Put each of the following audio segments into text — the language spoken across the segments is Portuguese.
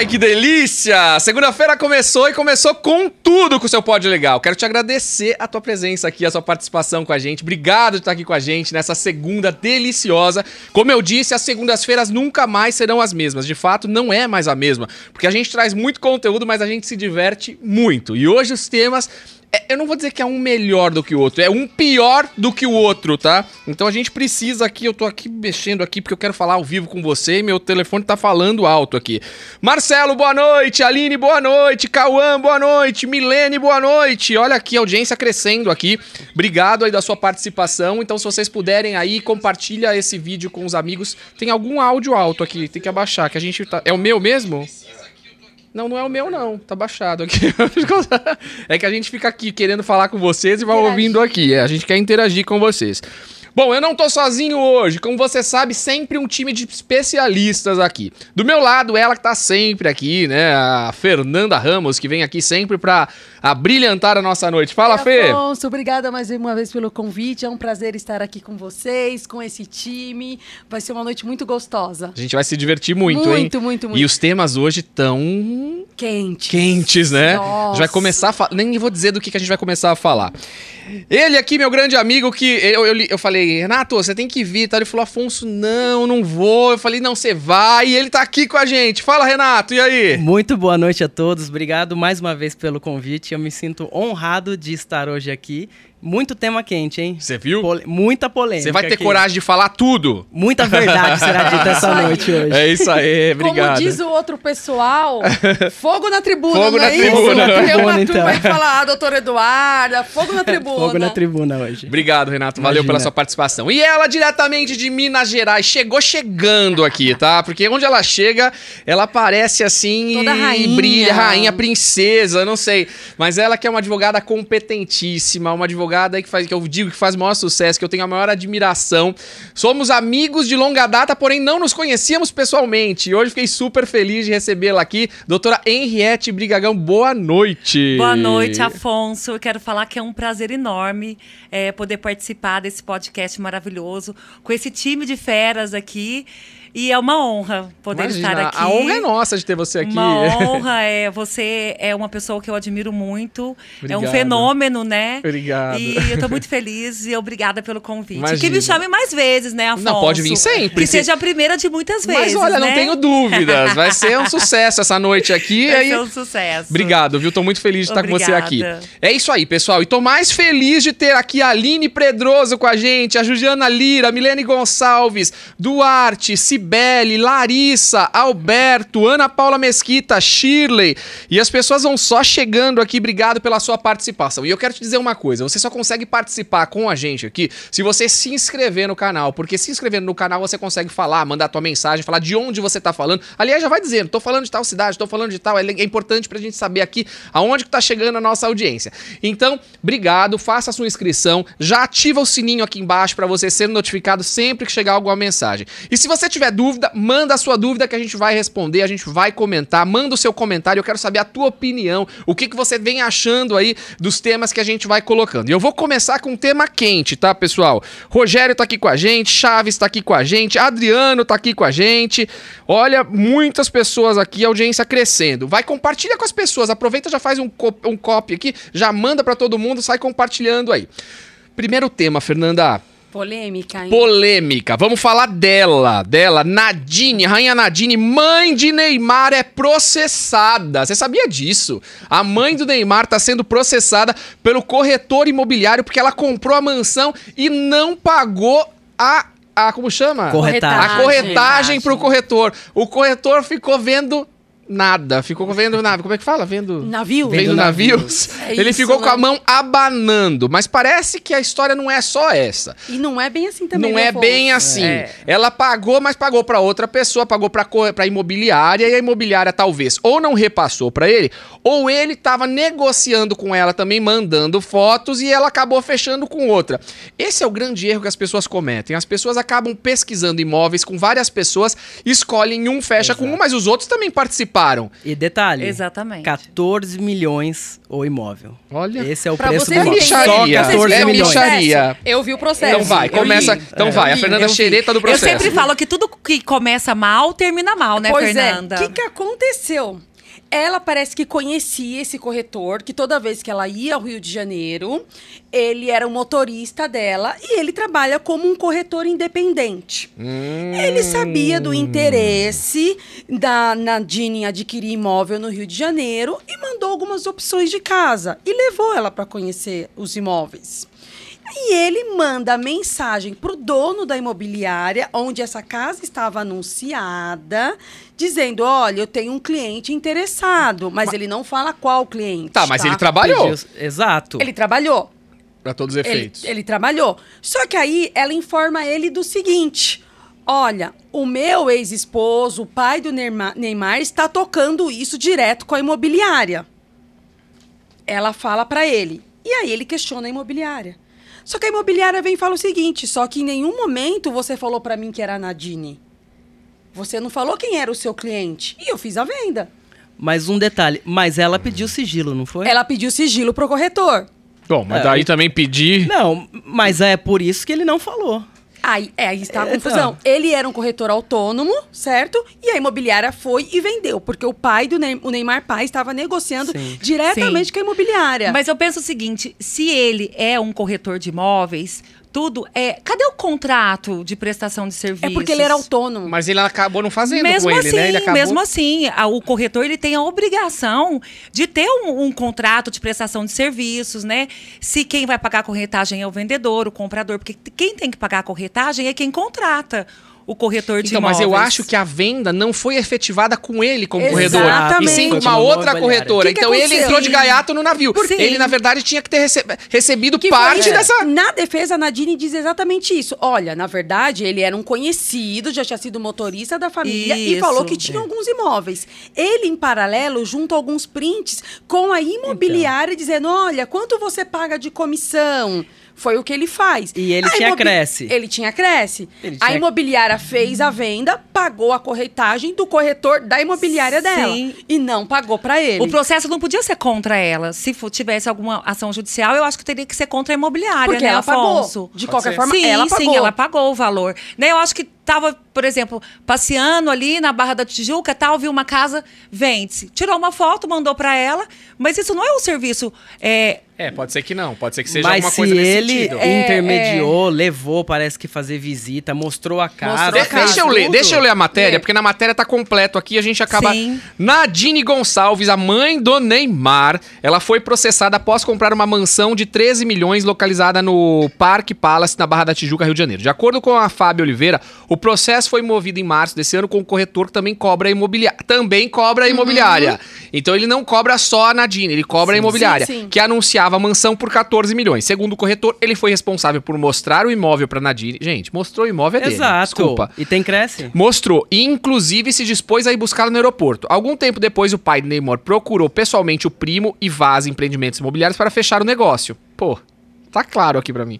Ai, que delícia! Segunda-feira começou e começou com tudo com o seu Pod Legal. Quero te agradecer a tua presença aqui, a sua participação com a gente. Obrigado de estar aqui com a gente nessa segunda deliciosa. Como eu disse, as segundas-feiras nunca mais serão as mesmas. De fato, não é mais a mesma, porque a gente traz muito conteúdo, mas a gente se diverte muito. E hoje os temas é, eu não vou dizer que é um melhor do que o outro, é um pior do que o outro, tá? Então a gente precisa aqui, eu tô aqui mexendo aqui porque eu quero falar ao vivo com você e meu telefone tá falando alto aqui. Marcelo, boa noite. Aline, boa noite. Cauã, boa noite. Milene, boa noite. Olha aqui, audiência crescendo aqui. Obrigado aí da sua participação. Então, se vocês puderem aí, compartilha esse vídeo com os amigos. Tem algum áudio alto aqui, tem que abaixar, que a gente tá... É o meu mesmo? Não, não é o meu, não. Tá baixado aqui. é que a gente fica aqui querendo falar com vocês e vai Interagir. ouvindo aqui. É, a gente quer interagir com vocês. Bom, eu não tô sozinho hoje. Como você sabe, sempre um time de especialistas aqui. Do meu lado, ela que tá sempre aqui, né? A Fernanda Ramos, que vem aqui sempre pra brilhantar a nossa noite. Fala, Fê! Afonso, obrigada mais uma vez pelo convite. É um prazer estar aqui com vocês, com esse time. Vai ser uma noite muito gostosa. A gente vai se divertir muito, muito hein? Muito, muito, muito. E os temas hoje tão... Quentes. Quentes, né? Nossa. A gente vai começar a falar... Nem vou dizer do que a gente vai começar a falar. Ele aqui, meu grande amigo, que eu, eu, eu falei, Renato, você tem que vir, tá? Ele falou, Afonso, não, não vou. Eu falei, não, você vai. E ele tá aqui com a gente. Fala, Renato, e aí? Muito boa noite a todos. Obrigado mais uma vez pelo convite. Eu me sinto honrado de estar hoje aqui muito tema quente, hein? Você viu? Pol muita polêmica. Você vai ter aqui. coragem de falar tudo. Muita verdade será dita essa noite hoje. É isso aí, obrigado. Como diz o outro pessoal, fogo na tribuna, fogo não na é tribuna. isso? Tem uma então. turma aí falar, ah, doutora Eduarda, fogo na tribuna. fogo na tribuna hoje. Obrigado, Renato. Valeu pela sua participação. E ela, diretamente de Minas Gerais, chegou chegando aqui, tá? Porque onde ela chega, ela aparece assim Toda e rainha. brilha, rainha, princesa, não sei. Mas ela que é uma advogada competentíssima, uma advogada que faz que eu digo que faz o maior sucesso, que eu tenho a maior admiração. Somos amigos de longa data, porém não nos conhecíamos pessoalmente. E hoje fiquei super feliz de recebê-la aqui. Doutora Henriette Brigagão, boa noite. Boa noite, Afonso. Eu quero falar que é um prazer enorme é, poder participar desse podcast maravilhoso, com esse time de feras aqui. E é uma honra poder Imagina, estar aqui. A honra é nossa de ter você aqui. Uma honra. É, você é uma pessoa que eu admiro muito. Obrigado. É um fenômeno, né? Obrigado. E eu estou muito feliz e obrigada pelo convite. Imagina. Que me chame mais vezes, né, Afonso? Não, pode vir sempre. Que seja a primeira de muitas vezes. Mas olha, né? não tenho dúvidas. Vai ser um sucesso essa noite aqui. Vai aí... ser um sucesso. Obrigado, viu? Tô muito feliz de estar Obrigada. com você aqui. É isso aí, pessoal. E tô mais feliz de ter aqui a Aline Pedroso com a gente, a Juliana Lira, a Milene Gonçalves, Duarte, Cibele, Larissa, Alberto, Ana Paula Mesquita, Shirley. E as pessoas vão só chegando aqui. Obrigado pela sua participação. E eu quero te dizer uma coisa: você só consegue participar com a gente aqui se você se inscrever no canal. Porque se inscrevendo no canal você consegue falar, mandar tua mensagem, falar de onde você tá falando. Aliás, já vai dizendo, tô falando de tal cidade, tô falando de tal. É, é importante pra gente saber aqui aonde que tá chegando a nossa audiência. Então, obrigado, faça a sua inscrição, já ativa o sininho aqui embaixo para você ser notificado sempre que chegar alguma mensagem. E se você tiver dúvida, manda a sua dúvida que a gente vai responder, a gente vai comentar, manda o seu comentário, eu quero saber a tua opinião, o que, que você vem achando aí dos temas que a gente vai colocando. E eu vou começar com um tema quente, tá, pessoal? Rogério tá aqui com a gente, Chaves tá aqui com a gente, Adriano tá aqui com a gente. Olha, muitas pessoas aqui, audiência crescendo. Vai compartilha com as pessoas, aproveita já faz um, cop um copy aqui, já manda para todo mundo, sai compartilhando aí. Primeiro tema, Fernanda. Polêmica, hein? Polêmica. Vamos falar dela, dela, Nadine, Rainha Nadine, mãe de Neymar é processada. Você sabia disso? A mãe do Neymar está sendo processada pelo corretor imobiliário porque ela comprou a mansão e não pagou a a como chama? Corretagem. A corretagem pro corretor. O corretor ficou vendo nada. Ficou vendo nada. Como é que fala? Vendo. Navio? Vendo, Vendo navios. É Ele isso, ficou com né? a mão abanando. Mas parece que a história não é só essa. E não é bem assim também, Não meu é Afonso. bem assim. É. Ela pagou, mas pagou pra outra pessoa, pagou pra pra imobiliária e a imobiliária talvez ou não repassou pra ele, ou ele tava negociando com ela também, mandando fotos e ela acabou fechando com outra. Esse é o grande erro que as pessoas cometem. As pessoas acabam pesquisando imóveis com várias pessoas, escolhem um, fecha com um, mas os outros também participaram E detalhe, Exatamente. 14 milhões o imóvel. Olha. Esse é o Pra preço você do imóvel. Só micharia. 14 É milhões. micharia. Eu vi o processo. Então vai, Eu começa. Então vai, a Fernanda eu vi. Xereta do Eu processo. sempre falo que tudo que começa mal termina mal, né, pois Fernanda? é, o que, que aconteceu? Ela parece que conhecia esse corretor, que toda vez que ela ia ao Rio de Janeiro, ele era o motorista dela e ele trabalha como um corretor independente. Hum. Ele sabia do interesse da Nadine em adquirir imóvel no Rio de Janeiro e mandou algumas opções de casa e levou ela para conhecer os imóveis. E ele manda mensagem pro dono da imobiliária, onde essa casa estava anunciada, dizendo: Olha, eu tenho um cliente interessado, mas, ele não fala qual cliente. Tá, mas ele trabalhou. Pediu- Exato. Ele trabalhou. Pra todos os Ele, efeitos. ele trabalhou. Só que aí ela informa ele do seguinte: olha, o meu ex-esposo, o pai do Neymar, Neymar, está tocando isso direto com a imobiliária. Ela fala pra ele. E aí ele questiona a imobiliária. Só que a imobiliária vem e fala o seguinte: só que em nenhum momento você falou pra mim que era a Nadine. Você não falou quem era o seu cliente. E eu fiz a venda. Mas um detalhe, mas ela pediu sigilo, não foi? Ela pediu sigilo pro corretor. Bom, mas É, daí e- também pedir. Não, mas é por isso que ele não falou. Aí, é, aí está a É, confusão. Ele era um corretor autônomo, certo? E a imobiliária foi e vendeu, porque o pai do Ney- o Neymar pai estava negociando Sim. diretamente Sim. com a imobiliária. Mas eu penso o seguinte: se ele é um corretor de imóveis, tudo é. Cadê o contrato de prestação de é serviços? porque ele era autônomo. Mas ele acabou não fazendo mesmo com ele, assim, né? Ele acabou... mesmo assim, a- o corretor ele tem a obrigação de ter um, um contrato de prestação de serviços, né? Se quem vai pagar a corretagem é o vendedor, o comprador, porque quem tem que pagar a corretagem é quem contrata o corretor de Então, mas imóveis. eu acho que a venda não foi efetivada com ele como Exatamente. corredor, e sim com uma outra corretora. Que que então ele aconteceu? entrou de gaiato no navio. Por quê? Ele, na verdade, tinha que ter rece- recebido Que parte foi- dessa. Na defesa, a Nadine diz exatamente isso. Olha, na verdade, ele era um conhecido, já tinha sido motorista da família e Isso. falou que tinha alguns imóveis. Ele, em paralelo, junta alguns prints com a imobiliária dizendo: olha, quanto você paga de comissão? Foi o que ele faz. E ele A tinha imobi- Cresce. Ele tinha Cresce. Ele A tinha- imobiliária fez a venda, pagou a corretagem do corretor da imobiliária dela. Sim. E não pagou pra ele. O processo não podia ser contra ela. Se tivesse alguma ação judicial, eu acho que teria que ser contra a imobiliária, Porque né, ela Afonso? pagou. De Pode qualquer ser. forma, sim, ela pagou. sim, ela pagou o valor. Né, eu acho que tava, por exemplo, passeando ali na Barra da Tijuca, tal, viu uma casa, vende-se. Tirou uma foto, mandou pra ela, mas isso não é um serviço é, É, pode ser que não. Pode ser que seja Mas alguma se coisa nesse ele sentido. É, intermediou, levou, parece que fazer visita, mostrou a casa. Mostrou a casa. deixa eu ler, deixa eu ler a matéria, É. porque na matéria tá completo aqui, a gente acaba. Sim. Nadine Gonçalves, a mãe do Neymar, ela foi processada após comprar uma mansão de 13 milhões localizada no Parque Palace, na Barra da Tijuca, Rio de Janeiro. De acordo com a Fábio Oliveira, o processo foi movido em março desse ano com o corretor que também cobra a imobiliária. Também cobra a imobiliária. Então ele não cobra só a Nadine, ele cobra a imobiliária, Sim, sim. que anunciava a mansão por 14 milhões. Segundo o corretor, ele foi responsável por mostrar o imóvel pra Nadine. Gente, mostrou o imóvel é dele. Exato. Desculpa. E tem Cresce? Mostrou e inclusive se dispôs a ir buscá-lo no aeroporto. Algum tempo depois, o pai do Neymar procurou pessoalmente o primo e Vaz Empreendimentos Imobiliários para fechar o negócio. Pô, tá claro aqui pra mim.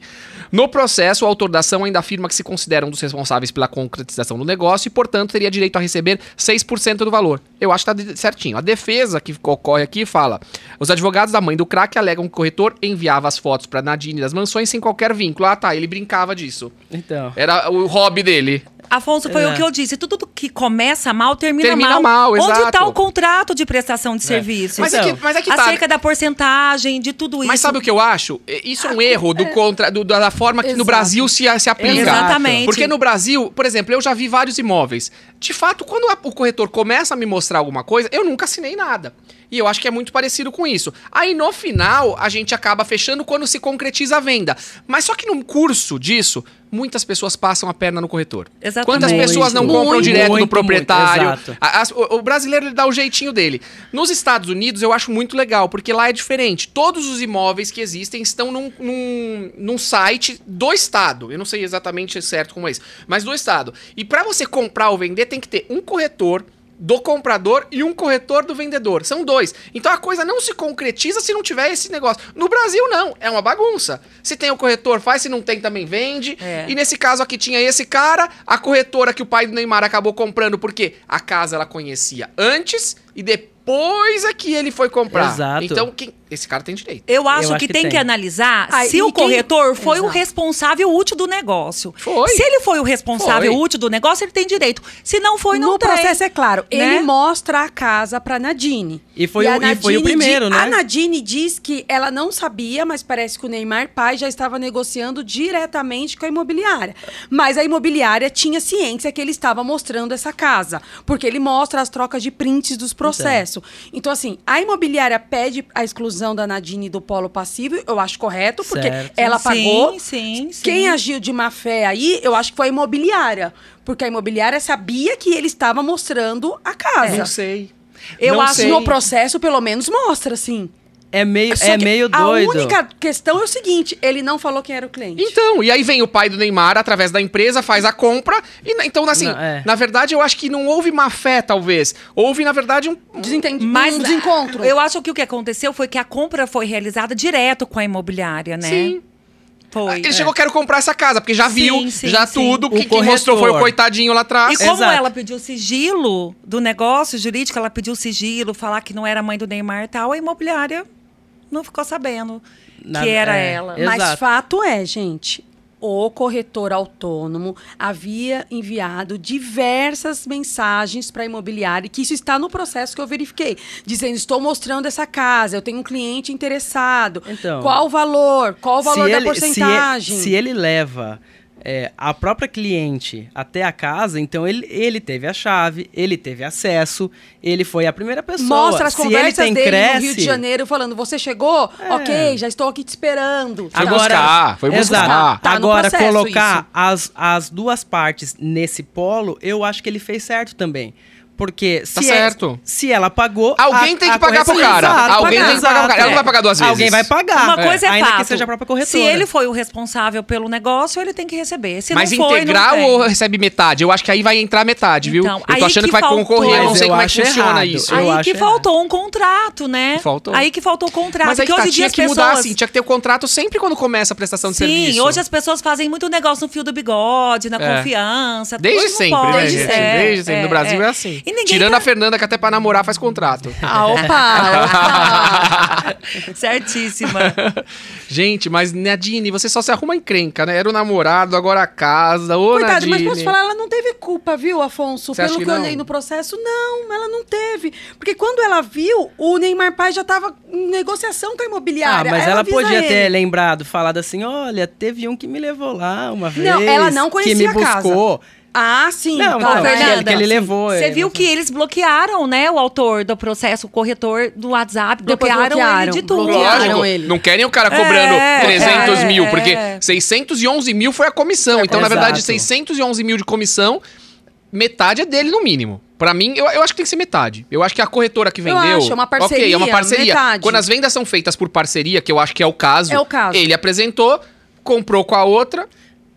No processo, o autor da ação ainda afirma que se considera um dos responsáveis pela concretização do negócio e, portanto, teria direito a receber 6% do valor. Eu acho que tá certinho. A defesa que ocorre aqui fala: os advogados da mãe do craque alegam que o corretor enviava as fotos pra Nadine das mansões sem qualquer vínculo. Ah, tá, ele brincava disso. Então. Era o hobby dele. Afonso, foi É. o que eu disse. Tudo que começa mal termina, Termina mal, Onde exato. está o contrato de prestação de serviços? Mas é que- mas é que tá, Acerca da porcentagem, de tudo isso. Mas sabe o que eu acho? É, Isso é um erro do contra, do- da forma que no Exato. Brasil se, se aplica. Exatamente. Porque no Brasil, por exemplo, eu já vi vários imóveis. De fato, quando a- o corretor começa a me mostrar alguma coisa, eu nunca assinei nada. E eu acho que é muito parecido com isso. Aí no final, a gente acaba fechando quando se concretiza a venda. Mas só que no curso disso, muitas pessoas passam a perna no corretor. Exatamente. Quantas pessoas não Muito, compram direto muito, no proprietário? muito. A- as- o, o brasileiro ele dá o jeitinho dele. Nos Estados Unidos eu acho muito legal, porque lá é diferente. Todos os imóveis que existem estão num, num, num site do Estado. Eu não sei exatamente certo como é isso, mas do Estado. E para você comprar ou vender, tem que ter um corretor do comprador e um corretor do vendedor. São dois. Então a coisa não se concretiza se não tiver esse negócio. No Brasil, não. É uma bagunça. Se tem o corretor, faz. Se não tem, também vende. É. E nesse caso aqui tinha esse cara, a corretora que o pai do Neymar acabou comprando porque a casa ela conhecia antes e depois é que ele foi comprar. Exato. Então quem- esse cara tem direito. Eu acho, acho que, que tem, que analisar Ah, se o quem- corretor foi o Exato. responsável útil do negócio. Foi. Se ele foi o responsável Foi. útil do negócio, ele tem direito. Se não foi, não no tem. processo é claro, né? ele mostra a casa pra Nadine. E foi a o- e foi o primeiro, di- né? A Nadine diz que ela não sabia, mas parece que o Neymar pai já estava negociando diretamente com a imobiliária. Mas a imobiliária tinha ciência que ele estava mostrando essa casa, porque ele mostra as trocas de prints dos processos. Então, assim, a imobiliária pede a exclusão da Nadine do polo passivo, eu acho correto, porque Certo. ela Sim, pagou. sim, sim. Quem agiu de má fé aí, eu acho que foi a imobiliária. Porque a imobiliária sabia que ele estava mostrando a casa. Não sei. Eu Não acho- sei. No processo, pelo menos, mostra, sim. É meio, Só é meio doido. A única questão é o seguinte: ele não falou quem era o cliente. Então, e aí vem o pai do Neymar através da empresa, faz a compra. E, então, assim, Não, é. na verdade, eu acho que não houve má fé, talvez. Houve, na verdade, um. Desentendi, Mas um desencontro. Eu acho que o que aconteceu foi que a compra foi realizada direto com a imobiliária, né? Sim. Foi. Ele chegou, quero comprar essa casa, porque já Sim, viu, sim, já sim. tudo. O Que quem mostrou foi o coitadinho lá atrás. E como Exato. ela pediu sigilo do negócio jurídico, ela pediu sigilo, falar que não era mãe do Neymar e tal, a imobiliária não ficou sabendo Na- que era é. ela. Eu- Mas Exato. fato é, gente. O corretor autônomo havia enviado diversas mensagens para a imobiliária, que isso está no processo que eu verifiquei, dizendo: estou mostrando essa casa, eu tenho um cliente interessado. Então, qual o valor? Qual o valor da ele, porcentagem? Se ele, se ele leva é, a própria cliente até a casa, então ele, ele teve a chave, ele teve acesso, ele foi a primeira pessoa. Mostra as se ele conversas tem dele cresce, no Rio de Janeiro falando: você chegou? É. Ok, já estou aqui te esperando. Foi buscar, foi buscar. Exato. Tá no Agora, colocar isso. as, as duas partes nesse polo, eu acho que ele fez certo também. Porque se, Tá é- certo. se ela pagou. Alguém a- tem que pagar pro cara. Exato, Alguém tem que pagar pro cara. Ela não vai pagar duas vezes. Alguém vai pagar. Uma coisa é, ainda fato. que seja a própria corretora. Se ele foi o responsável pelo negócio, ele tem que receber. Se Mas não foi, integral não tem. ou recebe metade? Eu acho que aí vai entrar metade, viu? Então, eu tô achando que, que vai faltou. concorrer, eu não sei eu como é que funciona errado. isso. Eu Aí acho que errado. faltou um contrato, né? Faltou. Aí que faltou o contrato. Mas aí que tá, hoje em dia tinha que pessoas... mudar assim, tinha que ter o contrato sempre quando começa a prestação de Sim, serviço. hoje as pessoas fazem muito negócio no fio do bigode, na É. confiança. Desde sempre, né, Desde gente? sempre. Desde sempre. No Brasil é, assim. E ninguém Tirando tá- a Fernanda, que até pra namorar faz contrato. Ah, opa, opa. Certíssima. Gente, mas Nadine, você só se arruma encrenca, né? Era o namorado, agora a casa. Ô, Coitado, mas Nadine. posso falar, ela não teve culpa, viu, Afonso? Você Pelo que que, eu olhei no processo, não, ela não teve. Porque quando ela viu, o Neymar Pai já estava em negociação com a Ah, imobiliária. mas Aí ela avisa podia ele. ter lembrado, falado assim: olha, teve um que me levou lá uma vez. Não, ela não conhecia Que me a casa. Ah, sim. Não, tá, não, Fernanda. que ele- que ele levou. Você viu que eles bloquearam, né, o autor do processo, o corretor do WhatsApp, Depois bloquearam, bloquearam, ele de tudo. bloquearam. Lógico, ele. não querem o cara cobrando É, 300 é, mil, é. porque 611 mil foi a comissão. Então, na Exato. verdade, 611 mil de comissão, metade é dele no mínimo. Pra mim, eu, eu acho que tem que ser metade. Eu acho que a corretora que Eu vendeu. acho, é uma Ok, é parceria, uma parceria. metade. Quando as vendas são feitas por parceria, que eu acho que é o caso, É o caso. ele apresentou, comprou com a outra.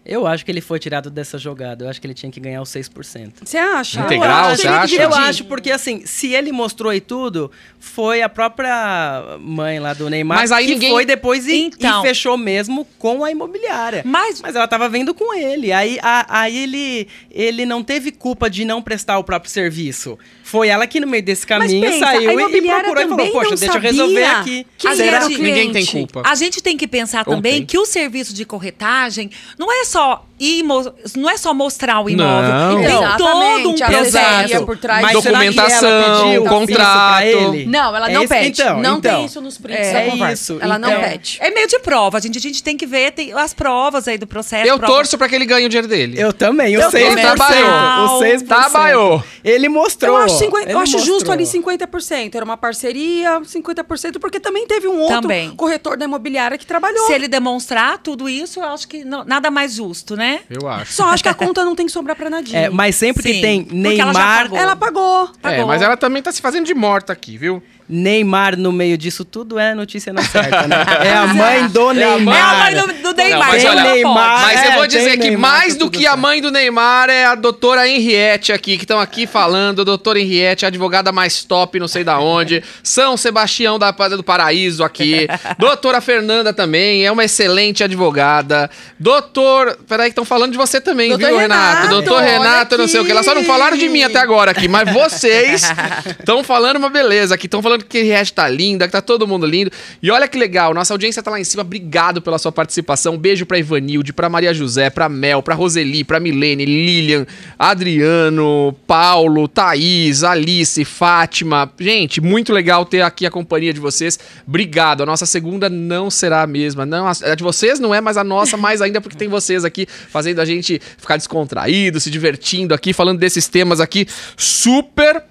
Eu acho que ele foi tirado dessa jogada. Eu acho que ele tinha que ganhar os 6%. Você acha? Integral, Eu acho você acha? Eu acho, porque assim, se ele mostrou aí tudo, foi a própria mãe lá do Neymar Mas aí que ninguém- foi depois e, Então. e fechou mesmo com a imobiliária. Mas- Mas ela tava vendo com ele. Aí, a- aí ele, ele não teve culpa de não prestar o próprio serviço. Foi ela que no meio desse caminho pensa, saiu e- e procurou e falou, poxa, deixa eu resolver aqui. quem Será era o que ninguém tem cliente. culpa? A gente tem que pensar também que o serviço de corretagem não é só mo- não é só mostrar o imóvel. Não. Tem Exatamente, todo um processo. por trás. Mas Documentação, ela pediu contrato. ele? Não, ela É não pede. Então, não então. tem isso nos prints É da conversa. isso, Ela não então. pede. É meio de prova, gente. A gente tem que ver tem as provas aí do processo. Eu prova- torço pra que ele ganhe o dinheiro dele. Eu também, o Eu 6%. também. Trabalhou. O 6%. Trabalhou. Ele mostrou. Eu acho, 50 eu ele acho justo ali 50%. Era uma parceria, 50%, porque também teve um outro Também. corretor da imobiliária que trabalhou. Se ele demonstrar tudo isso, eu acho que não- nada mais justo, né? Né? Eu acho. Só acho que a conta não tem que sobrar pra Nadine. É, mas sempre que Sim, tem porque ela já Neymar, pagou. Ela pagou. É, Pagou. mas ela também tá se fazendo de morta aqui, viu? Neymar no meio disso tudo é notícia não certa, né? É a mãe do É mãe- É a Neymar. mãe do, do Neymar. mas então olha. Neymar- Mas eu é, vou dizer tem que Neymar, mais tá do que a mãe do Neymar é a doutora Henriette aqui, que estão aqui falando. Doutora Henriette, a advogada mais top, não sei da onde. São Sebastião da, do Paraíso aqui. doutora Fernanda também, é uma excelente advogada. Doutor. Peraí, que estão falando de você também, Doutor viu, Renato? Renato, Doutor Renato, não sei o que. Elas só não falaram de mim até agora aqui, mas vocês estão falando uma beleza aqui. Estão falando que a Henriette tá linda, que tá todo mundo lindo. E olha que legal, nossa audiência tá lá em cima. Obrigado pela sua participação. Beijo pra Ivanilde, pra Maria José, pra Mel, pra Roseli, pra Milene, Lilian, Adriano, Paulo, Thaís, Alice, Fátima. Gente, muito legal ter aqui a companhia de vocês. Obrigado. A nossa segunda não será a mesma. Não, a de vocês não é, mas a nossa mais ainda porque tem vocês aqui fazendo a gente ficar descontraído, se divertindo aqui, falando desses temas aqui super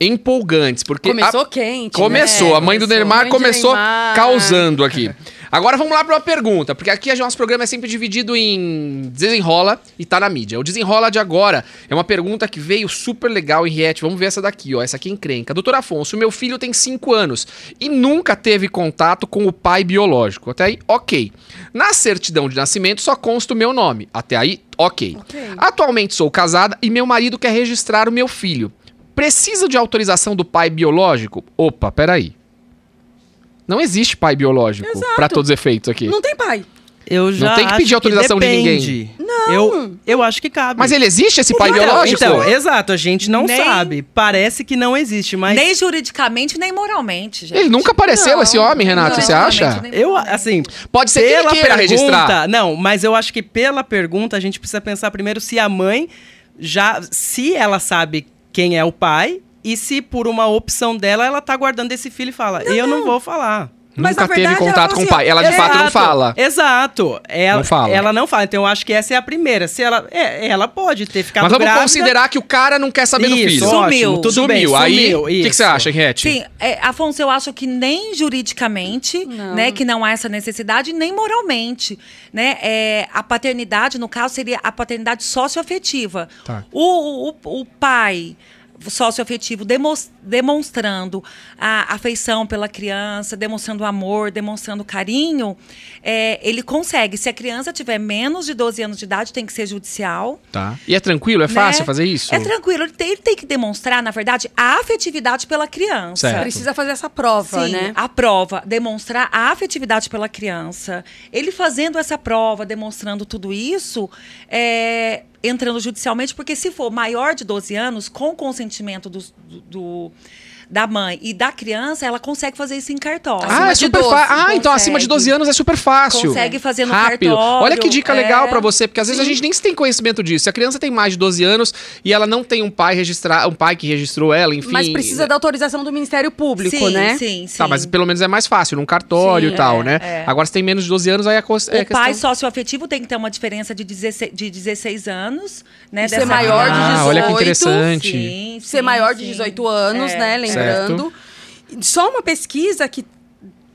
empolgantes, porque Começou a- quente, Começou, né? a mãe do Começou. Neymar Mãe começou Neymar. causando aqui. Agora vamos lá para uma pergunta, porque aqui o nosso programa é sempre dividido em desenrola e tá na mídia. O desenrola de agora é uma pergunta que veio super legal em Riet. Vamos ver essa daqui, ó. Essa aqui é encrenca. Doutor Afonso, meu filho tem 5 anos e nunca teve contato com o pai biológico. Até aí, ok. Na certidão de nascimento só consta o meu nome. Até aí, ok. Ok. Atualmente sou casada e meu marido quer registrar o meu filho. Precisa de autorização do pai biológico? Opa, peraí. Não existe pai biológico Exato. pra todos os efeitos aqui. Não tem pai. Eu já tem que pedir autorização de ninguém. Não. Eu, eu acho que cabe. Mas ele existe esse pai Então, biológico? Então, exato, a gente não Nem- sabe. Parece que não existe, mas Nem juridicamente, nem moralmente, gente. Ele nunca apareceu, Não, esse homem, Renato, Não, você acha? eu, assim, Pode ser que ele pela queira pergunta, registrar. Não, mas eu acho que pela pergunta a gente precisa pensar primeiro se a mãe já. Se ela sabe quem é o pai e se por uma opção dela ela tá guardando esse filho e fala: Eu não vou falar. Mas, Nunca teve verdade, ela contato com o assim, pai. Ela de é- fato não Exato, fala. Exato. Ela Não fala. Ela não fala. Então eu acho que essa é a primeira. Se ela, é, ela pode ter ficado Mas vamos grávida. considerar que o cara não quer saber do Isso, filho. ótimo, Sumiu. tudo Sumiu. bem. Aí, o que, que você acha, Henriette? Sim, é, Afonso, eu acho que nem juridicamente, Não. né, que não há essa necessidade, nem moralmente, né, é, a paternidade, no caso, seria a paternidade socioafetiva. Tá. O, o, o pai socioafetivo demonstrando a afeição pela criança, demonstrando amor, demonstrando carinho, é, ele consegue. Se a criança tiver menos de 12 anos de idade, tem que ser judicial. Tá. E é tranquilo? É né? fácil fazer isso? É tranquilo. Ele tem, ele tem que demonstrar, na verdade, a afetividade pela criança. Certo. Precisa fazer essa prova, Sim, né? a prova, demonstrar a afetividade pela criança. Ele fazendo essa prova, demonstrando tudo isso, é, entrando judicialmente, porque se for maior de 12 anos, com consentimento do, do- da mãe e da criança, ela consegue fazer isso em cartório. Ah, é super 12, fácil. Ah, então acima de consegue. 12 anos é super fácil. Consegue fazer no Rápido. cartório, Olha que dica é. legal pra você, porque às vezes a gente nem tem conhecimento disso. Se a criança tem mais de 12 anos e ela não tem um pai registrar, um pai que registrou ela, enfim. Mas precisa da autorização do Ministério Público, sim, né? Sim, sim. Tá, mas pelo menos é mais fácil, num cartório Sim, e tal, é, né? é. Agora, se tem menos de 12 anos, aí é, cos- é O pai questão... socioafetivo tem que ter uma diferença de 16, de 16 anos, né? Ser maior de Ah, 18. olha que interessante. Sim, Ser sim, maior de sim. 18 anos, É. né? Lembrando. Só uma pesquisa que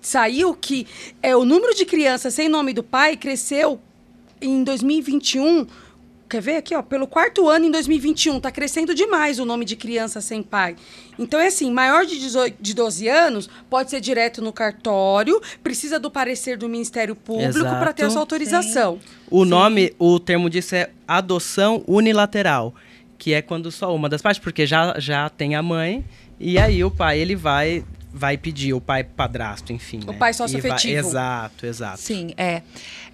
saiu que é, o número de crianças sem nome do pai cresceu em 2021. Quer ver aqui, ó? Pelo quarto ano em 2021. Tá crescendo demais o nome de criança sem pai. Então, é assim, maior de, 18, de 12 anos pode ser direto no cartório, precisa do parecer do Ministério Público para ter essa autorização. O nome, o termo disso é adoção unilateral, que é quando só uma das partes, porque já, já tem a mãe, e aí o pai ele vai vai pedir, o pai padrasto, enfim. O né? pai E vai- socioafetivo. Exato, exato. Sim, é.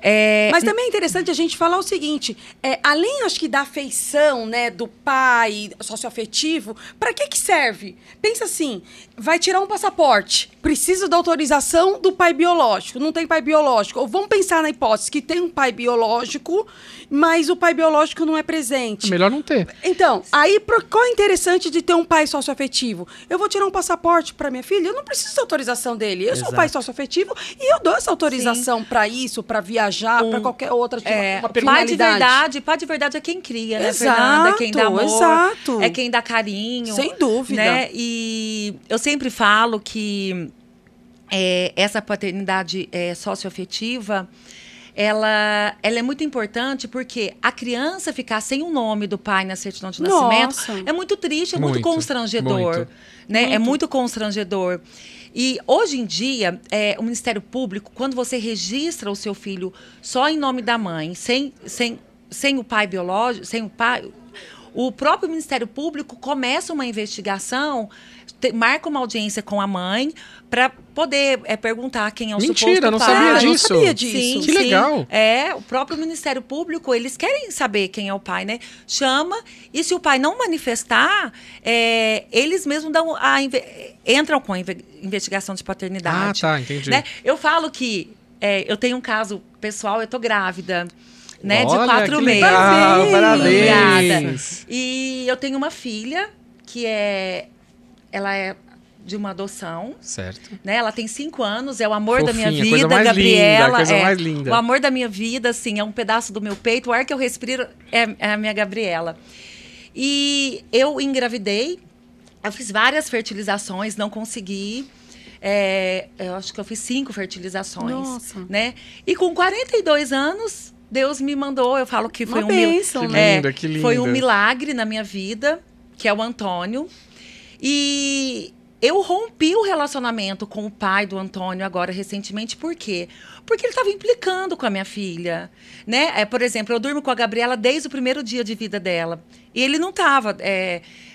É, Mas também é interessante a gente falar o seguinte: é, além, acho que, da afeição, né, do pai socioafetivo, para que que serve? Pensa assim: vai tirar um passaporte, precisa da autorização do pai biológico, não tem pai biológico. Ou vamos pensar na hipótese que tem um pai biológico, mas o pai biológico não é presente. É melhor não ter. Então, aí pro- qual é interessante de ter um pai socioafetivo? Eu vou tirar um passaporte para minha filha, eu não preciso da autorização dele. Eu sou o Exato. pai socioafetivo e eu dou essa autorização para isso, para viajar, para qualquer outra tipo, É, uma pai de verdade, pai de verdade é quem cria, né, Exato, Fernanda? É quem dá amor, exato. é quem dá carinho. Sem dúvida. Né? E eu sempre falo que é, essa paternidade é, socioafetiva, ela, ela é muito importante porque a criança ficar sem o nome do pai na certidão de Nossa. nascimento é muito triste, é muito, Muito, constrangedor. muito. Né? É muito constrangedor. E hoje em dia, é, o Ministério Público, quando você registra o seu filho só em nome da mãe, sem, sem, sem o pai biológico, sem o pai, o próprio Ministério Público começa uma investigação, te- marca uma audiência com a mãe para poder é, perguntar quem é o Mentira, suposto não pai. Ah, eu não sabia disso. Sim, Que sim. legal. É, o próprio Ministério Público, eles querem saber quem é o pai, né? Chama, e se o pai não manifestar, é, eles mesmos dão a entram com a inve- investigação de Ah, paternidade. tá, entendi. né? Eu falo que é, eu tenho um caso pessoal, eu tô grávida, né? de Olha, quatro que meses. legal, Parabéns. parabéns. E eu tenho uma filha que é. Ela é de uma adoção. Certo. Né? Ela tem cinco anos, é o amor da minha Fofinha, vida, coisa mais Gabriela. linda, coisa é, mais linda. O amor da minha vida, assim, é um pedaço do meu peito. O ar que eu respiro é, é a minha Gabriela. E eu engravidei, eu fiz várias fertilizações, não consegui. É, eu acho que eu fiz cinco fertilizações. Nossa. Né? E com 42 anos, Deus me mandou. Eu falo que foi Uma um mil- bênção, Que né? linda, que linda. Foi um milagre na minha vida, que é o Antônio. E eu rompi o relacionamento com o pai do Antônio agora recentemente, por quê? Porque ele estava implicando com a minha filha, né? É, por exemplo, eu durmo com a Gabriela desde o primeiro dia de vida dela. E ele não estava.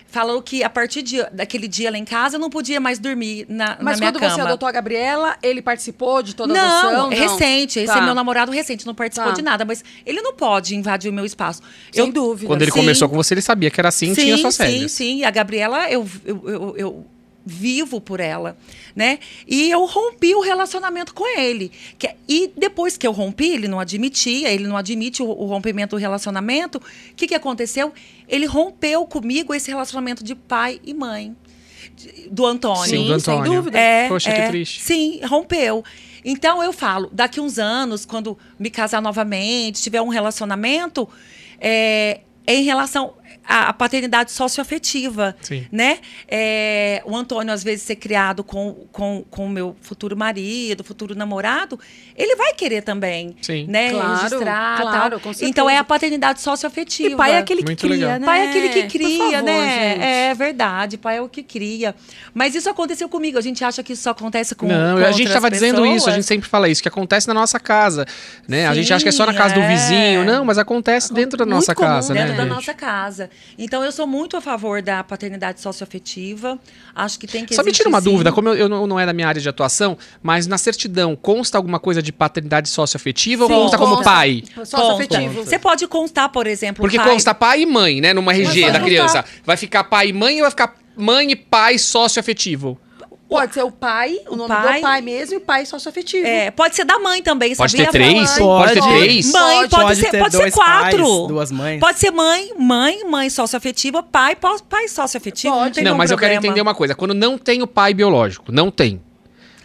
falou que a partir de, daquele dia lá em casa eu não podia mais dormir na, Mas na minha quando cama. você adotou a Gabriela, ele participou de toda a não, adoção? é recente. Esse Tá. é meu namorado recente, não participou Tá. de nada. Mas ele não pode invadir o meu espaço. Sem eu, dúvida. Quando ele Sim. começou com você, ele sabia que era assim e tinha suas sim, regras. sim. E a Gabriela, eu, eu, eu, eu vivo por ela, né? E eu rompi o relacionamento com ele. Que- e depois que eu rompi, ele não admitia, ele não admite o, o rompimento do relacionamento. O que, que aconteceu? Ele rompeu comigo esse relacionamento de pai e mãe de- do Antônio. Sim, do sem Antônio. dúvida. É, Poxa, que é. triste. Sim, rompeu. Então eu falo, daqui uns anos, quando me casar novamente, tiver um relacionamento, é, é em relação à, à paternidade socioafetiva, Sim. né? É, o Antônio às vezes ser criado com com com o meu futuro marido, futuro namorado, ele vai querer também, Sim. né? Claro, registrar, claro, tal. Então é a paternidade socioafetiva. E pai é aquele que Muito cria, legal. né? Pai é aquele que cria, favor, né? gente. É verdade, pai é o que cria. Mas isso aconteceu comigo. A gente acha que isso só acontece com não, com a gente estava dizendo isso, a gente sempre fala isso, que acontece na nossa casa, né? a gente Sim, acha que é só na casa do é. vizinho, não, mas acontece dentro da Muito nossa comum, casa, né? dentro da gente? nossa casa. Então, eu sou muito a favor da paternidade socioafetiva. Acho que tem que Só me tira uma sim. dúvida, como eu, eu não não é da minha área de atuação, mas na certidão consta alguma coisa de paternidade socioafetiva Sim, ou consta como consta. pai? Consta. Socioafetivo. Você pode constar, por exemplo, Porque pai... consta pai e mãe, né? Numa RG da criança. Vai ficar pai e mãe ou vai ficar mãe e pai socioafetivo? Pode ser o pai, o, O nome pai- do pai mesmo e o pai socioafetivo. É, pode ser da mãe também, Pode sabia? ter três? Mãe, Pode ter pode. três? Mãe, pode, Pode ser, pode ser dois quatro. pais, duas mães. Pode ser mãe, mãe, mãe socioafetiva, pai, pai socioafetivo. Não, Pode. tem Não, mas eu quero problema. entender uma coisa. Quando não tem o pai biológico, não tem.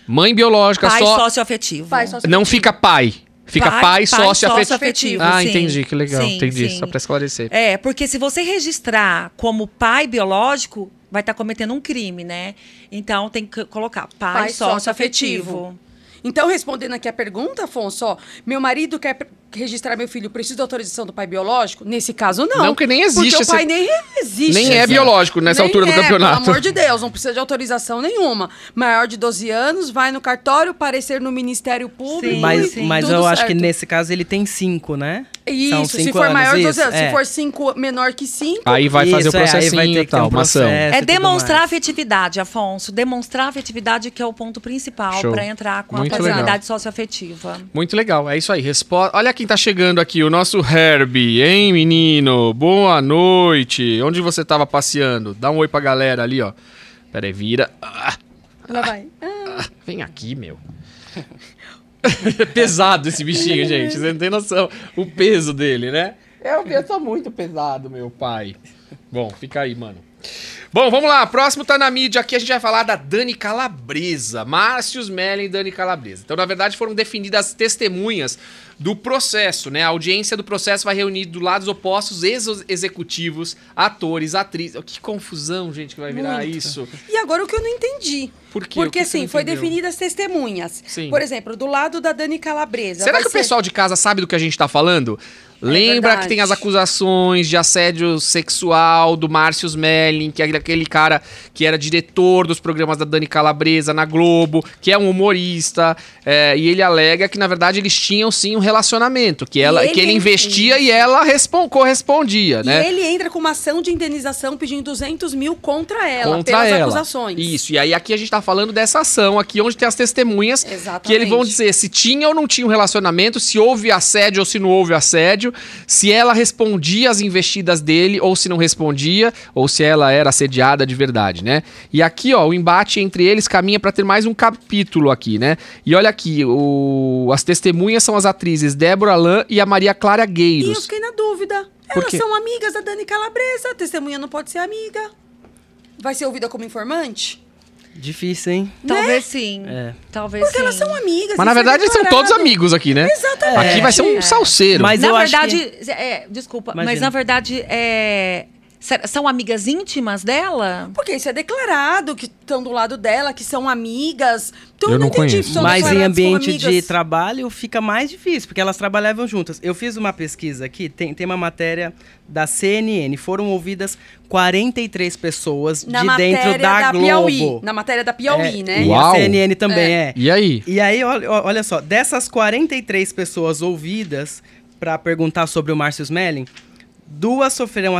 Mãe biológica Pai só. socioafetivo. Pai socioafetivo. Não fica pai. Fica pai, socioafetivo. socioafetivo, Ah, sim. entendi, que legal. Sim, entendi, sim. só pra esclarecer. É, porque se você registrar como pai biológico, vai estar cometendo um crime, né? Então tem que colocar pai, Pai socioafetivo. socioafetivo. Então, respondendo aqui a pergunta, Afonso, ó, meu marido quer registrar meu filho, precisa da autorização do pai biológico? Nesse caso, não. Não, porque nem existe Porque esse- o pai nem existe. Nem é biológico nessa Nem altura do é, campeonato. Pelo amor de Deus, não precisa de autorização nenhuma. Maior de 12 anos, vai no cartório, parecer no Ministério Público. Sim, Mas, e mas tudo eu acho que certo. nesse caso ele tem cinco, né? São Isso, se cinco for maior de 12 isso? anos. Se É. for 5 menor que 5. Aí vai fazer o Isso, é, aí vai processinho ter e tal, um uma ação. processo. É demonstrar afetividade, Afonso. Demonstrar afetividade que é o ponto principal para entrar com Muito a legal. paternidade socioafetiva. Muito legal, é isso aí. Respo... Olha quem tá chegando aqui, o nosso Herbie, hein, menino? Boa noite. Onde você tava passeando? Dá um oi pra galera ali, ó. Pera aí, vira. Ah, Lá vai. vem aqui, meu. É pesado esse bichinho, gente. Você não tem noção. O peso dele, né? É um peso muito pesado, meu pai. Bom, fica aí, mano. Bom, vamos lá. Próximo tá na mídia aqui. A gente vai falar da Dani Calabresa. Márcio Smelling e Dani Calabresa. Então, na verdade, foram definidas testemunhas do processo, né? A audiência do processo vai reunir do lados opostos ex-executivos, atores, atrizes. Que confusão, gente, que vai virar Muito. isso. E agora o que eu não entendi. Por quê? O Porque assim, foi definidas testemunhas. Sim. Por exemplo, do lado da Dani Calabresa. Será que o ser- pessoal de casa sabe do que a gente tá falando? Lembra verdade. que tem as acusações de assédio sexual do Márcio Smelling, que é aquele cara que era diretor dos programas da Dani Calabresa na Globo, que é um humorista, é, e ele alega que, na verdade, eles tinham sim um relacionamento, que, ela, ele que ele entra- investia e ela respon- correspondia, né? E ele entra com uma ação de indenização pedindo 200 mil contra ela, contra pelas ela. acusações. Isso, e aí aqui a gente tá falando dessa ação aqui, onde tem as testemunhas Exatamente. que eles vão dizer se tinha ou não tinha um relacionamento, se houve assédio ou se não houve assédio, se ela respondia às investidas dele ou se não respondia, ou se ela era assediada de verdade, né? E aqui, ó, o embate entre eles caminha pra ter mais um capítulo aqui, né? E olha aqui, o... as testemunhas são as atrizes Débora Lan e a Maria Clara E eu Gueiros. fiquei na dúvida. Elas são amigas da Dani Calabresa. A testemunha não pode ser amiga. Vai ser ouvida como informante? Difícil, hein? Talvez sim. É. Talvez Porque sim. elas são amigas. Mas na é verdade eles são todos amigos aqui, né? Exatamente. Aqui vai ser um salseiro. Mas na eu acho verdade, é, desculpa, mas Imagina. na verdade é, são amigas íntimas dela? Porque isso é declarado, que estão do lado dela, que são amigas. Então Eu eu não, não entendi. conheço. são Mas em ambiente de trabalho fica mais difícil, porque elas trabalhavam juntas. Eu fiz uma pesquisa aqui, tem, tem uma matéria da CNN. Foram ouvidas 43 pessoas Na de matéria dentro da, Globo. Piauí. Na matéria da Piauí, É, né? E Uau. a CNN também é. E aí? E aí, olha, olha só, dessas 43 pessoas ouvidas para perguntar sobre o Márcio Smelling, duas sofreram,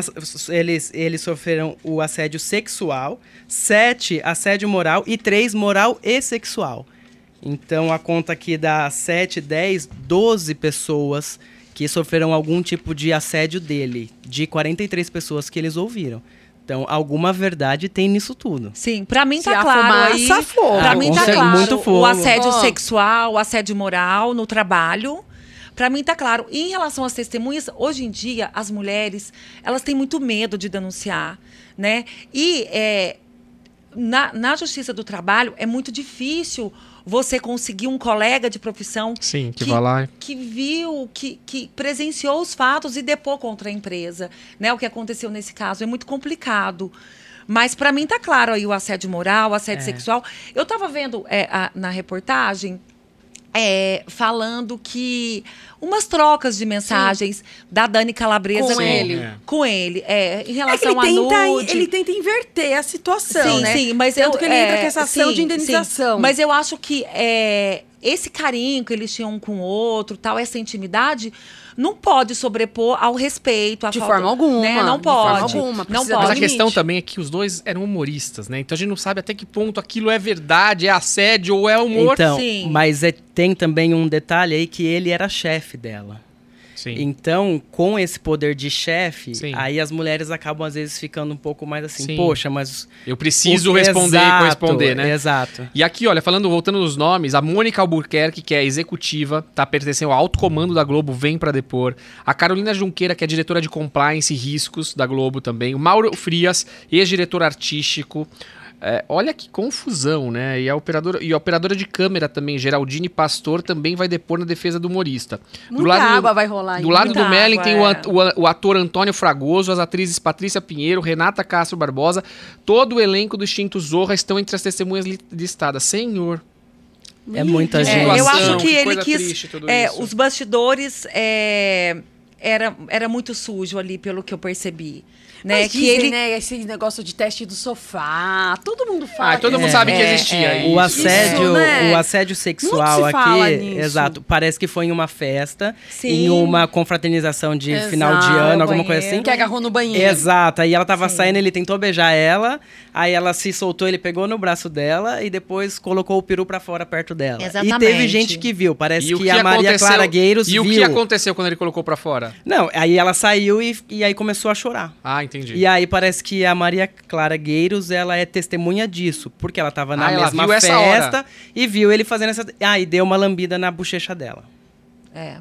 eles, eles sofreram o assédio sexual, sete assédio moral e três moral e sexual. Então a conta aqui dá 7, 10, 12 pessoas que sofreram algum tipo de assédio dele, de 43 pessoas que eles ouviram. Então, alguma verdade tem nisso tudo. Sim, pra mim Se tá a claro aí. for. Pra Ah, mim com tá claro. muito fogo. O assédio Ó. sexual, o assédio moral no trabalho. Pra mim tá claro. E em relação às testemunhas, hoje em dia as mulheres, elas têm muito medo de denunciar, né? E é, na, na justiça do trabalho é muito difícil você conseguir um colega de profissão Sim, que vai lá que viu, que, que presenciou os fatos e depor contra a empresa, né? O que aconteceu nesse caso é muito complicado. Mas para mim tá claro aí o assédio moral, o assédio É. sexual. Eu tava vendo é, a- na reportagem é, falando que umas trocas de mensagens da Dani Calabresa Com ele. É. com ele, é, em É relação ele, a tenta, nude. ele tenta inverter a situação, sim, né? sim, mas Tanto eu, que ele entra com essa ação sim, de indenização. sim. Mas eu acho que é, esse carinho que eles tinham um com o outro, tal, essa intimidade, não pode sobrepor ao respeito, De falta- forma alguma, né? Não de forma pode. alguma, Não precisa Mas pode. a questão também é que os dois eram humoristas, né? Então a gente não sabe até que ponto aquilo é verdade, é assédio ou é humor. Então, Sim. mas é- tem também um detalhe aí que ele era chefe dela. Sim. Então, com esse poder de chefe, Sim. aí as mulheres acabam às vezes ficando um pouco mais assim, Sim. poxa, mas Eu preciso responder e Exato, corresponder, né? Exato. E aqui, olha, falando, voltando nos nomes, a Mônica Albuquerque, que é executiva, tá pertencendo ao alto comando da Globo, vem pra depor. A Carolina Junqueira, que é diretora de compliance e riscos da Globo também. O Mauro Frias, ex-diretor artístico. É, olha que confusão, né? E a, operadora, e a operadora de câmera também, Geraldine Pastor, também vai depor na defesa do humorista. Muita água vai rolar Do lado do Melling tem o, é. o ator Antônio Fragoso, as atrizes Patrícia Pinheiro, Renata Castro Barbosa, todo o elenco do Extinto Zorra estão entre as testemunhas li- listadas. Senhor. É muita É, gente. eu situação, acho que, que ele quis. triste é, os bastidores é, era, era muito sujo ali, pelo que eu percebi. Né? Mas que dizem, ele, né, esse negócio de teste do sofá, todo mundo fala. Ah, todo que- mundo É, sabe que é, existia é. O assédio, Isso, né? o assédio sexual se aqui, nisso. exato, parece que foi em uma festa, Sim. em uma confraternização de Exato. final de ano, alguma coisa assim. Que agarrou no banheiro. Exato, aí ela tava saindo, ele tentou beijar ela, aí ela se soltou, ele pegou no braço dela e depois colocou o peru pra fora perto dela. E Exatamente. teve gente que viu, parece E o que, a Maria Clara Gueiros E viu. o que aconteceu quando ele colocou pra fora? Não, aí ela saiu e, e aí começou a chorar. Ah, entendi. E aí parece que a Maria Clara Gueiros, ela é testemunha disso, porque ela tava na Ah, mesma festa e viu ele fazendo essa... Ah, e deu uma lambida na bochecha dela. é.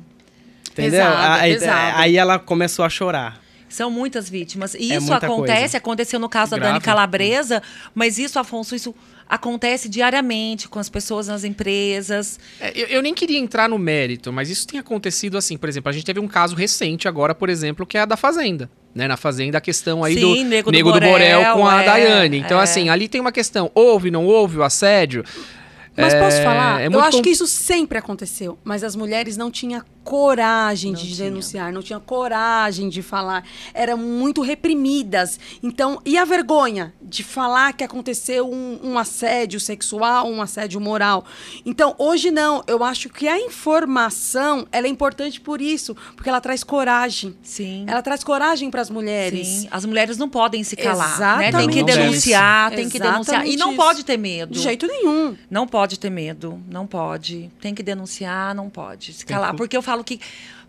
Entendeu? Pesado, aí, pesado. aí ela começou a chorar. São muitas vítimas. E É isso acontece, coisa. aconteceu no caso da Grave. Dani Calabresa, mas isso, Afonso, isso acontece diariamente com as pessoas nas empresas. É, eu, eu nem queria entrar no mérito, mas isso tem acontecido assim. Por exemplo, a gente teve um caso recente agora, por exemplo, que é a da Fazenda. Né, na Fazenda, a questão aí Sim, do Nego do Nego do Borel, Borel com a é, Daiane. Então, é. assim, ali tem uma questão: houve, não houve o assédio? Mas É, posso falar? é eu acho com- que isso sempre aconteceu. Mas as mulheres não tinham coragem Não de tinha. denunciar, não tinham coragem de falar. Eram muito reprimidas. Então, e a vergonha de falar que aconteceu um, um assédio sexual, um assédio moral? Então, hoje não. Eu acho que a informação ela é importante por isso, porque ela traz coragem. Sim. Ela traz coragem para as mulheres. Sim, as mulheres não podem se calar, né? Tem Exatamente que denunciar, tem que denunciar. E Exatamente não isso. pode ter medo. De jeito nenhum. Não pode ter medo, não pode. Tem que denunciar, não pode se calar. que- Porque eu falo que,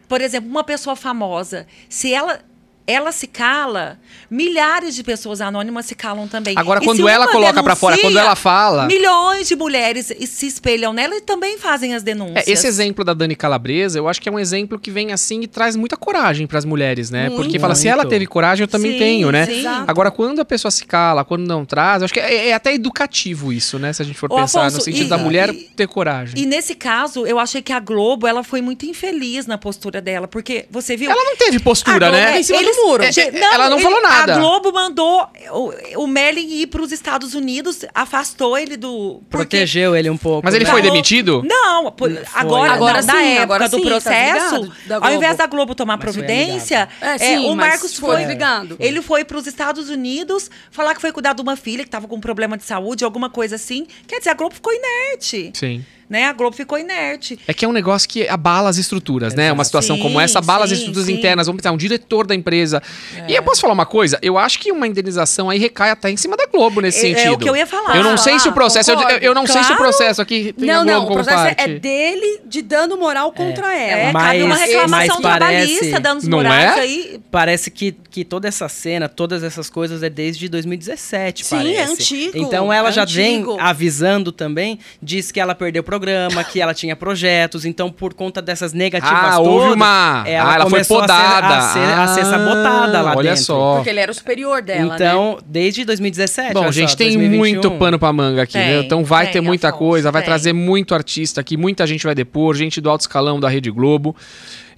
por exemplo, uma pessoa famosa, se ela ela se cala, milhares de pessoas anônimas se calam também. Agora, E quando ela coloca pra fora, quando ela fala. Milhões de mulheres se espelham nela e também fazem as É, denúncias. esse exemplo da Dani Calabresa, eu acho que é um exemplo que vem assim e traz muita coragem pras mulheres, né? Muito. Porque fala, se Muito. ela teve coragem, eu também Sim, tenho, né? sim. Agora, quando a pessoa se cala, quando não traz, eu acho que é, é até educativo isso, né? Se a gente for Ô, pensar no Afonso, sentido e- da mulher e- ter coragem. E nesse caso, eu achei que a Globo, ela foi muito infeliz na postura dela, porque você viu... Ela não teve postura, Globo né? é do muro. É, é, Gente, ela não ele- falou nada. A Globo mandou o, o Merlin ir para os Estados Unidos, afastou ele do. porque- Protegeu ele um pouco. Mas ele né? foi demitido? Não, por- Foi. agora, Agora na, na sim, época agora do sim, tá processo, da ao invés da Globo tomar Mas providência, É, é, sim, o Marcos foi foi. desligado. Ele foi para os Estados Unidos falar que foi cuidar de uma filha que estava com um problema de saúde, alguma coisa assim. Quer dizer, a Globo ficou inerte. Sim. Né? A Globo ficou inerte. É que é um negócio que abala as estruturas, né? Uma situação Sim, como essa abala as sim, estruturas sim. internas. Vamos pensar, um diretor da empresa. E É. eu posso falar uma coisa? Eu acho que uma indenização aí recai até em cima da Globo nesse É- é sentido. o que eu ia falar. Eu não sei se o processo. Eu, Concordo. eu não sei se o Claro. processo aqui tem a Não, Globo não, o como processo é- parte. é dele de dano moral contra ela. É, Mas- cabe uma mas reclamação parece- trabalhista, danos Não morais é? aí. Parece que, que toda essa cena, todas essas coisas é desde 2017, Sim, parece. é antigo, Então ela é já antigo. vem avisando também, diz que ela perdeu o programa, que ela tinha projetos, então por conta dessas negativas Ah, todas, houve uma. ela, ah, ela foi começou a ser- podada. A ser, a ser, Ah, sabotada lá Olha dentro. só. Porque ele era o superior dela, né? Então, desde 2017, Bom, gente, só, tem 2021. muito pano pra manga aqui, Tem, né? Então vai tem, ter muita Afonso, coisa, vai tem. trazer muito artista aqui, muita gente vai depor, gente do alto escalão da Rede Globo.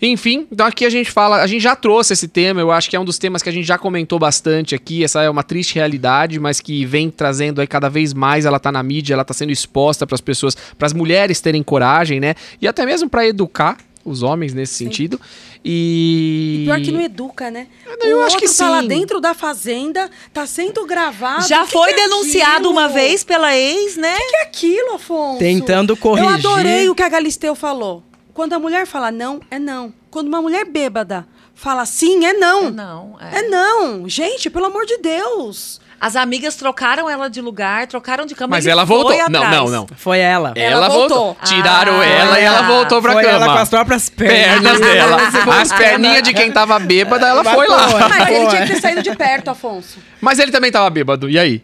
Enfim, então aqui a gente fala, a gente já trouxe esse tema, eu acho que é um dos temas que a gente já comentou bastante aqui, essa é uma triste realidade, mas que vem trazendo aí cada vez mais, ela tá na mídia, ela tá sendo exposta para as pessoas, para as mulheres terem coragem, né? E até mesmo para educar os homens nesse sentido. E E pior que não educa, né? eu o acho que outro tá lá sim. dentro da fazenda, tá sendo gravado. Já que foi que é denunciado aquilo? uma vez pela ex, né? O que é aquilo, Afonso? Tentando corrigir. Eu adorei o que a Galisteu falou. Quando a mulher fala não, é não. Quando uma mulher bêbada fala sim, é não. Não. é. É não. Gente, pelo amor de Deus. As amigas trocaram ela de lugar, trocaram de cama. Mas ele ela voltou. Não, atrás. não, não. Foi ela. Ela, Ela voltou. voltou. Tiraram Ah, ela e ela voltou pra foi cama. ela com as próprias pernas. pernas dela. As perninhas de quem tava bêbada, ela foi lá. Mas ele tinha que ter saído de perto, Afonso. Mas ele também tava bêbado. E aí?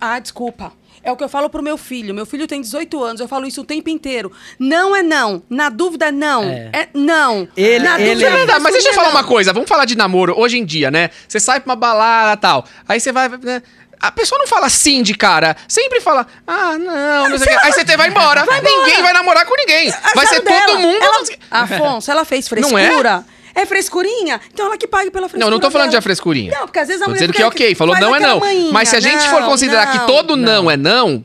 Ah, desculpa. É o que eu falo pro meu filho. Meu filho tem 18 anos, eu falo isso o tempo inteiro. Não é não. Na dúvida, não. É. É, não. Ele- Na ele- dúvida, É mas deixa eu falar não. uma coisa. Vamos falar de namoro hoje em dia, né? Você sai pra uma balada e tal. Aí você vai. né? A pessoa não fala sim de cara. Sempre fala, ah, não, não sei o quê. Aí você vai embora. Ninguém vai namorar com ninguém. Vai ser dela. todo mundo. Ela- Afonso, ela fez Não é? É? frescurinha? Então ela que pague pela frescura. Não, não tô falando dela. de frescurinha. Não, porque às vezes a Tô mulher dizendo que fica- ok, falou não é não. manhinha. Mas se a gente for Não, considerar que não. todo não. é não,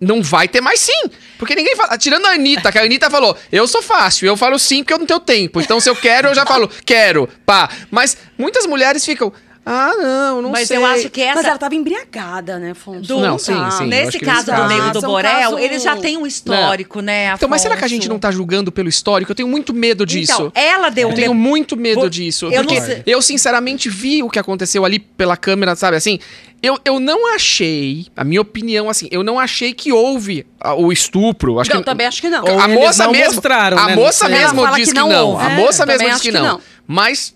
não vai ter mais sim. Porque ninguém fala. Tirando a Anitta, que a Anitta falou, eu sou fácil, eu falo sim porque eu não tenho tempo. Então se eu quero, eu já falo, quero, pá. Mas muitas mulheres ficam, ah, não, não Mas sei. eu acho que essa. Mas ela tava embriagada, né, Afonso? Do- Não, sim, tá. sim. Nesse caso do Nego do Ah, são Borel, caso- ele já tem um histórico, né? Então, mas será que a gente Afonso? não tá julgando pelo histórico? Eu tenho muito medo disso. Então, ela deu um Eu tenho muito medo Vou- disso. eu porque não eu, sinceramente, vi o que aconteceu ali pela câmera, sabe? Assim, eu, eu não achei, a minha opinião, assim, eu não achei que houve ah, o estupro. Acho Não, que, também acho que não. A moça não mesmo. mostraram, a né? Não moça sei. mesmo disse que não não. A É, moça mesmo disse que não. não. Mas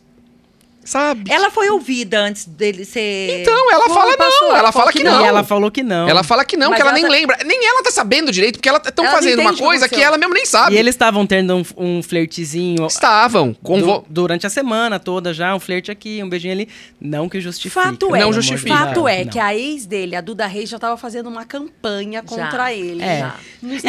Sabe? Ela foi ouvida antes dele ser. Então, ela Foi, fala passou, não, ela fala que que não. ela falou que não. Ela fala que não, Mas que ela, ela nem tá- lembra. Nem ela tá sabendo direito, porque ela estão não fazendo uma que coisa que ela mesmo nem sabe. E eles estavam tendo um, um flertezinho Estavam. du- Convo... durante a semana toda já, um flerte aqui, um beijinho ali. Não que justifique. Fato pelo é, Não justifica. Fato é que a ex dele, a Duda Reis, já tava fazendo uma campanha contra ele. É. já.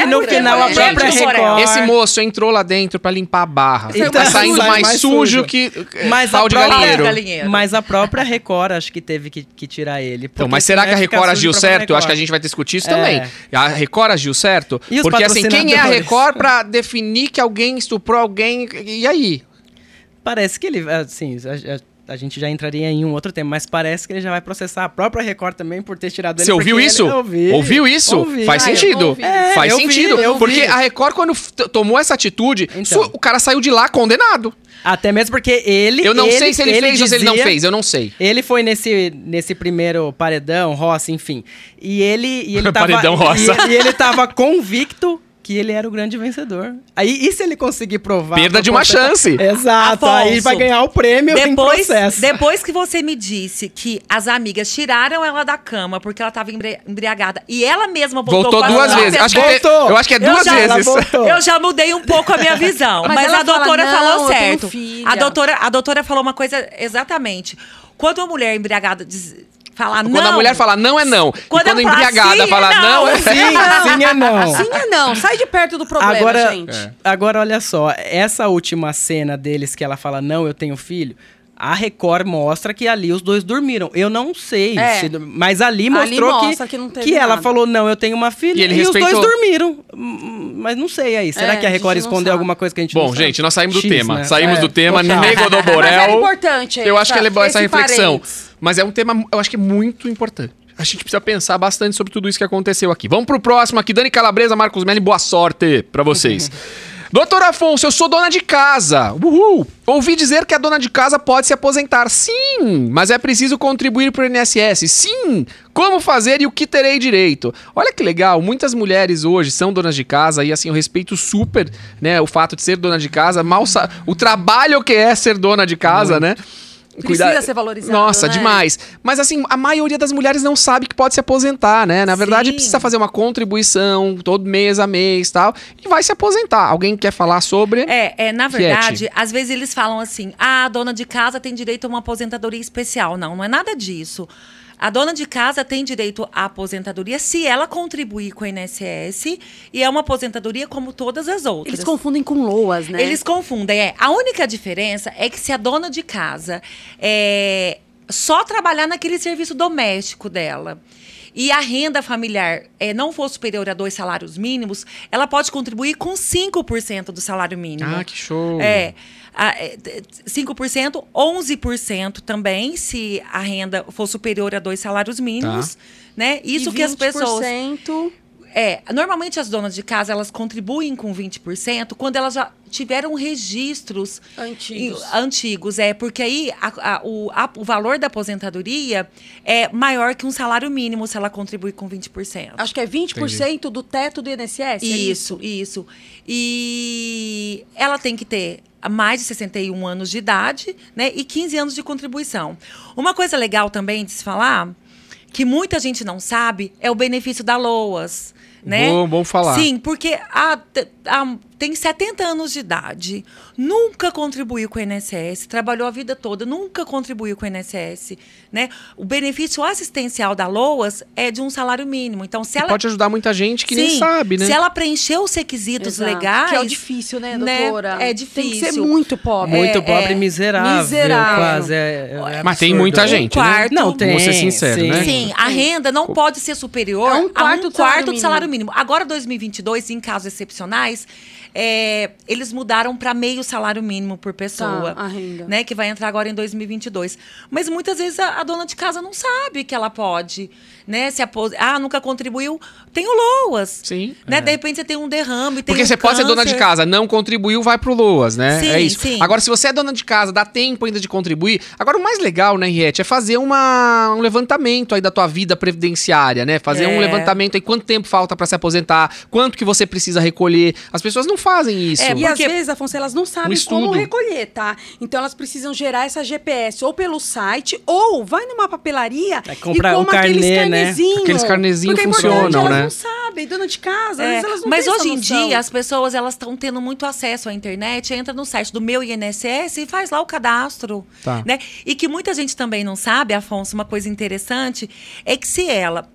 E no final a própria Gente, Record... Esse moço entrou lá dentro pra limpar a barra. Então, tá saindo sai mais, mais sujo, que eh, Mas pau a de própria- galinheiro. Galinheiro. Mas a própria Record acho que teve que, que tirar ele. Então, mas será que a ia ficar Record agiu certo? Eu acho que a Record. gente vai discutir isso É. também. A Record agiu certo? E os Porque assim, quem é a? Record pra definir que alguém estuprou alguém? E aí? Parece que ele, assim, a, gente já entraria em um outro tema, mas parece que ele já vai processar a própria Record também por ter tirado ele. Você ouviu isso? Ele, ouvi, ouviu isso? ouvi. Faz Ah, sentido. É, Faz vi, sentido. vi. porque a Record, quando tomou essa atitude, Então. o cara saiu de lá condenado. Até mesmo porque ele. Eu não sei se ele, fez ou se ele não dizia- fez, eu não sei. Ele foi nesse, nesse primeiro paredão, roça, enfim. E ele, e ele tava. Paredão roça. E, e ele tava convicto que ele era o grande vencedor. Aí, e se ele conseguir provar? Perda de uma conta- chance. Exato. aí Afonso, vai ganhar o prêmio em Depois, processo. depois que você me disse que as amigas tiraram ela da cama porque ela tava embri- embriagada e ela mesma voltou, Voltou duas vezes. Acho Voltou. eu acho que é Eu duas já- vezes. Eu já mudei um pouco a minha visão. Mas mas a doutora fala, falou "Não, eu tenho certo. filha." A doutora, a doutora falou uma coisa exatamente. Quando uma mulher embriagada diz, fala não. Quando a mulher fala não é não. Quando e quando a fala embriagada sim, é fala não. não, é Sim, sim é não. Sim é não, sai de perto do problema, agora, gente. agora, olha só, essa última cena deles que ela fala, não, eu tenho filho, a Record mostra que ali os dois dormiram. Eu não sei, É. se- mas ali Ali mostrou mostra que, que não teve ela falou, não, eu tenho uma filha, E ele e, os dois dormiram. Hum, Mas não sei aí, será É, que a a Record não escondeu sabe. alguma coisa que a gente não Bom, sabe? gente, nós saímos do X, tema. né? Saímos É, do tema, total. Nego do Borel. Mas era importante Eu acho que é essa, essa reflexão. parênteses. Mas é um tema, eu acho que é muito importante. A gente precisa pensar bastante sobre tudo isso que aconteceu aqui. Vamos pro próximo aqui. Dani Calabresa, Marcos Melli, boa sorte pra vocês. Doutor Afonso, eu sou dona de casa. Uhul! Ouvi dizer que a dona de casa pode se aposentar. Sim, mas é preciso contribuir pro INSS. Sim! Como fazer e o que terei direito? Olha que legal, muitas mulheres hoje são donas de casa e assim eu respeito super, né, o fato de ser dona de casa, mal o trabalho que é ser dona de casa, né? Precisa ser valorizado, Nossa, né? demais. Mas assim, a maioria das mulheres não sabe que pode se aposentar, né? Na verdade, Sim. precisa fazer uma contribuição todo mês a mês tal, e vai se aposentar. Alguém quer falar sobre? É, é, na verdade, às vezes eles falam assim: ah, a dona de casa tem direito a uma aposentadoria especial. Não, não é nada disso. A dona de casa tem direito à aposentadoria se ela contribuir com o INSS e é uma aposentadoria como todas as outras. Eles confundem com loas, né? Eles confundem. É. A única diferença é que se a dona de casa é, só trabalhar naquele serviço doméstico dela e a renda familiar é, não for superior a dois salários mínimos, ela pode contribuir com 5% do salário mínimo. Ah, que show. É. a- é, d- 5%, 11% também, se a renda for superior a dois salários mínimos. Né? Isso E que as pessoas. 20% É, normalmente as donas de casa elas contribuem com 20% quando elas já tiveram registros Antigos. e- antigos, é, porque aí a- a- o, a- o valor da aposentadoria é maior que um salário mínimo se ela contribui com 20%. Acho que é 20% do teto do INSS. é Isso, isso. E ela tem que ter mais de 61 anos de idade, né? E 15 anos de contribuição. Uma coisa legal também de se falar, que muita gente não sabe, é o benefício da LOAS. Né? Bom- bom falar. Sim, porque a, a- tem 70 anos de idade, nunca contribuiu com o INSS, trabalhou a vida toda, nunca contribuiu com o INSS. Né? O benefício assistencial da LOAS é de um salário mínimo. Então, se ela pode ajudar muita gente que nem Sim, sabe, né? Se ela preencher os requisitos Exato. legais. Que é o difícil, né, doutora? É Tem que ser difícil. muito pobre. Muito É, pobre e é, miserável, miserável. quase. É, é Mas tem muita gente, né? quarto. Não, tem. Vamos ser sinceros, sim. né? Sim, a renda não pode ser superior É um a quarto um do salário quarto do mínimo. salário mínimo. Agora, 2022, em casos excepcionais, é, eles mudaram para meio salário mínimo por pessoa. Tá, a renda. Né, que vai entrar agora em 2022. Mas muitas vezes a, a dona de casa não sabe que ela pode. Né, se apos... Ah, nunca contribuiu. Tem o LOAS. Sim. Né? De repente você tem um derrame. tem Porque um você pode ser dona de casa, não contribuiu, vai pro Loas, né? Sim, é isso. sim. Agora, se você é dona de casa, dá tempo ainda de contribuir. Agora, o mais legal, né, Riete, é fazer uma, um levantamento aí da tua vida previdenciária, né? Fazer um É. levantamento aí, quanto tempo falta pra se aposentar, quanto que você precisa recolher. As pessoas não fazem isso. É, E às vezes, Afonso, elas não sabem estudo. como recolher, tá? Então elas precisam gerar essa GPS ou pelo site, ou vai numa papelaria É, comprar e um carnê, né? carnezinhos. Aqueles carnezinhos é funcionam, elas né? não sabem, dona de casa, às É, vezes elas não mas hoje em dia as pessoas elas estão tendo muito acesso à internet, entra no site do meu INSS e faz lá o cadastro, Tá. né? E que muita gente também não sabe, Afonso, uma coisa interessante é que se ela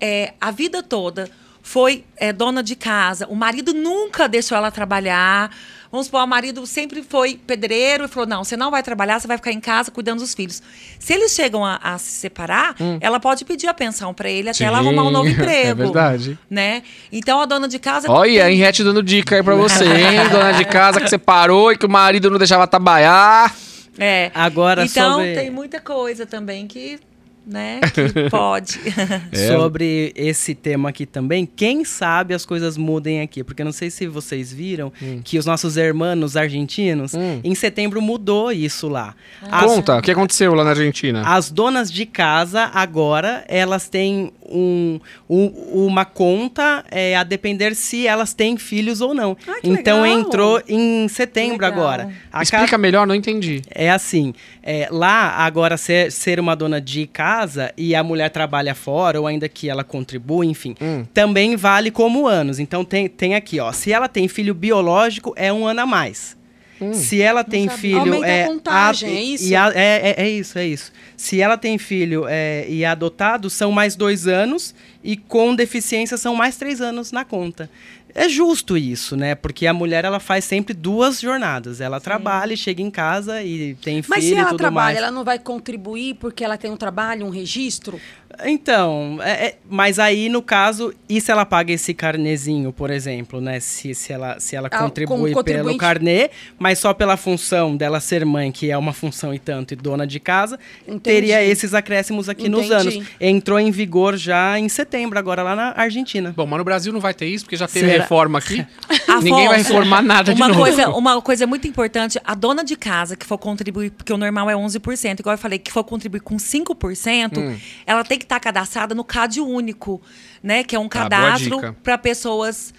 é, a vida toda foi é, dona de casa, o marido nunca deixou ela trabalhar. Vamos supor, o marido sempre foi pedreiro e falou: não, você não vai trabalhar, você vai ficar em casa cuidando dos filhos. Se eles chegam a, a se separar, ela pode pedir a pensão para ele até ela Hum. Sim, arrumar um novo é emprego. verdade. Né? Então a dona de casa. Olha, a tem- Henriette dando dica aí pra você, hein? Dona de casa que separou e que o marido não deixava trabalhar. É. Agora, então sobre- tem muita coisa também que, né, que pode. É. Sobre esse tema aqui também, quem sabe as coisas mudem aqui. Porque não sei se vocês viram que os nossos irmãos argentinos, Hum. em setembro mudou isso lá. As, Conta, o que aconteceu lá na Argentina? as donas de casa, agora, elas têm um, um- uma conta é, a depender se elas têm filhos ou não. Ah, que então legal. entrou em setembro agora. A Explica ca- melhor, não entendi. É assim, é, lá agora ser, ser uma dona de casa e a mulher trabalha fora, ou ainda que ela contribui, enfim, Hum. também vale como anos. Então tem, tem aqui, ó, se ela tem filho biológico, é um ano a mais. Hum. Se ela tem filho. Aumenta a é, contagem, a- é isso? e a- é, é, é isso, é isso. Se ela tem filho é, e é adotado, são mais dois anos, e com deficiência são mais três anos na conta. É justo isso, né? Porque a mulher ela faz sempre duas jornadas. Ela trabalha e chega em casa e tem filho Mas se e ela tudo trabalha, mais. ela não vai contribuir porque ela tem um trabalho, um registro? Então, é- é- mas aí no caso, e se ela paga esse carnezinho, por exemplo, né? Se, se ela, se ela Ah, contribui pelo carnê, mas só pela função dela ser mãe, que é uma função e tanto, e dona de casa, Entendi. teria esses acréscimos aqui nos Entendi. anos. Entrou em vigor já em setembro, agora lá na Argentina. Bom, mas no Brasil não vai ter isso, porque já teve Será? reforma aqui. Ninguém vai reformar nada de uma novo. Coisa, uma coisa muito importante, a dona de casa que for contribuir, porque o normal é 11%, igual eu falei, que for contribuir com 5%, Hum. ela tem que estar cadastrada no CAD único, né? Que é um Tá, cadastro dica. para pessoas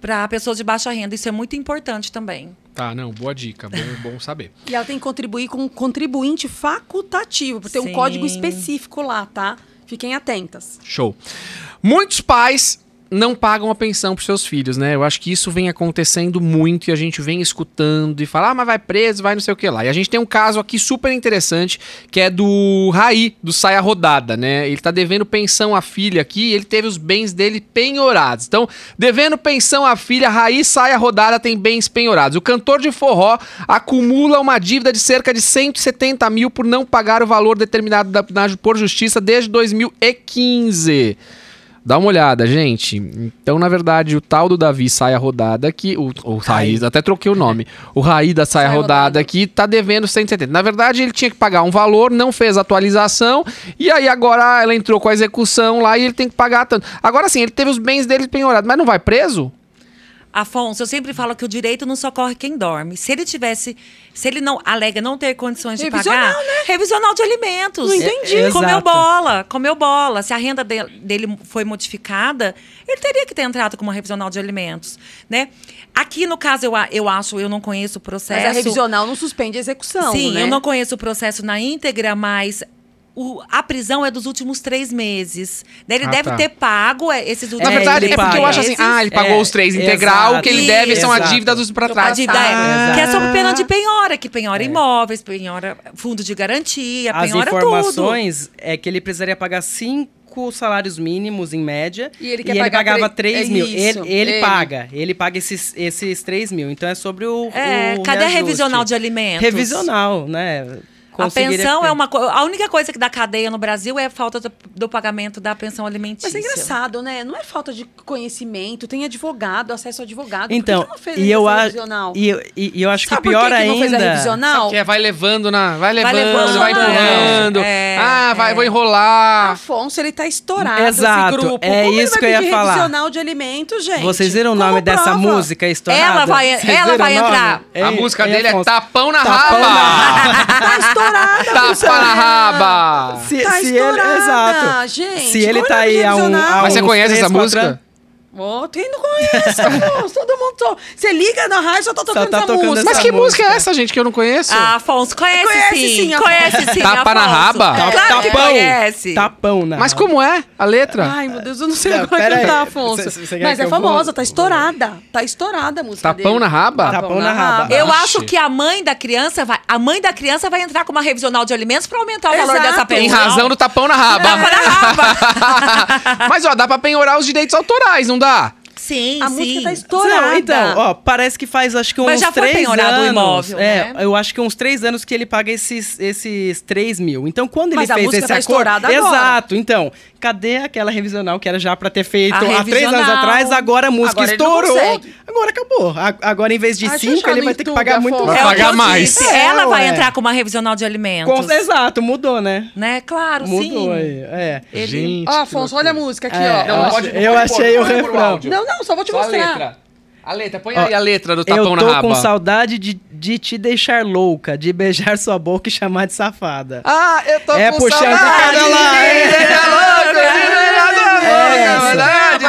para pessoas de baixa renda. Isso é muito importante também. Tá, não, boa dica, bom, bom saber. E ela tem que contribuir com um contribuinte facultativo, porque tem um código específico lá, tá? Fiquem atentas. Show. Muitos pais não pagam a pensão para seus filhos, né? Eu acho que isso vem acontecendo muito e a gente vem escutando e fala, ah, mas vai preso, vai não sei o que lá. E a gente tem um caso aqui super interessante, que é do Raí, do Saia Rodada, né? Ele tá devendo pensão à filha aqui e ele teve os bens dele penhorados. Então, devendo pensão à filha, Raí Saia Rodada tem bens penhorados. O cantor de forró acumula uma dívida de cerca de 170 mil por não pagar o valor determinado da- na- por justiça desde 2015. Dá uma olhada, gente. Então, na verdade, o tal do Davi Saia Rodada aqui, o, o Raí, até troquei o nome. O Raí da Saia Saia Rodada Rodada. aqui tá devendo 170. Na verdade, ele tinha que pagar um valor, não fez a atualização, e aí agora ela entrou com a execução lá e ele tem que pagar tanto. Agora sim, ele teve os bens dele penhorados, mas não vai preso? Afonso, eu sempre falo que o direito não socorre quem dorme. Se ele tivesse, se ele não alega não ter condições de Revisional, pagar, revisional de alimentos. Não entendi. É, Comeu bola, comeu bola. Se a renda de- dele foi modificada, ele teria que ter entrado com uma revisional de alimentos, né? Aqui no caso eu, eu acho, eu não conheço o processo. Mas a revisional não suspende a execução, Sim, né? eu não conheço o processo na íntegra, mas o- a prisão é dos últimos três meses. Daí Ele Ah, deve tá. ter pago é, esses últimos Na É, verdade, ele é porque eu paga. acho assim, ah, ele pagou É, os três integral, exato. o que ele deve são a dívida dos pra A trás. dívida é, Ah. que é sob pena de penhora, que penhora imóveis, penhora fundo de garantia, As penhora tudo. informações é que ele precisaria pagar cinco salários mínimos em média E ele quer pagar pagava tre- 3 é mil. isso, ele, ele ele. paga. Ele paga esses, esses 3 mil. Então é sobre o. É, o cadê a reajuste. revisional de alimentos? Revisional, né? A pensão ter. é uma coisa. A única coisa que dá cadeia no Brasil é a falta do, do pagamento da pensão alimentícia. Mas é engraçado, né? Não é falta de conhecimento, tem advogado, acesso a advogado. Então, por que que não fez e eu, essa a, revisional? e, eu- e- e eu acho Sabe que pior por que que ainda. não fez a revisional? que é, vai levando na. Vai levando, vai, levando, empurrando. é, ah, vai, é. vou enrolar. Afonso, ele tá estourado Exato, esse grupo. é Como ele isso vai que eu ia pedir falar. revisional de alimentos, gente? Vocês viram o Como nome dessa prova? música estourada? Ela vai- Vocês ela vai entrar. a música dele é Afonso? Tapão na Tapão na Raba. Tá estourada, Tapa na raba. Se, Tá se ele, exato. gente. Se ele tá aí há um. há Mas você conhece essa música? Ô, quem não conhece, Afonso? Todo mundo. Só... Você liga na rádio, só tá tocando tá essa tocando música. Mas que música é essa, gente, que eu não conheço? Ah, Afonso, conhece, Conhece sim. sim, conhece sim, Tapa na Afonso. raba? É claro que conhece. Tapão, né? Mas como é a letra? Ai, meu Deus, eu não sei Não, como é pera cantar, aí. Afonso. Cê- cê Mas é famosa, vou- tá estourada. Tá estourada a música Tapão dele. na raba? Tapão na raba. Eu Vixe. acho que a mãe da criança vai. A mãe da criança vai entrar com uma revisional de alimentos pra aumentar o valor Exato. dessa pensão. Em razão do tapão na raba. Tapa na raba. Mas, ó, dá pra penhorar os direitos autorais, não dá? Sim, A sim. música tá estourada. Não, então, ó, parece que faz acho que uns Mas já foi três o anos. imóvel, é, né? eu acho que uns três anos que ele paga esses, esses 3 mil. Então, quando Mas ele fez esse tá acordo. estourada agora. Exato, então, cadê aquela revisional que era já pra ter feito há três anos atrás? Agora a música Agora não estourou. Agora acabou. Agora, em vez de Acha 5, achar ele vai ter que pagar muito. Vai É o mais. pagar mais. É, Ela vai ué. entrar com uma revisional de alimentos. Com- exato, mudou, né? Né? Claro, Mudou sim. aí. É. Ele- Gente. Ó, Afonso, olha a música aqui, É, ó. eu Não, eu pode achei o refrão. áudio. Não, não, só vou te Só a mostrar. letra. A letra, põe Ó, aí a letra do Eu tapão na tô raba. com saudade de, de te deixar louca, de beijar sua boca e chamar de safada. Ah, eu tô É com puxando saudade. cada lá, é. É é verdade,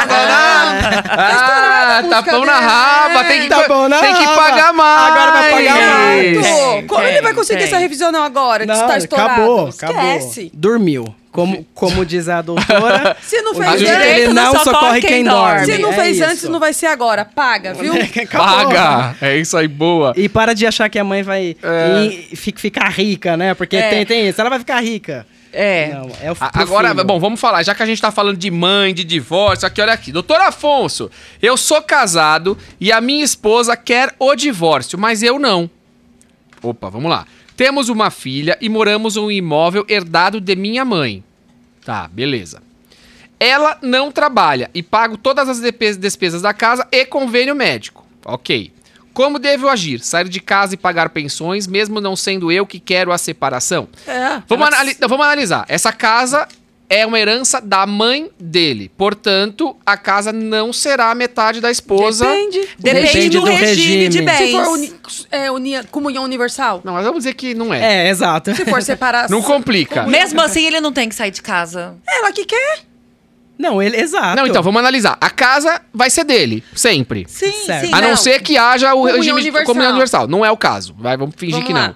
Ah, música tapão na dele. raba, tem que, Tapão na tem que pagar mais. Agora vai pagar mais. Como ele vai conseguir tem. essa revisional agora, que Não, está estourado? acabou, Esquece. acabou. Dormiu. Como, como diz a doutora, Se não fez direito, ele não socorre socorre quem quem dorme. dorme. Se não É fez isso. antes, não vai ser agora. Paga, viu? Paga. É isso aí, boa. E para de achar que a mãe vai É. ficar rica, né? Porque É. tem, tem isso. Ela vai ficar rica. É. Não, é o Agora, filho. bom, vamos falar. Já que a gente tá falando de mãe, de divórcio, aqui, olha aqui. Doutor Afonso, eu sou casado e a minha esposa quer o divórcio, mas eu não. Opa, vamos lá. Temos uma filha e moramos um imóvel herdado de minha mãe. Tá, beleza. Ela não trabalha e pago todas as despesas da casa e convênio médico. Ok. Como devo agir? Sair de casa e pagar pensões, mesmo não sendo eu que quero a separação? É. Vamos, anali- não, vamos analisar. Essa casa é uma herança da mãe dele. Portanto, a casa não será metade da esposa. Depende. Depende, Depende do, do regime, de regime. bens. Se for uni, é, uni- comunhão universal. Não, mas vamos dizer que não é. É, exato. Se for separação. Não complica. Mesmo assim, ele não tem que sair de casa. Ela que quer. Não, ele, exato. Não, então, vamos analisar. A casa vai ser dele, sempre. Sim, Certo. sim. A não, não. ser que haja o Comunhão regime de universal. comunhão universal. Não é o caso. Vai, vamos fingir Vamos que lá. não.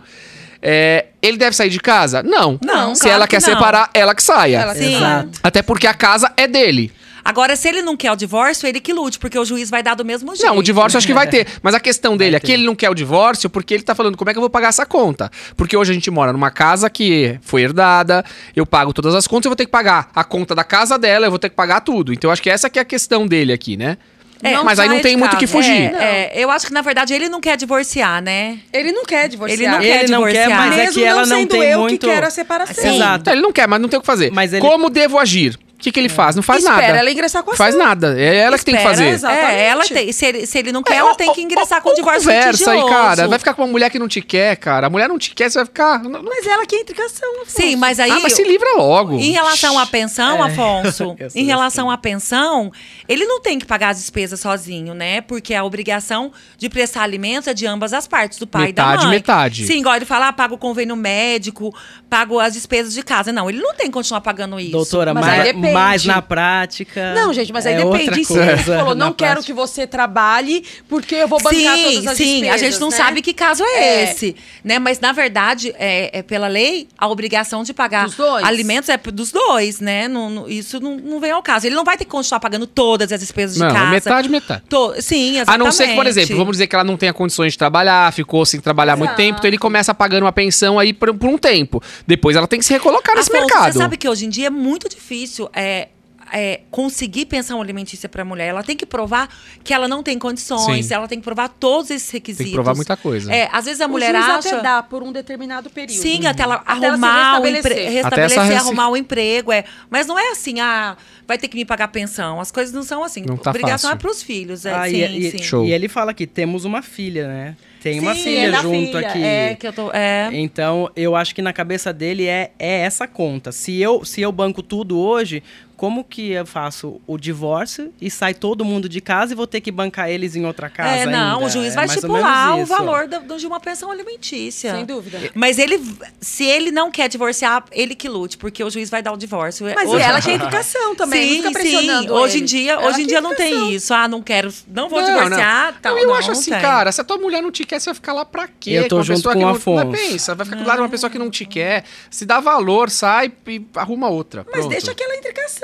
É, ele deve sair de casa? Não. Não, Se claro ela que quer não. separar, ela que saia. Ela Sim. Exato. Até porque a casa é dele. Agora, se ele não quer o divórcio, ele que lute, porque o juiz vai dar do mesmo jeito. Não, o divórcio acho que vai ter. Mas a questão dele é que ele não quer o divórcio porque ele tá falando como é que eu vou pagar essa conta. Porque hoje a gente mora numa casa que foi herdada, eu pago todas as contas, eu vou ter que pagar a conta da casa dela, eu vou ter que pagar tudo. Então acho que essa que é a questão dele aqui, né? É, mas aí não tem muito o que fugir. É, é, eu acho que, na verdade, ele não quer divorciar, né? Ele não quer divorciar. Ele não quer Ele não quer, divorciar. mas é Mesmo que ela não não sendo tem eu muito... que quero a separação. Sim. Exato. Ele não quer, mas não tem o que fazer. Mas ele- Como devo agir? O que, que ele faz? Não faz Espera nada. ela ingressar com a Faz ação. nada. É ela que tem que Espera, fazer. Exatamente. É, ela tem. Se ele, se ele não quer, É, ela tem que ingressar ou- com ou divórcio Conversa aí, cara. Vai ficar com uma mulher que não te quer, cara. A mulher não te quer, você vai ficar. Mas ela que entra com a ação. Afonso. Sim, mas aí. Ah, mas se livra logo. Em relação à pensão, É. Afonso, em relação à pensão, ele não tem que pagar as despesas sozinho, né? Porque a obrigação de prestar alimentos é de ambas as partes, do pai e Metade, da mãe. metade. Sim, igual ele fala, ah, pago o convênio médico, pago as despesas de casa. Não, ele não tem que continuar pagando isso. Doutora, Mas mais, aí depende. mais na prática. Não, gente, mas aí é depende. Se coisa ele falou, não quero prática. que você trabalhe, porque eu vou bancar sim, todas as sim, despesas, a gente não né? sabe que caso é, É. esse, né? Mas na verdade, é, é pela lei a obrigação de pagar alimentos é dos dois, né? Não- não- isso não, não vem ao caso. Ele não vai ter que continuar pagando todas as despesas de Não, casa. metade, metade. To- sim, exatamente. A não ser que, por exemplo, vamos dizer que ela não tenha condições de trabalhar, ficou sem trabalhar há muito Exato. tempo, então ele começa pagando uma pensão aí por, por um tempo. Depois ela tem que se recolocar nesse Afonso, mercado. Você sabe que hoje em dia é muito difícil é, é, conseguir pensão alimentícia para a mulher. Ela tem que provar que ela não tem condições, Sim. ela tem que provar todos esses requisitos. Tem que provar muita coisa. É, às vezes a O mulher juiz acha. até dá por um determinado período. Sim, até ela Até ela se arrumar o restabelecer. empre... Até restabelecer, essa arrumar o emprego, é. Mas não é assim, ah, vai ter que me pagar pensão. As coisas não são assim. Não tá Obrigação fácil. é pros filhos, é. Ah, sim, e, e- sim. Show. e ele fala que temos uma filha, né? Tem uma Sim, filha é junto filha, aqui. É, que eu tô. É. Então, eu acho que na cabeça dele é, é essa conta. Se eu, se eu banco tudo hoje, como que eu faço o divórcio e sai todo mundo de casa e vou ter que bancar eles em outra casa? É, não, ainda? o juiz É vai ou estipular o valor de uma pensão alimentícia. Sem dúvida. Mas ele, se ele não quer divorciar, ele que lute, porque o juiz vai dar o divórcio. Mas Hoje- ela quer educação também, Sim, não fica sim. Hoje ele. em dia, Ela hoje em dia não tem isso. Ah, não quero, não vou Não, divorciar, não. tal. Não, eu não, acho não assim, tem. cara, se a tua mulher não te quer, você vai ficar lá pra quê? Eu tô uma junto pessoa com não, Afonso. Não, pensa, vai ficar do lado de uma pessoa que não te quer. Se dá valor, sai e arruma outra. Mas Pronto. deixa aquela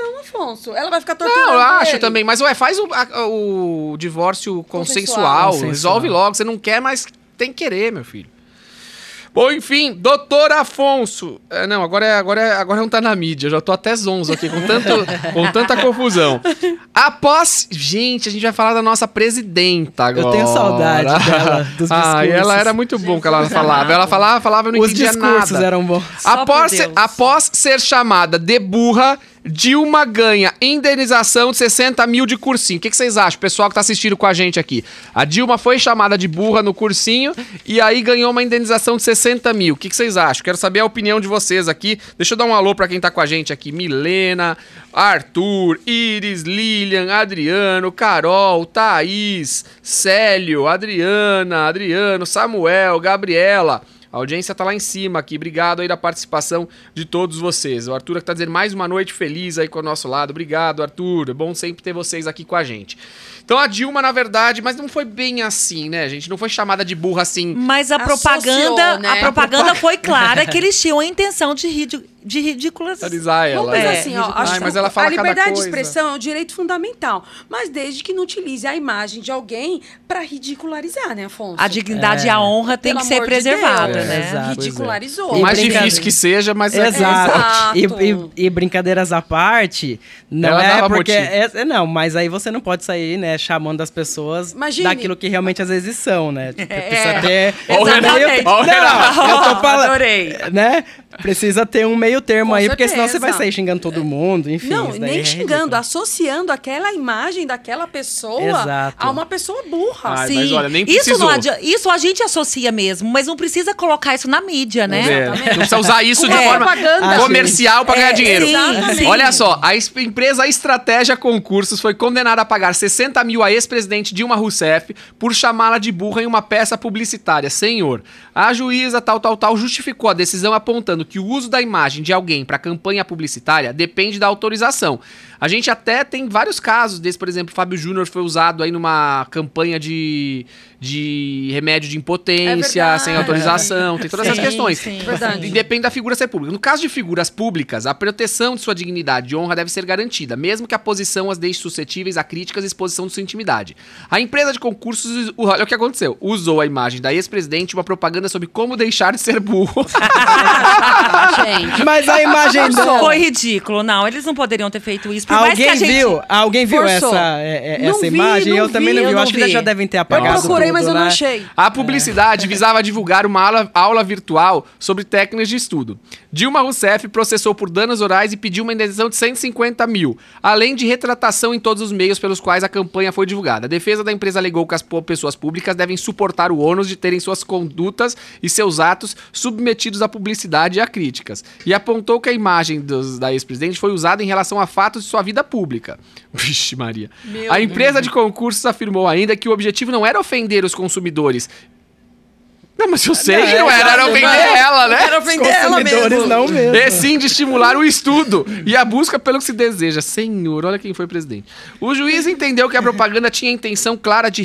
intricação, Afonso. Ela vai ficar torturando Não, eu acho ele. também, mas ué, faz o, a- o divórcio consensual, Consensual. Consensual. resolve logo. Você não quer, mas tem que querer, meu filho. Bom, enfim, doutor Afonso. É, não, agora é, agora, é, agora não tá na mídia. Eu já tô até zonzo aqui, com, tanto, com tanta confusão. Após. Gente, a gente vai falar da nossa presidenta agora. Eu tenho saudade dela, dos Ah, e ela discursos. era muito bom que ela falava. Ela falava, falava, eu não Os entendia discursos nada. eram bons. Só Após após ser chamada de burra, Dilma ganha indenização de 60 mil de cursinho. O que, que vocês acham, pessoal que tá assistindo com a gente aqui? A Dilma foi chamada de burra no cursinho e aí ganhou uma indenização de 60 mil. O que, que vocês acham? Quero saber a opinião de vocês aqui. Deixa eu dar um alô pra quem tá com a gente aqui. Milena, Arthur, Iris, Lilian, Adriano, Carol, Thaís, Célio, Adriana, Adriano, Samuel, Gabriela. A audiência tá lá em cima aqui. Obrigado aí da participação de todos vocês. O Arthur que tá dizendo mais uma noite feliz aí com o nosso lado. Obrigado, Arthur. É bom sempre ter vocês aqui com a gente. Então a Dilma, na verdade, mas não foi bem assim, né, gente? Não foi chamada de burra assim. Mas a Associou, propaganda, né? a propaganda foi clara que eles tinham a intenção de, ridi de ridiculizar. Alisar ela. Pensar É, assim, ó, Ai, acho mas que ela fala a liberdade de expressão é um direito fundamental, mas desde que não utilize a imagem de alguém pra ridicularizar, né, Afonso? A dignidade É. e a honra tem Pelo que ser de preservada, Deus. né? Exato. Ridicularizou. Por mais difícil que seja, mas é- Exato. Exato. E, e- e brincadeiras à parte, não Ela é porque. É, é- não, mas aí você não pode sair, né, chamando as pessoas Imagine. daquilo que realmente às vezes são, né? Tipo, É, precisa ter. Um Renato, meio-. Não, eu tô falando. Adorei. Né? Precisa ter um meio termo Com aí, porque senão você certeza. vai sair xingando todo mundo, enfim. Não, nem é xingando, associando aquela imagem daquela pessoa Exato. a uma pessoa burra. Ai, Sim. mas olha, nem isso, não isso a gente associa mesmo, mas não precisa colocar isso na mídia, né? É, não precisa usar isso de forma propaganda. comercial para ganhar É, dinheiro. Exatamente. Olha só, a es- empresa Estratégia Concursos foi condenada a pagar 60 mil a ex-presidente Dilma Rousseff por chamá-la de burra em uma peça publicitária. Senhor, a juíza tal, tal, tal justificou a decisão apontando que o uso da imagem de alguém para campanha publicitária depende da autorização. A gente até tem vários casos desse, por exemplo, Fábio Júnior foi usado aí numa campanha de, de remédio de impotência, É verdade. sem autorização, tem todas essas Sim, questões. sim. Verdade. E depende da figura ser pública. No caso de figuras públicas, a proteção de sua dignidade e honra deve ser garantida, mesmo que a posição as deixe suscetíveis a críticas e exposição de sua intimidade. A empresa de concursos, olha o que aconteceu, usou a imagem da ex-presidente em uma propaganda sobre como deixar de ser burro. gente. Mas a imagem dela. Foi ridículo. Não, eles não poderiam ter feito isso. Por mais que Alguém viu? Alguém viu Forçou. essa, é- é- Não essa vi, imagem? não eu também vi, não vi. eu Eu não acho que eles vi. já devem ter Eu apagado. procurei, mas tudo, eu não né? achei. A publicidade visava divulgar uma aula, aula virtual sobre técnicas de estudo. Dilma Rousseff processou por danos orais e pediu uma indenização de 150 mil, além de retratação em todos os meios pelos quais a campanha foi divulgada. A defesa da empresa alegou que as pessoas públicas devem suportar o ônus de terem suas condutas e seus atos submetidos à publicidade e a críticas. E apontou que a imagem dos- da ex-presidente foi usada em relação a fatos de sua vida pública. Vixe, Maria. Meu a empresa de concursos afirmou ainda que o objetivo não era ofender os consumidores. Não, mas eu sei Não, que não era, era não. ela, né? Era ofender ela Consumidores mesmo. não mesmo. E sim de estimular o estudo e a busca pelo que se deseja. Senhor, olha quem foi presidente. O juiz entendeu que a propaganda tinha a intenção clara de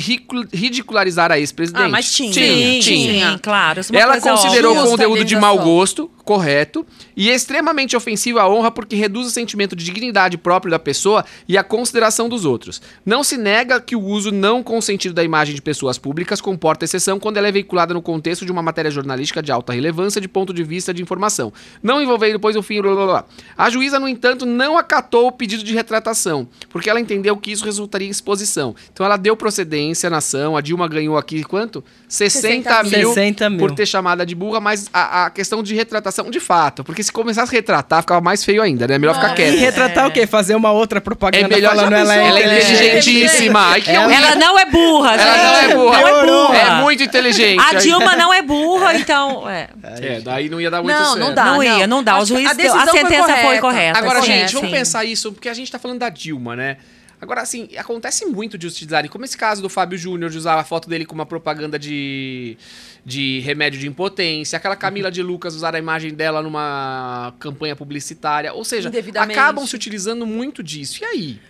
ridicularizar a ex-presidente. Ah, mas tinha. Sim, Tinha. sim, claro. É uma Ela coisa considerou o conteúdo de mau gosto, correto, e extremamente ofensivo à honra porque reduz o sentimento de dignidade próprio da pessoa e a consideração dos outros. Não se nega que o uso não consentido da imagem de pessoas públicas comporta exceção quando ela é veiculada no contexto de uma matéria jornalística de alta relevância de ponto de vista de informação, não envolvendo, pois, o fim... Blá, blá, blá. A juíza, no entanto, não acatou o pedido de retratação, porque ela entendeu que isso resultaria em exposição. Então ela deu procedência na ação, a Dilma ganhou aqui quanto? 60, 60 mil, 60 mil. por ter chamada de burra, mas a, a questão de retratação de fato. Porque se começasse a retratar, ficava mais feio ainda, né? Melhor ficar E quieto. retratar o quê? Fazer uma outra propaganda É melhor falando ela é, ela é inteligentíssima. Ai, que Ela- não é burra, Ela não é burra. Não é burra. É muito inteligente. A Aí- Não é burra, então. É. É, daí não ia dar muito Não, certo. não dá. não ia, não dá. O juiz a deu- a, decisão foi sentença foi correta. correta. Agora, correta, gente, vamos sim. pensar isso, porque a gente tá falando da Dilma, né? Agora, assim, acontece muito de utilizarem, como esse caso do Fábio Júnior, de usar a foto dele como uma propaganda de, de remédio de impotência, aquela Camila de Lucas usar a imagem dela numa campanha publicitária, ou seja, acabam se utilizando muito disso. E aí?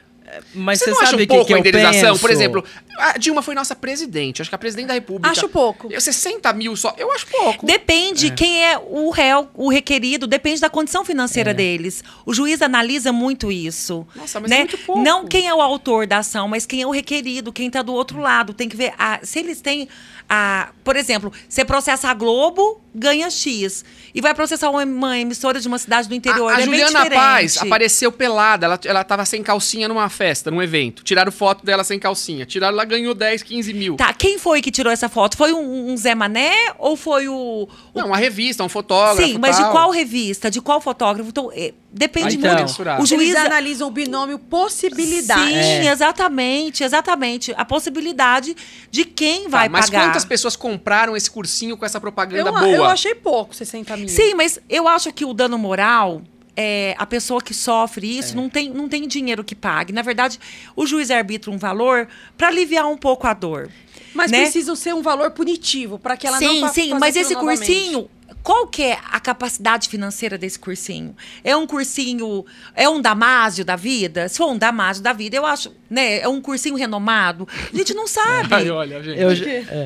Mas você você não acha sabe um que, pouco que a indenização? penso? Por exemplo, a Dilma foi nossa presidente, acho que a presidente da República. Acho pouco. Eu, 60 mil só, eu acho pouco. Depende quem é o réu, o requerido, depende da condição financeira deles. O juiz analisa muito isso. Nossa, mas né? é muito pouco. Não quem é o autor da ação, mas quem é o requerido, quem está do outro lado. Tem que ver a- se eles têm. A, por exemplo, você processa a Globo, ganha X. E vai processar uma, emissora de uma cidade do interior. A, a é Juliana. Paz apareceu pelada. Ela, ela tava sem calcinha numa festa, num evento. Tiraram foto dela sem calcinha. Tiraram, ela ganhou 10, 15 mil. Tá, quem foi que tirou essa foto? Foi um, um Zé Mané ou foi o. o- Não, uma revista, um fotógrafo. Sim, mas de tal. qual revista? De qual fotógrafo? Então, é, depende então. muito. O juiz Eles analisam o binômio possibilidade. Sim, É. exatamente, exatamente. A possibilidade de quem vai Tá, mas pagar. quantas pessoas compraram esse cursinho com essa propaganda Eu, boa? eu achei pouco, 60 mil. Sim, mas eu acho que o dano moral. É, a pessoa que sofre isso não, tem, não tem dinheiro que pague. Na verdade, o juiz arbitra um valor para aliviar um pouco a dor. Mas né? precisa ser um valor punitivo, para que ela sim, não sim, faça mas esse novamente. cursinho, qual que é a capacidade financeira desse cursinho? É um cursinho, é um Damásio da vida? Se for um Damásio da vida, eu acho, né, é um cursinho renomado. A gente não sabe. Ai, olha, gente. Eu,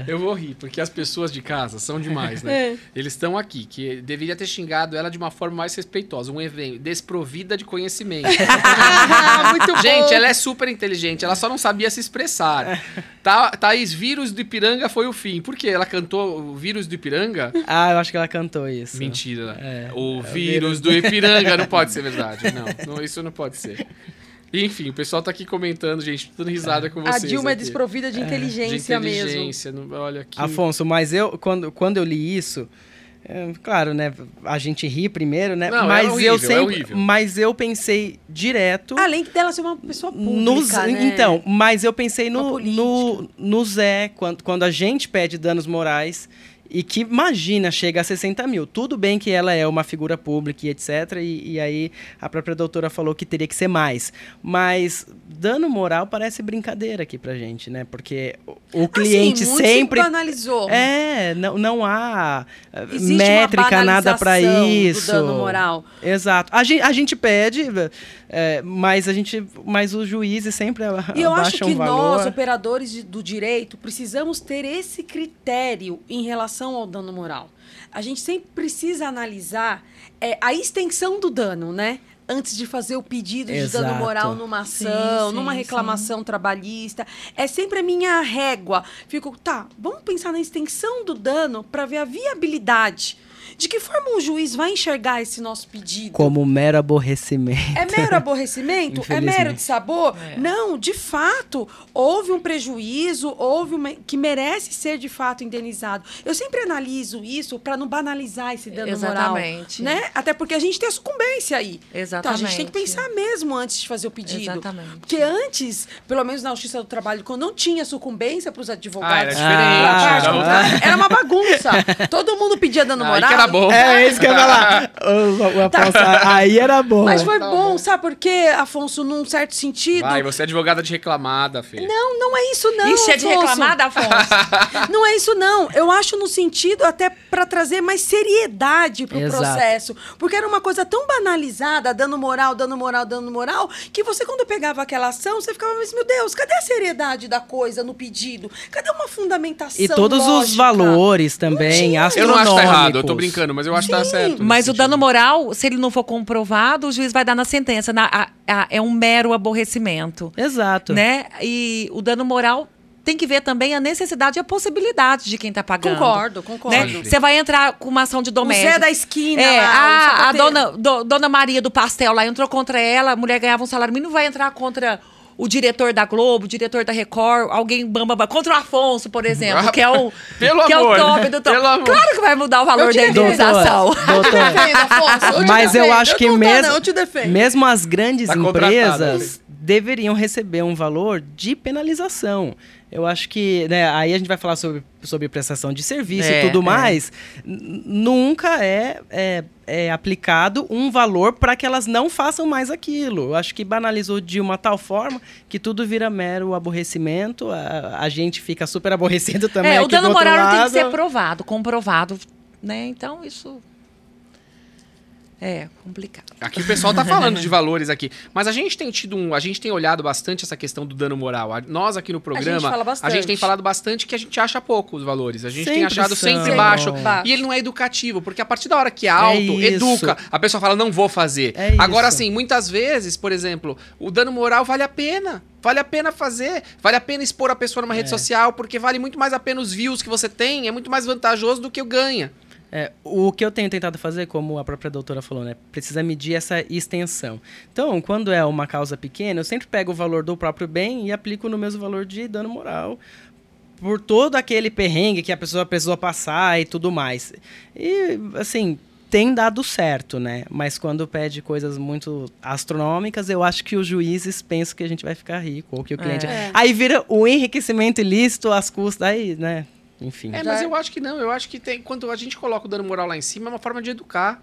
Eu, é. vou rir, porque as pessoas de casa são demais, né? É. Eles estão aqui, que deveria ter xingado ela de uma forma mais respeitosa. Um evento desprovida de conhecimento. Muito bom. Gente, ela é super inteligente, ela só não sabia se expressar. Tá, Thaís, vírus do Ipiranga foi o fim. Por quê? Ela cantou o vírus do Ipiranga? Ah, eu acho que ela cantou isso. Mentira. É, o é o vírus do Ipiranga não pode ser verdade. Não, não, isso não pode ser. Enfim, o pessoal tá aqui comentando, gente, dando risada com A vocês. Dilma é aqui. desprovida de de inteligência, mesmo. inteligência. não- olha aqui. Afonso, mas eu, quando, quando eu li isso, é, claro, né? A gente ri primeiro, né? Não, é mas horrível, eu é sempre, horrível. mas eu pensei direto Além dela ser uma pessoa pública, nos, né? então, mas eu pensei no, no, no Zé, quando, quando a gente pede danos morais e que, imagina, chega a 60 mil. Tudo bem que ela é uma figura pública e etc. E, e aí a própria doutora falou que teria que ser mais. Mas dano moral parece brincadeira aqui pra gente, né? Porque o, o cliente assim, sempre. Se banalizou. É, não, não há eh, Existe métrica, nada pra banalização isso. Do dano moral. Exato. A gente, a gente pede, é, mas a gente, mas os juízes sempre a- E eu acho abaixam que valor. nós, operadores de- do direito, precisamos ter esse critério em relação ao dano moral. A gente sempre precisa analisar é, a extensão do dano, né? Antes de fazer o pedido de dano Exato. moral numa ação, Sim, numa sim, reclamação trabalhista. É sempre a minha régua. Fico, tá, vamos pensar na extensão do dano para ver a viabilidade. De que forma o juiz vai enxergar esse nosso pedido? Como mero aborrecimento. É mero aborrecimento? é mero de sabor? Não, de fato, houve um prejuízo, houve uma, que merece ser de fato indenizado. Eu sempre analiso isso para não banalizar esse dano Exatamente. moral. Né? Até porque a gente tem a sucumbência aí. Então a gente tem que Exatamente. pensar mesmo antes de fazer o pedido. Exatamente. Porque antes, pelo menos na Justiça do Trabalho, quando não tinha sucumbência para os advogados. Ah, era diferente. Ah, era uma bagunça. Todo mundo pedia dano Aí moral. Era bom. É isso que eu ia falar. O- o Afonso, aí era bom. Mas foi Tá bom, bom. sabe por quê, Afonso? Num certo sentido. Vai, você é advogada de reclamada, Fê. Não, não é isso não. Ixi, é de Afonso. reclamada, Afonso? Não é isso não. Eu acho no sentido até para trazer mais seriedade pro Exato. processo, porque era uma coisa tão banalizada, dando moral, dando moral, dando moral, que você quando pegava aquela ação, você ficava, mas meu Deus, cadê a seriedade da coisa no pedido? Cadê uma fundamentação E todos os lógica? valores também, Eu não acho que tá errado, eu tô brincando, mas eu acho que tá certo. Mas o dano moral, se ele não for comprovado, o juiz vai dar na sentença. Na- a- a- é um mero aborrecimento. Exato. Né? E o dano moral tem que ver também a necessidade e a possibilidade de quem está pagando. Concordo, concordo. Né? Você vai entrar com uma ação de O doméstico. Zé da esquina É, lá, o a, a dona, do- dona Maria do pastel lá entrou contra ela, a mulher ganhava um salário mínimo, vai entrar contra o diretor da Globo, o diretor da Record, alguém bamba bamba, contra o Afonso, por exemplo, que é o, Pelo que amor, é o top né? do top. Pelo amor. Claro que vai mudar o valor Eu da indenização. Doutora, Defendo, Afonso, eu te Mas eu acho que não tô, mesmo, não, eu te defendo. mesmo as grandes Tá empresas deveriam receber um valor de penalização. Eu acho que, né, aí a gente vai falar sobre, sobre prestação de serviço É, e tudo é. mais. N- Nunca é, é, é aplicado um valor para que elas não façam mais aquilo. Eu acho que banalizou de uma tal forma que tudo vira mero aborrecimento. A, a gente fica super aborrecido também. É, o dano moral tem que ser provado, comprovado, né? Então isso é complicado. Aqui o pessoal tá falando de valores aqui. Mas a gente tem tido um. A gente tem olhado bastante essa questão do dano moral. A- Nós aqui no programa. fala bastante. a gente tem falado bastante que a gente acha pouco os valores. A gente tem Sempre achado são. sempre baixo. baixo. E ele não é educativo, porque a partir da hora que é alto, isso. educa. A pessoa fala, não vou fazer. É Agora, isso. assim, muitas vezes, por exemplo, o dano moral vale a pena. Vale a pena fazer. Vale a pena expor a pessoa numa rede É. social, porque vale muito mais a pena os views que você tem. É muito mais vantajoso do que o ganha. É, o que eu tenho tentado fazer, como a própria doutora falou, né? Precisa medir essa extensão. Então, quando é uma causa pequena, eu sempre pego o valor do próprio bem e aplico no mesmo valor de dano moral. Por todo aquele perrengue que a pessoa precisou passar e tudo mais. E, assim, tem dado certo, né? Mas quando pede coisas muito astronômicas, eu acho que os juízes pensam que a gente vai ficar rico, ou que o cliente. É. Aí vira o enriquecimento ilícito às custas, aí, né? Enfim. É, mas é. eu acho que não. Eu acho que tem. Quando a gente coloca o dano moral lá em cima, é uma forma de educar.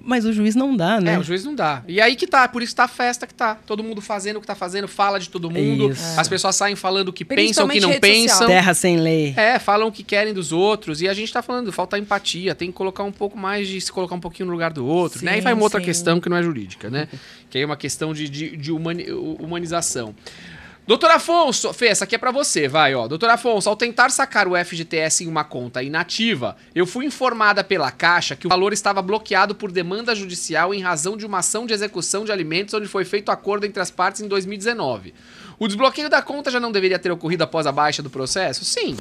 Mas o juiz não dá, né? É, o juiz não dá. E aí que tá, por isso tá a festa que tá. Todo mundo fazendo o que tá fazendo, fala de todo mundo. Isso. As pessoas saem falando o que pensam, o que não rede social. pensam. Terra sem lei. É, falam o que querem dos outros. E a gente tá falando, falta empatia, tem que colocar um pouco mais de se colocar um pouquinho no lugar do outro, Sim, né? E vai uma outra sim. questão que não é jurídica, né? que aí é uma questão de, de, de humani- humanização. Doutor Afonso, Fê, essa aqui é pra você, vai, ó. Doutor Afonso, ao tentar sacar o FGTS em uma conta inativa, eu fui informada pela Caixa que o valor estava bloqueado por demanda judicial em razão de uma ação de execução de alimentos onde foi feito acordo entre as partes em 2019. O desbloqueio da conta já não deveria ter ocorrido após a baixa do processo? Sim,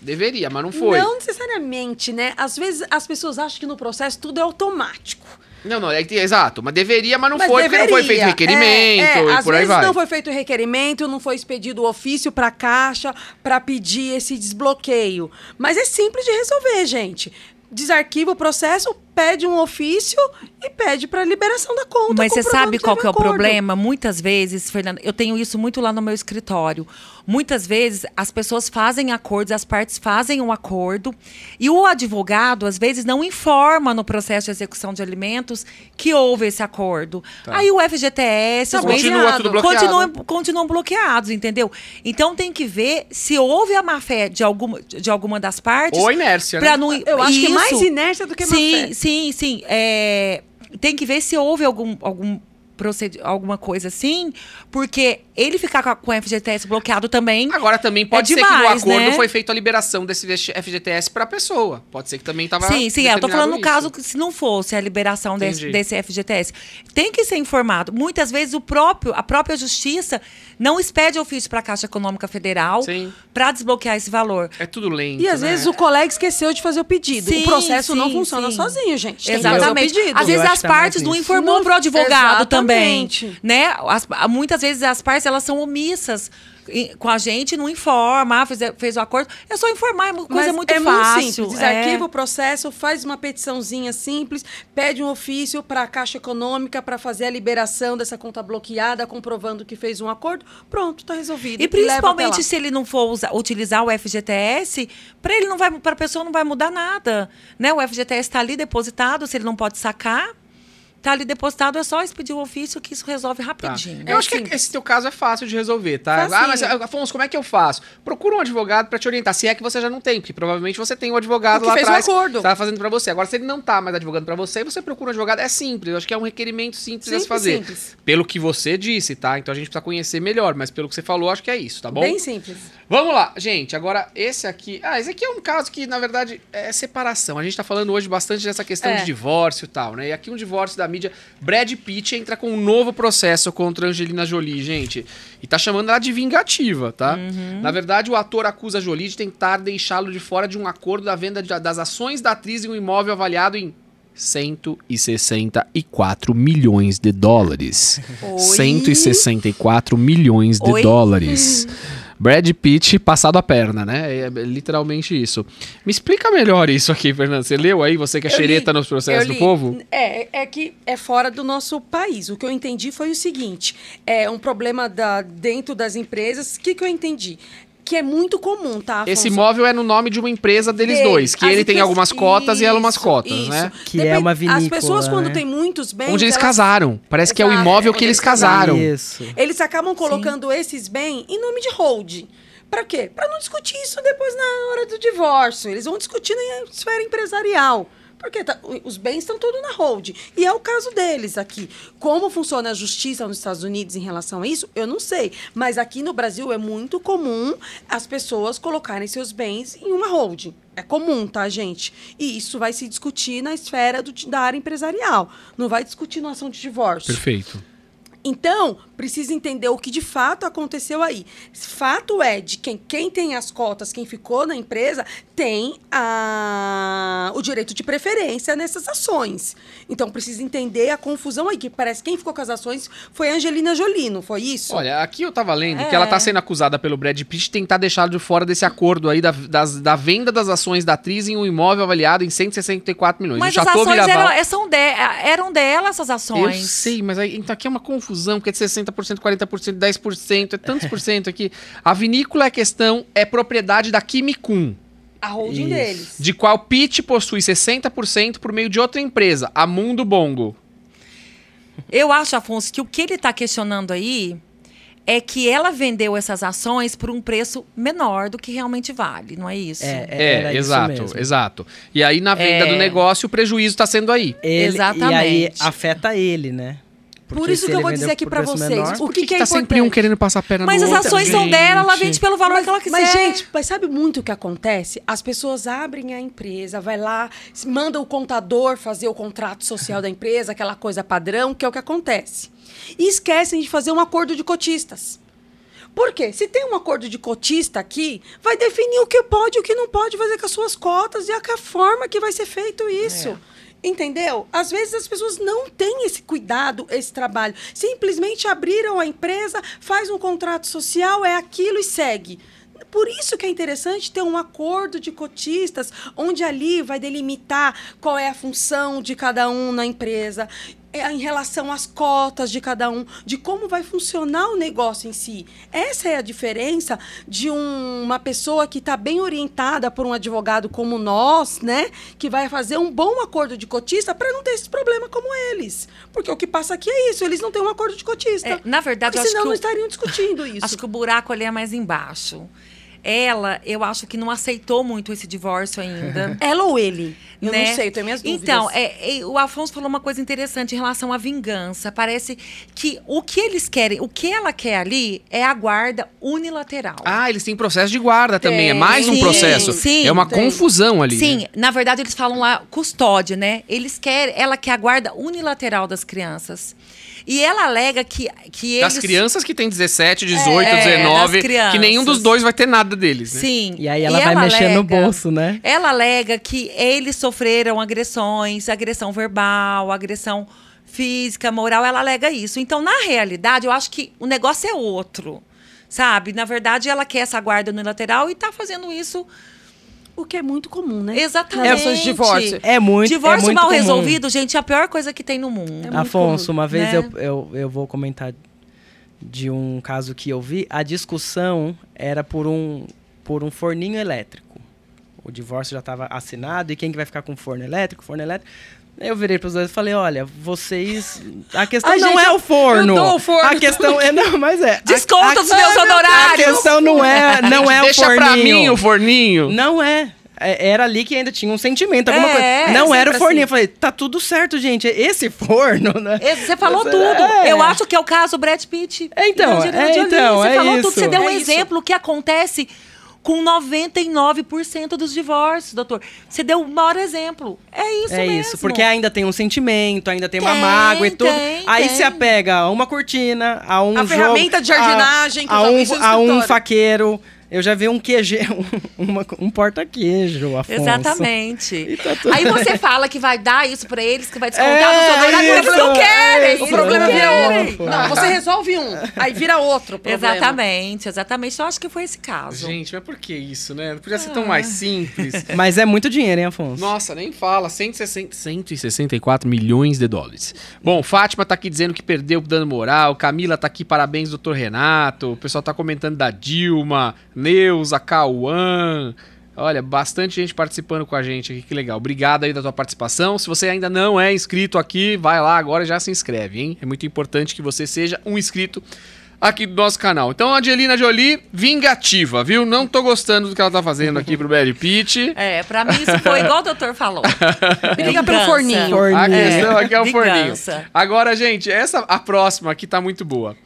deveria, mas não foi. Não necessariamente, né? Às vezes as pessoas acham que no processo tudo é automático. Não, não, é, exato, mas deveria, mas não Mas foi, porque não foi feito deveria. requerimento É, é, e por aí vezes vai. não foi feito requerimento, não foi expedido o ofício para a Caixa para pedir esse desbloqueio. Mas é simples de resolver, gente. Desarquiva o processo, pede um ofício e pede para liberação da conta. Mas você sabe qual que é o acordo. problema? Muitas vezes, Fernanda, eu tenho isso muito lá no meu escritório. Muitas vezes as pessoas fazem acordos, as partes fazem um acordo e o advogado às vezes não informa no processo de execução de alimentos que houve esse acordo. Aí o FGTS, Tá os Continua tudo bloqueado. continuam, continuam bloqueados, entendeu? Então tem que ver se houve a má fé de alguma, de alguma das partes. Ou a inércia, né? Não, Eu acho que Isso. mais inércia do que má fé. Sim, sim. É, tem que ver se houve algum, algum procedi alguma coisa assim, porque ele ficar com, a- com o FGTS bloqueado também. Agora também pode É ser que no demais, acordo né? foi feita a liberação desse FGTS pra pessoa. Pode ser que também tava Sim, sim, é, eu tô falando no determinado caso que se não fosse a liberação desse, desse FGTS. Tem que ser informado. Muitas vezes o próprio, a própria justiça não expede ofício para a Caixa Econômica Federal para desbloquear esse valor. É tudo lento, E às né? vezes o colega esqueceu de fazer o pedido. Sim, o processo não sim, funciona sim. sozinho, gente. Tem que fazer o Exatamente. pedido. Às vezes as mais partes não informou Não- pro advogado também, Exatamente. né? As- muitas vezes as partes elas são omissas com a gente, não informa, ah, fez, fez o acordo. É só informar, é uma coisa Mas muito é fácil. Muito simples. Desarquiva é. o processo, faz uma petiçãozinha simples, pede um ofício para a Caixa Econômica para fazer a liberação dessa conta bloqueada, comprovando que fez um acordo. Pronto, está resolvido. E principalmente se ele não for utilizar o FGTS, para ele não vai, para a pessoa não vai mudar nada, né? O FGTS está ali depositado, se ele não pode sacar, tá ali depositado, é só expedir o ofício que isso resolve Tá. rapidinho. Eu É acho que simples. esse teu caso é fácil de resolver, tá? Facinho. Ah, mas Afonso, como é que eu faço? Procura um advogado pra te orientar. Se é que você já não tem, porque provavelmente você tem um advogado lá fez atrás acordo. que tá fazendo pra você. Agora, se ele não tá mais advogando pra você, você procura um advogado. É simples. Eu acho que é um requerimento simples, de se Simples, fazer. simples. Pelo que você disse, tá? Então a gente precisa conhecer melhor, mas pelo que você falou, acho que é isso, tá bom? Bem simples. Vamos lá, gente. Agora, esse aqui. Ah, esse aqui é um caso que, na verdade, é separação. A gente tá falando hoje bastante dessa questão É. de divórcio e tal, né? E aqui um divórcio da mídia. Brad Pitt entra com um novo processo contra Angelina Jolie, gente. E tá chamando ela de vingativa, tá? Na verdade, o ator acusa Jolie de tentar deixá-lo de fora de um acordo da venda de- das ações da atriz em um imóvel avaliado em 164 milhões de dólares. Oi? 164 milhões de Oi? dólares. Brad Pitt passado a perna, né? É literalmente isso. Me explica melhor isso aqui, Fernando. Você leu aí, você que é Eu li, xereta nos processos do povo? É, é que é fora do nosso país. O que eu entendi foi o seguinte: é um problema da, dentro das empresas. O que, que eu entendi? Que é muito comum, tá? Esse Afonso? imóvel é no nome de uma empresa deles Dele. dois, que As ele tem algumas cotas e ela umas Isso, cotas, isso. né? Que é uma As vinícola, pessoas, quando né? têm muitos bens. Onde eles elas- casaram. Parece que é o Exato, imóvel é que eles casaram. Isso. Eles acabam colocando esses bens em nome de hold. Pra quê? Pra não discutir isso depois na hora do divórcio. Eles vão discutir na esfera empresarial. Porque tá- os bens estão todos na hold. E é o caso deles aqui. Como funciona a justiça nos Estados Unidos em relação a isso, eu não sei. Mas aqui no Brasil é muito comum as pessoas colocarem seus bens em uma hold. É comum, tá, gente? E isso vai se discutir na esfera do- da área empresarial. Não vai discutir na ação de divórcio. Perfeito. Então, precisa entender o que de fato aconteceu aí. Fato é de quem, quem tem as cotas, quem ficou na empresa, tem a, o direito de preferência nessas ações. Então, precisa entender a confusão aí, que parece que quem ficou com as ações foi a Angelina Jolie, não foi isso? Olha, aqui eu tava lendo que É. ela tá sendo acusada pelo Brad Pitt de tentar deixar de fora desse acordo aí da, das- da venda das ações da atriz em um imóvel avaliado em 164 milhões. Mas o as ações Miraval- eram, são de- eram dela, essas Eu ações. sei, mas aí, então aqui é uma confusão, porque é de 60%, 40%, 10%, é tantos por cento aqui. A vinícola é questão, é propriedade da Kimikun, A holding Isso. deles. de qual Pitt possui 60% por meio de outra empresa, a Mundo Bongo. Eu acho, Afonso, que o que ele está questionando aí é que ela vendeu essas ações por um preço menor do que realmente vale, não é isso? É, É, isso exato, mesmo. exato. E aí na venda É. do negócio o prejuízo está sendo aí. Ele- E aí Exatamente. afeta ele, né? Por isso que eu vou dizer aqui preço vocês. menor- O que, que, é tá sempre um importante? querendo passar a perna Mas as outro? ações são dela, ela vende pelo valor Mas, que ela quiser. mas, gente, mas sabe muito o que acontece? As pessoas abrem a empresa, vai lá, manda o contador fazer o contrato social da empresa, aquela coisa padrão, que é o que acontece. E esquecem de fazer um acordo de cotistas. Por quê? Se tem um acordo de cotista aqui, vai definir o que pode e o que não pode fazer com as suas cotas e a, forma que vai ser feito isso. Entendeu? Às vezes as pessoas não têm esse cuidado, esse trabalho. Simplesmente abriram a empresa, faz um contrato social, é aquilo e segue. Por isso que é interessante ter um acordo de cotistas, onde ali vai delimitar qual é a função de cada um na empresa, em relação às cotas de cada um, de como vai funcionar o negócio em si. Essa é a diferença de um- uma pessoa que está bem orientada por um advogado como nós, né? Que vai fazer um bom acordo de cotista para não ter esse problema como eles. Porque o que passa aqui é isso, eles não têm um acordo de cotista. É, na verdade, eu Porque acho senão que não o- estariam discutindo isso. Acho que o buraco ali é mais embaixo. Ela, eu acho que não aceitou muito esse divórcio ainda. Ela ou ele? Eu né? não sei, eu tenho minhas dúvidas. Então, é, é, o Afonso falou uma coisa interessante em relação à vingança. Parece que o que eles querem, o que ela quer ali é a guarda unilateral. Ah, eles têm processo de guarda também. É Tem. mais um Sim, processo. sim, é uma tem. confusão ali. Sim, né? na verdade eles falam lá custódia, né? Eles querem, ela quer a guarda unilateral das crianças. E ela alega que, que eles... Das crianças que têm 17, 18, É, 19, das que nenhum dos dois vai ter nada deles. Né? Sim. E aí ela vai mexer no bolso, né? Ela alega que eles sofreram agressões, agressão verbal, agressão física, moral. Ela alega isso. Então, na realidade, eu acho que o negócio é outro. Sabe? Na verdade, ela quer essa guarda unilateral e tá fazendo isso O que é muito comum, né? exatamente. De divórcio. É muito, Divórcio é muito mal comum. resolvido, gente, é a pior coisa que tem no mundo. É Afonso, comum, uma vez né? eu, eu, eu vou comentar de um caso que eu vi. A discussão era por um, por um forninho elétrico. O divórcio já estava assinado e quem que vai ficar com forno elétrico? Forno elétrico. Aí Eu virei para os dois e falei: olha, vocês. A questão Ai, não gente, é o forno. eu dou o forno. A questão é. Não, mas é. a- Desconta a- dos meus A honorários. questão não é, não é o Deixa forninho. pra mim o forninho. Não é. É, Era ali que ainda tinha um sentimento, alguma É, coisa. Não sempre era o forninho. assim. Eu falei, tá tudo certo, gente. Esse forno, né? Esse- Você falou tudo. é. Eu acho que é o caso Brad Pitt. É, então, é, então, Você é falou isso. tudo. Você deu um É isso. exemplo que acontece com 99% dos divórcios, doutor. Você deu o maior exemplo. É isso é mesmo. isso, porque ainda tem um sentimento, ainda tem, uma Tem, mágoa e tudo. tem, Aí tem. se apega a uma cortina, a um A jogo, ferramenta de a- jardinagem que a, eu já um, a um faqueiro. Eu já vi um QG, um, uma- um porta-queijo, Afonso. Exatamente. Tá tudo Aí bem. você fala que vai dar isso pra eles, que vai descontar É, do seu isso, eles não querem. é O problema vira Não, outro. Não, você resolve um, aí vira outro problema. Exatamente, exatamente. Eu acho que foi esse caso. Gente, mas por que isso, né? Podia ser tão mais simples. Mas é muito dinheiro, hein, Afonso? Nossa, nem fala. 160, 164 milhões de dólares. Bom, Fátima tá aqui dizendo que perdeu dando moral. Camila tá aqui, parabéns, doutor Renato. O pessoal tá comentando da Dilma, Neuza, Cauã. Olha, bastante gente participando com a gente aqui, que legal. Obrigado aí da tua participação. Se você ainda não é inscrito aqui, vai lá agora e já se inscreve, hein? É muito importante que você seja um inscrito aqui do nosso canal. Então, a Angelina Jolie, vingativa, viu? Não tô gostando do que ela tá fazendo aqui pro Brad Pitt. É, pra mim isso foi igual o doutor falou. Briga pelo Vingança. forninho. Forninho. A questão aqui é o vingança. forninho. Agora, gente, essa a próxima aqui tá muito boa.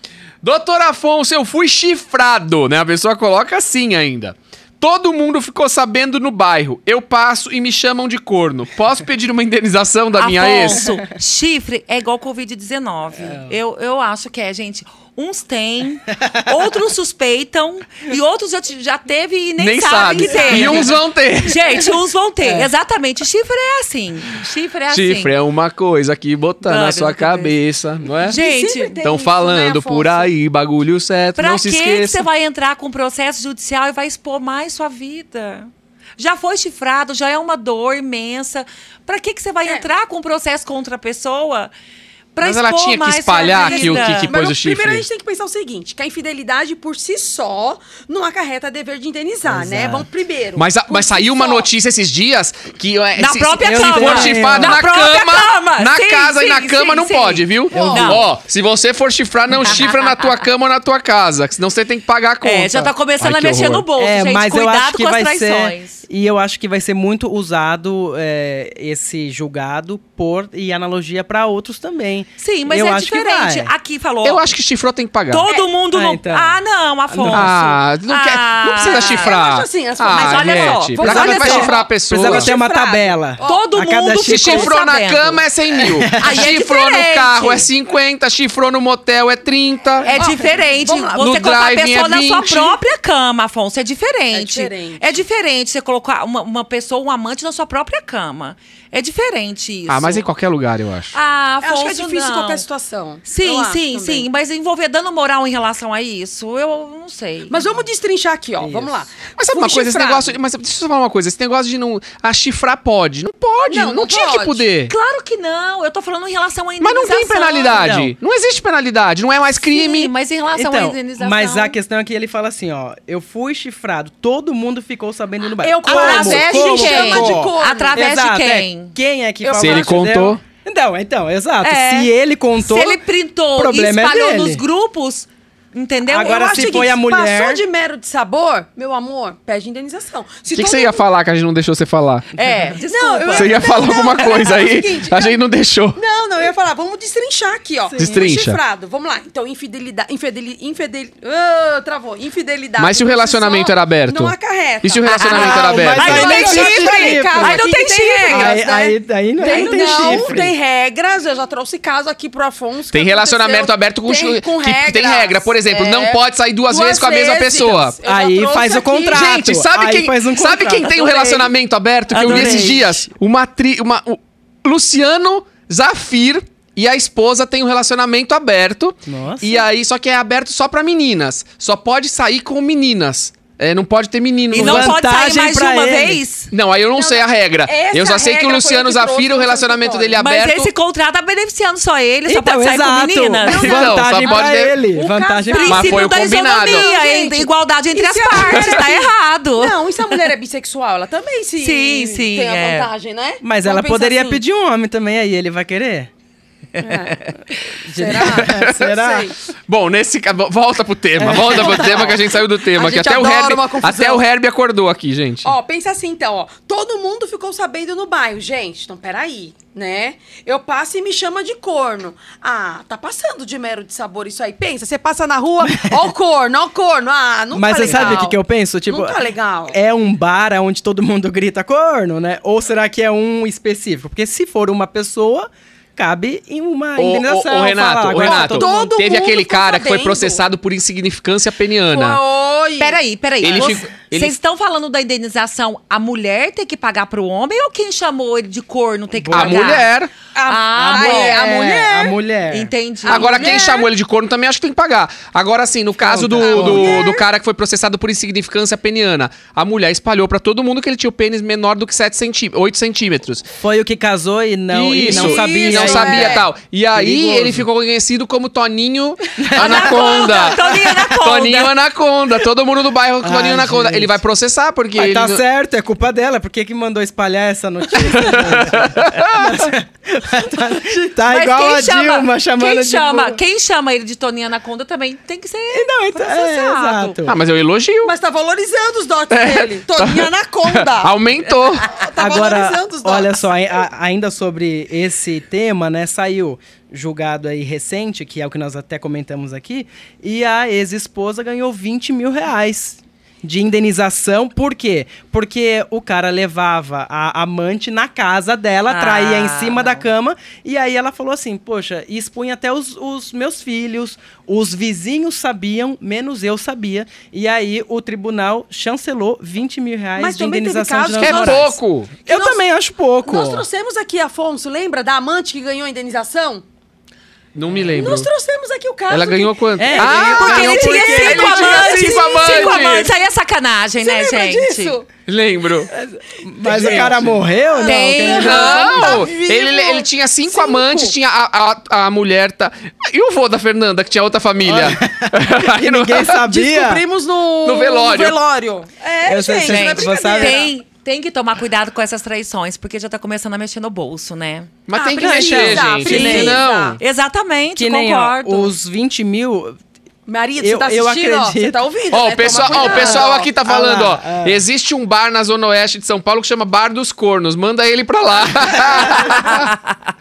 Doutor Afonso, eu fui chifrado, né? A pessoa coloca assim ainda. Todo mundo ficou sabendo no bairro. Eu passo e me chamam de corno. Posso pedir uma indenização da minha ex? Afonso, chifre é igual Covid-19. Eu, eu acho que é, gente. Uns têm, outros suspeitam e outros já, já teve e nem, Nem sabe sabe. que teve. E uns vão ter. Gente, uns vão ter. Exatamente. Chifre é assim. Chifre é assim. Chifre é uma coisa que botar na sua cabeça, não é? Gente, tem Estão isso, falando né, por aí, bagulho certo, Pra não se que que esqueça. você vai entrar com processo judicial e vai expor mais sua vida? Já foi chifrado, já é uma dor imensa. Pra que que você vai É. entrar com processo contra a pessoa? Pra Mas ela tinha que espalhar aqui o que que- Pôs o chifre. primeiro a gente tem que pensar o seguinte, que a infidelidade por si só não acarreta dever de indenizar, né? Exato. Vamos primeiro. Mas, a- mas saiu uma só. notícia esses dias que é, Na se, própria se, se cama. for chifrado Na na, própria cama, cama. na Sim, casa e na sim, cama sim, não sim. pode, viu? Não. Ó, se você for chifrar, não chifra na tua cama ou na tua casa, que senão você tem que pagar a conta. É, já tá começando Ai, a que mexer horror. no bolso, É, gente. mas eu Cuidado acho que com as vai ser. E eu acho que vai ser muito usado é, esse julgado por e analogia pra outros também. Sim, mas eu é acho que diferente. Aqui falou. Eu acho que chifrou tem que pagar. Todo mundo Ah, não. então. Ah, não, Afonso. Ah, não, quer, não precisa Ah, chifrar. eu acho assim, as- ah, mas olha só, gente, vamos pra olha vai só. chifrar a pessoa? Precisava ter uma tabela. Todo A cada mundo Se chifre- ficou chifrou na sabendo. cama é 100 mil. Aí é chifrou no diferente. carro é 50, chifrou no motel é 30. É Ó, diferente. vamos. Você No colocar a driving pessoa é na sua 20. própria cama, Afonso. É diferente. É diferente. É diferente você colocar uma, uma pessoa, um amante na sua própria cama. É diferente isso. Ah, mas em qualquer lugar, eu acho. Ah, Eu Afonso, acho que é difícil não. qualquer situação. Eu Sim, sim, sim. Mas envolver dano moral em relação a isso, eu não sei. Mas vamos destrinchar aqui, ó. Isso. Vamos lá. Mas sabe Fui uma coisa, esse chifrado. negócio. Mas deixa eu falar uma coisa, esse negócio de não. A chifrar pode. Não pode. Não, Não, não tinha que pode. poder. Claro que não. Eu tô falando em relação à Mas não tem indenização. penalidade. Não. existe penalidade. Não é mais crime. Sim, mas em relação à Então, indenização. mas a questão é que ele fala assim, ó, eu fui chifrado, todo mundo ficou sabendo no bairro. Eu Como? através Como? de de Como? Através Exato, de é. quem? Quem é que Eu falou? Se ele contou. Então, então, exato. É. Se ele contou, Se ele printou e problema é espalhou dele. nos grupos, entendeu? Agora, Eu acho se foi a mulher- Passou de mero de sabor, meu amor, pede indenização. O que, que você ia mundo- falar que a gente não deixou você falar? É, desculpa. eu- Você ia Não, falar não, alguma não, coisa não, é aí? seguinte, a gente não deixou. Não, não, eu ia falar, vamos destrinchar aqui, ó. Destrincha. Fui chifrado, vamos lá. Então, infidelidade. Infideli, infidel, ah, travou. Infidelidade. Mas se o relacionamento era aberto? Não acarreta. E se o relacionamento Ah, era aberto? mas Aí não tem chifre, chifre. cara. Aí não tem chifre. regras, Aí, né? não, Tem, não tem não, chifre. tem regras. Eu já trouxe caso aqui pro Afonso. Tem relacionamento aberto com, que tem regras. regra. Por exemplo, não É. pode sair duas, vezes com a mesma vezes. pessoa. Eu Aí faz o aqui. contrato. Gente, sabe Aí quem, faz um sabe quem tem um relacionamento aberto que eu vi Adorei. esses dias? Uma, tri, uma o Luciano Zafir e a esposa têm um relacionamento aberto. Nossa. E aí, só que é aberto só pra meninas. Só pode sair com meninas. É, não pode ter menino. E não pode sair mais de uma ele. vez? Não, aí eu não, sei a regra. Eu só sei que o Luciano eu que trouxe Zafir, o relacionamento dele é Mas aberto. esse contrato tá beneficiando só ele, só Então, pode sair exato. com meninas. Não, Vantagem só pode pra ter- ele. O Vantagem pra Mas foi o da combinado. isonomia, igualdade entre as a partes, tá errado. Não, e se a mulher é bissexual? Ela também se Sim, sim, tem a é. vantagem, né? Mas Vamos ela poderia assim. pedir um homem também, aí ele vai querer? Será? Será? Sei. Bom, nesse ca- volta pro tema, volta pro tema que a gente saiu do tema, A que até o Herbie, até o acordou aqui, gente. Ó, pensa assim então, ó. Todo mundo ficou sabendo no bairro. Gente, então peraí, né? Eu passo e me chama de corno. Ah, tá passando de mero de sabor isso aí. Pensa, você passa na rua, ó o corno, ó o corno. Ah, não Mas tá você sabe o legal. que, que eu penso? Tipo, não tá legal. é um bar onde todo mundo grita corno, né? Ou será que é um específico? Porque se for uma pessoa, cabe em uma ô, indenização. ô, Renato, Fala, ô, agora Renato, todo teve aquele ficou cara que foi processado por insignificância peniana. Oi. Peraí, peraí. Ele Vocês ele- estão falando da indenização a mulher ter que pagar pro homem ou quem chamou ele de corno ter que A pagar? mulher. Ah, Ah, é, a É, mulher. A mulher. Entendi. Agora, mulher. quem chamou ele de corno também acho que tem que pagar. Agora, assim, no caso do, Não, do, do cara que foi processado por insignificância peniana, a mulher espalhou pra todo mundo que ele tinha o pênis menor do que 7 centí 8 centímetros. Foi o que casou e não, e Isso, não sabia. Não Isso, sabia é. tal. E aí Perigoso. ele ficou conhecido como Toninho Anaconda. Toninho Anaconda. Toninho Anaconda. Todo mundo do bairro com Ai, Toninho Anaconda. gente. Ele vai processar porque Mas ele tá não- certo, é culpa dela. Por que, que mandou espalhar essa notícia? tá Mas igual a chama, Dilma chamando quem de chama, burra. quem chama ele de Toninho Anaconda também tem que ser Não, então, é, processado. exato. Ah, mas eu elogio. Mas tá valorizando os dotes dele. Toninho Anaconda. Aumentou. Tá Agora, valorizando os dotes. olha só, a- ainda sobre esse tema, né, saiu julgado aí recente, que é o que nós até comentamos aqui, e a ex-esposa ganhou 20 mil reais de indenização. Por quê? Porque o cara levava a amante na casa dela, Ah, traía em cima da cama, e aí ela falou assim, poxa, e expunha até os, os meus filhos, os vizinhos sabiam, menos eu sabia, e aí o tribunal chancelou 20 mil reais Mas de indenização de que É nós- pouco. Eu Nós- também acho pouco. Nós trouxemos aqui, Afonso, lembra da amante que ganhou a indenização? Não me lembro. Nós trouxemos aqui o caso. Ela que- ganhou quanto? É, ah, Porque ele tinha porque cinco ele tinha amantes. cinco amantes. Cinco amantes. Aí é sacanagem, Você né, lembra gente? disso? Lembro. Mas o cara morreu? Não, Tem. quem- Não, tá ele, ele tinha cinco, Cinco. amantes, tinha a, a, a mulher. Tá... E o vô da Fernanda, que tinha outra família? Aí E não- ninguém sabia. Descobrimos no, No velório. velório. É, Eu sei- gente, não é você sabe- Tem, tem que tomar cuidado com essas traições, porque já tá começando a mexer no bolso, né? Mas Ah, tem que precisa, mexer, gente. precisa. Não. Exatamente, Que nem ó, concordo. os 20 mil. Marido, Eu- você tá eu assistindo, ó, acredito. Você tá ouvindo, Ó, né? o pessoal, Toma ó, o cuidado. pessoal aqui tá Ah falando, lá, ó. é. Existe um bar na Zona Oeste de São Paulo que chama Bar dos Cornos. Manda ele pra lá.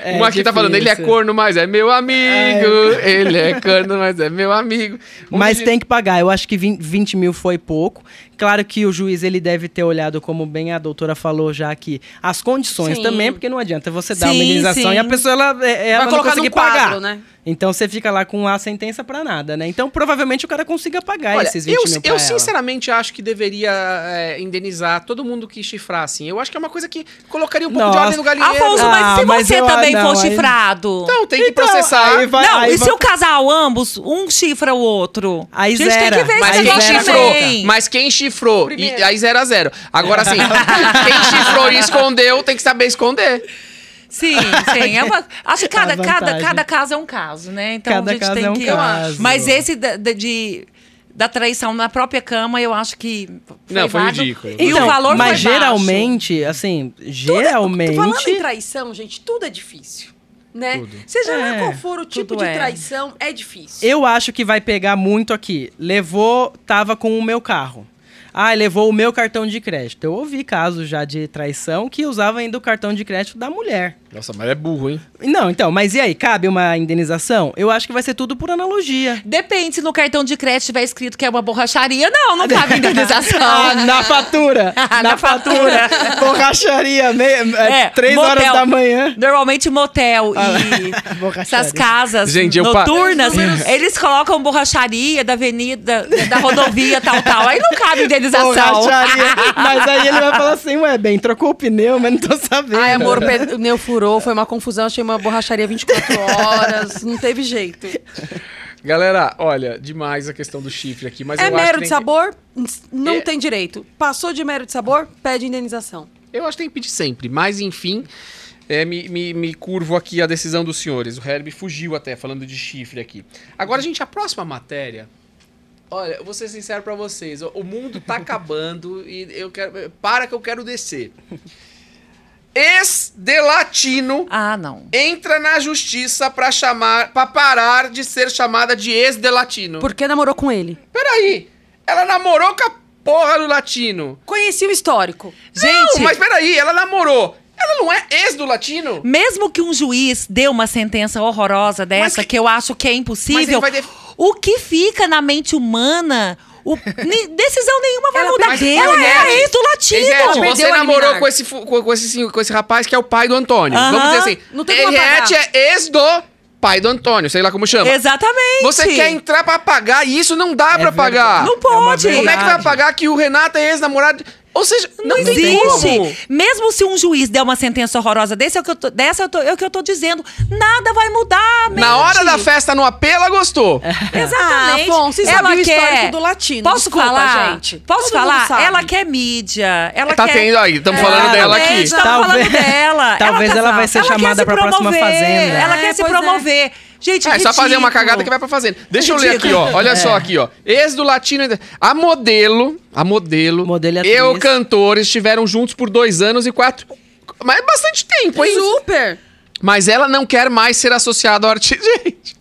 É, um aqui tá falando, ele é difícil. corno, mas é meu amigo. Ele é corno, mas é meu amigo. Um Mas de- tem que pagar. Eu acho que 20, 20 mil foi pouco. Claro que o juiz ele deve ter olhado, como bem a doutora falou já aqui, as condições Sim. também, porque não adianta você dar uma indenização sim. e a pessoa ela, é- ela não colocar conseguir quadro, pagar. né? Então você fica lá com a sentença pra nada, né? Então provavelmente o cara consiga pagar Olha, esses 20 eu, mil pra eu ela. sinceramente acho que deveria é, indenizar todo mundo que chifrar, assim. Eu acho que é uma coisa que colocaria um pouco de Nossa. ordem no galinheiro. Afonso, Ah, mas se mas você eu- também não, for aí- chifrado? Então, tem que Então, processar. aí vai- não, aí e vai- se o casal, ambos, um chifra o outro? Aí a gente zera. tem que ver Aí quem chifrou? Mas quem chifrou? Primeiro. E, aí 0 a 0 Agora assim, quem chifrou e escondeu tem que saber esconder. Sim, sim. É uma, acho que cada, cada, cada caso é um caso, né? Então Cada a gente caso tem é um que. caso. Mas esse da, da- de, da traição na própria cama, eu acho que. Não, foi válido. ridículo. E Então, o valor mas foi baixo. geralmente, assim, Falando em geralmente. traição, gente, tudo é difícil. Né? Tudo. Seja lá É, qual for o tipo tudo de é. traição, é difícil. Eu acho que vai pegar muito aqui. Levou, tava com o meu carro. Ah, levou o meu cartão de crédito. Eu ouvi casos já de traição que usava ainda o cartão de crédito da mulher. Nossa, mas é burro, hein? Não, então, mas e aí? Cabe uma indenização? Eu acho que vai ser tudo por analogia. Depende, se no cartão de crédito tiver escrito que é uma borracharia, não, não cabe indenização. Ah, na fatura! na, Na fatura! Borracharia, meia, é, É, três motel. horas da manhã. Normalmente motel Ah, e borracharia. essas casas Gente, eu pa- noturnas, eles colocam borracharia da avenida, da, da rodovia, tal, tal. Aí não cabe indenização. Borracharia. mas aí ele vai falar assim, ué, bem, trocou o pneu, mas não tô sabendo. Ai, amor, o pneu furou, foi uma confusão, achei uma borracharia 24 horas, não teve jeito. Galera, olha, demais a questão do chifre aqui, mas é eu acho mero que de tem sabor, não É. tem direito. Passou de mero de sabor, pede indenização. Eu acho que tem que pedir sempre, mas enfim, é, me, me, me curvo aqui a decisão dos senhores. O Herbie fugiu até, falando de chifre aqui. Agora, gente, a próxima matéria... Olha, eu vou ser sincero pra vocês. O o mundo tá acabando e eu quero... Para que eu quero descer. Ex-delatino Ah, não. entra na justiça pra chamar, para parar de ser chamada de ex-delatino. Por que namorou com ele? Peraí, ela namorou com a porra do latino. Conheci o histórico. Gente, Não, mas peraí, ela namorou. Ela não é ex do latino? mesmo que um juiz dê uma sentença horrorosa dessa, que- que... eu acho que é impossível, def- o que fica na mente humana, O, ni- decisão nenhuma vai Ela mudar. perdeu, ela né? é a ex do latino. Você namorou com esse, com, com esse, com esse rapaz que é o pai do Antônio. Aham. Vamos dizer assim. Não tem como é ex do pai do Antônio, sei lá como chama. Exatamente. Você quer entrar pra pagar e isso não dá pra verdade. pagar. Não É pode. Como é que vai pagar que o Renato é ex-namorado? Ou seja, não, Não tem como. existe. Mesmo se um juiz der uma sentença horrorosa desse, é o que eu tô, dessa eu tô- é o que eu tô dizendo. Nada vai mudar, Na hora da mente. festa no AP, ela gostou. Exatamente. Ah, Afonso, você ela sabe o quer... histórico do latino. Posso Desculpa, falar? gente. Posso Todo falar? Ela quer mídia. Ela Tá quer... tendo aí, estamos falando É, dela aqui. Estamos falando dela. talvez quer- ela vai ser quer chamada pra próxima promover, Fazenda. Ela É, quer se pois é. Gente, É, só fazer uma cagada que vai pra fazenda. Deixa eu ler aqui, ó. Olha É. só aqui, ó. Ex do Latino. A modelo, a modelo, Modelo e o cantor estiveram juntos por dois anos e quatro. Mas é bastante tempo, hein? Super. Mas ela não quer mais ser associada ao artista. Gente.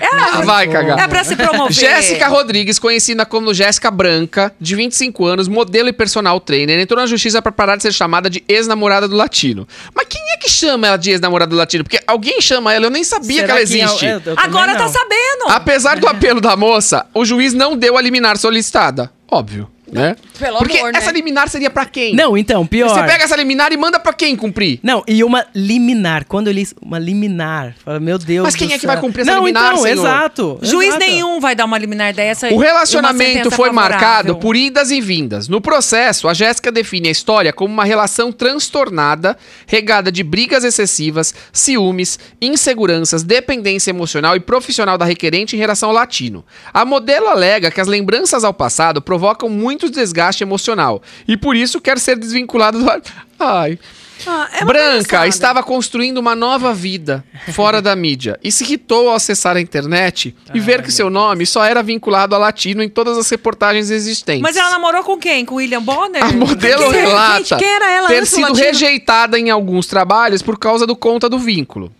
Ah, vai cagar. é pra se promover. Jéssica Rodrigues, conhecida como Jéssica Branca, de 25 anos, modelo e personal trainer, entrou na justiça pra parar de ser chamada de ex-namorada do latino. Mas quem é que chama ela de ex-namorada do latino? Porque alguém chama ela, eu nem sabia Será que ela é- existe. eu- eu Agora tá não. sabendo. Apesar do apelo da moça, o juiz não deu a liminar solicitada. Óbvio, né? Pelo Porque amor, né? essa liminar seria pra quem? Não, então, pior. Você pega essa liminar e manda pra quem cumprir? Não, e uma liminar. Quando eu li isso, uma liminar. Fala, meu Deus Mas quem do é que céu. vai cumprir essa Não, liminar, então, senhor? exato. Juiz exato. nenhum vai dar uma liminar dessa. O relacionamento foi favorável. marcado por idas e vindas. No processo, a Jéssica define a história como uma relação transtornada, regada de brigas excessivas, ciúmes, inseguranças, dependência emocional e profissional da requerente em relação ao latino. A modelo alega que as lembranças ao passado provocam muito desgaste emocional e por isso quer ser desvinculada do. Ai. Ah, é Branca estava construindo uma nova vida fora da mídia e se irritou ao acessar a internet e ver que seu nome só era vinculado a latino em todas as reportagens existentes. Mas ela namorou com quem? Com o William Bonner? A modelo Quem- relata quem ter sido latino? rejeitada em alguns trabalhos por causa do conta do vínculo.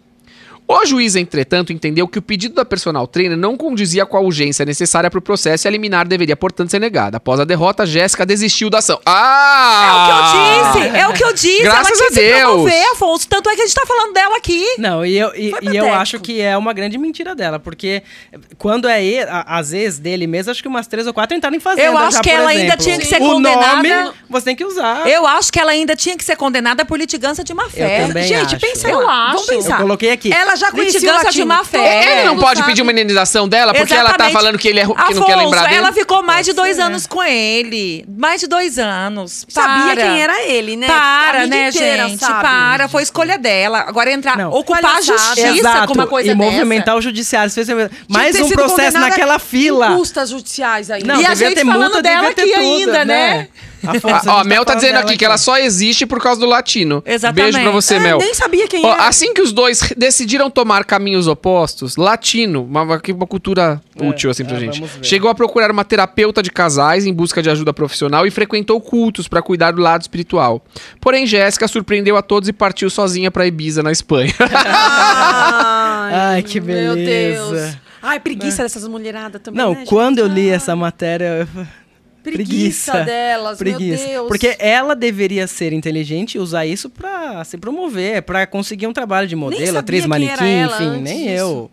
O juiz, entretanto, entendeu que o pedido da personal trainer não condizia com a urgência necessária para o processo e a liminar deveria, portanto, ser negada. Após a derrota, Jéssica desistiu da ação. É o que Ah! eu disse, é o que eu disse. Graças ela a Deus. promover, Afonso. Tanto é que a gente tá falando dela aqui. Não, e eu, e, e eu acho que é uma grande mentira dela, porque quando é ele, a- às vezes dele mesmo, acho que umas três ou quatro entraram em fazenda. Eu acho já, que por ela ainda exemplo. tinha que ser o condenada. Nome, você tem que usar. Eu acho que ela ainda tinha que ser condenada por litigância de má fé. Eu também Gente, acho. pensa Eu lá. acho. Vamos pensar. Eu coloquei aqui. Ela já conhecia o Litigância latino. de má fé. Todo Ele não pode sabe. pedir uma indenização dela porque ela tá Exatamente. falando que ele é que não Afonso, quer lembrar dele. ela ficou mais de dois ser. anos com ele. Mais de dois anos. Sabia Para. quem era ele, né? Para, né, inteira gente? sabe. Para. Foi escolha dela. Agora entrar, Não. ocupar Palhaçada. a justiça Exato, com uma coisa e dessa. movimentar o judiciário. Você fez- Mais ter um sido processo condenada naquela fila. Custas judiciais ainda. Não, E a devia gente ter falando multa, dela devia ter aqui tudo, ainda, né? Ah, a gente ó, a tá Mel tá falando dizendo aqui que ela só existe por causa do latino. Exatamente. Beijo pra você, É, Mel. nem sabia quem Ó, era. assim que os dois decidiram tomar caminhos opostos, latino, uma, uma cultura útil assim pra é, gente, chegou a procurar uma terapeuta de casais em busca de ajuda profissional e frequentou cultos pra cuidar do lado espiritual. Porém, Jéssica surpreendeu a todos e partiu sozinha pra Ibiza, na Espanha. Ai, Ai, que Meu beleza. Deus. Ai, preguiça dessas mulheradas também, Não, né, gente? quando eu li Ai, essa matéria. eu- Preguiça delas, meu preguiça. Deus. Porque ela deveria ser inteligente e usar isso pra se promover, pra conseguir um trabalho de modelo, atriz, quem manequim, enfim, nem disso. eu.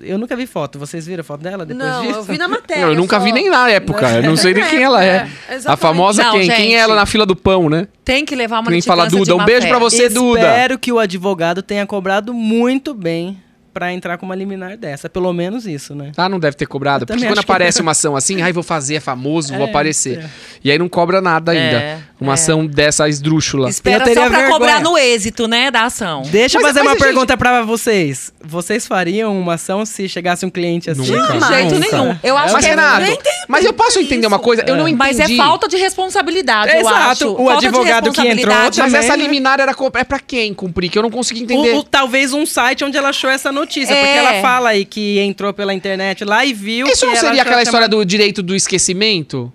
Eu nunca vi foto. Vocês viram a foto dela depois Não, disso? eu vi na matéria. eu nunca só. vi nem na época, eu não sei nem quem ela é. É, A famosa Não, quem? Quem gente. é ela na fila do pão, né? Tem que levar uma Quem fala Duda, um beijo pra você, Duda. Espero que o advogado tenha cobrado muito bem pra entrar com uma liminar dessa. Pelo menos isso, né? Ah, não deve ter cobrado. Eu Porque quando acho que- aparece uma ação assim, ai, vou fazer, é famoso, vou É, aparecer. é. E aí não cobra nada ainda. É, uma é. ação dessa esdrúxula. Espera Eu teria só pra vergonha. cobrar no êxito, né, da ação. Deixa eu fazer mas uma gente- pergunta pra vocês. Vocês fariam uma ação se chegasse um cliente assim? Nunca. De jeito Nunca. nenhum. Eu acho Mas, que é- Renato, tem mas eu posso entender uma isso. coisa? Eu não entendi. Mas é falta de responsabilidade, eu Exato. acho. O Falta advogado que entrou. Mas também, essa liminar era co- é pra quem cumprir? Que eu não consegui entender. O- o- talvez um site onde ela achou essa notícia. É. Porque ela fala aí que entrou pela internet lá e viu. Isso que não seria aquela que história uma- do direito do esquecimento?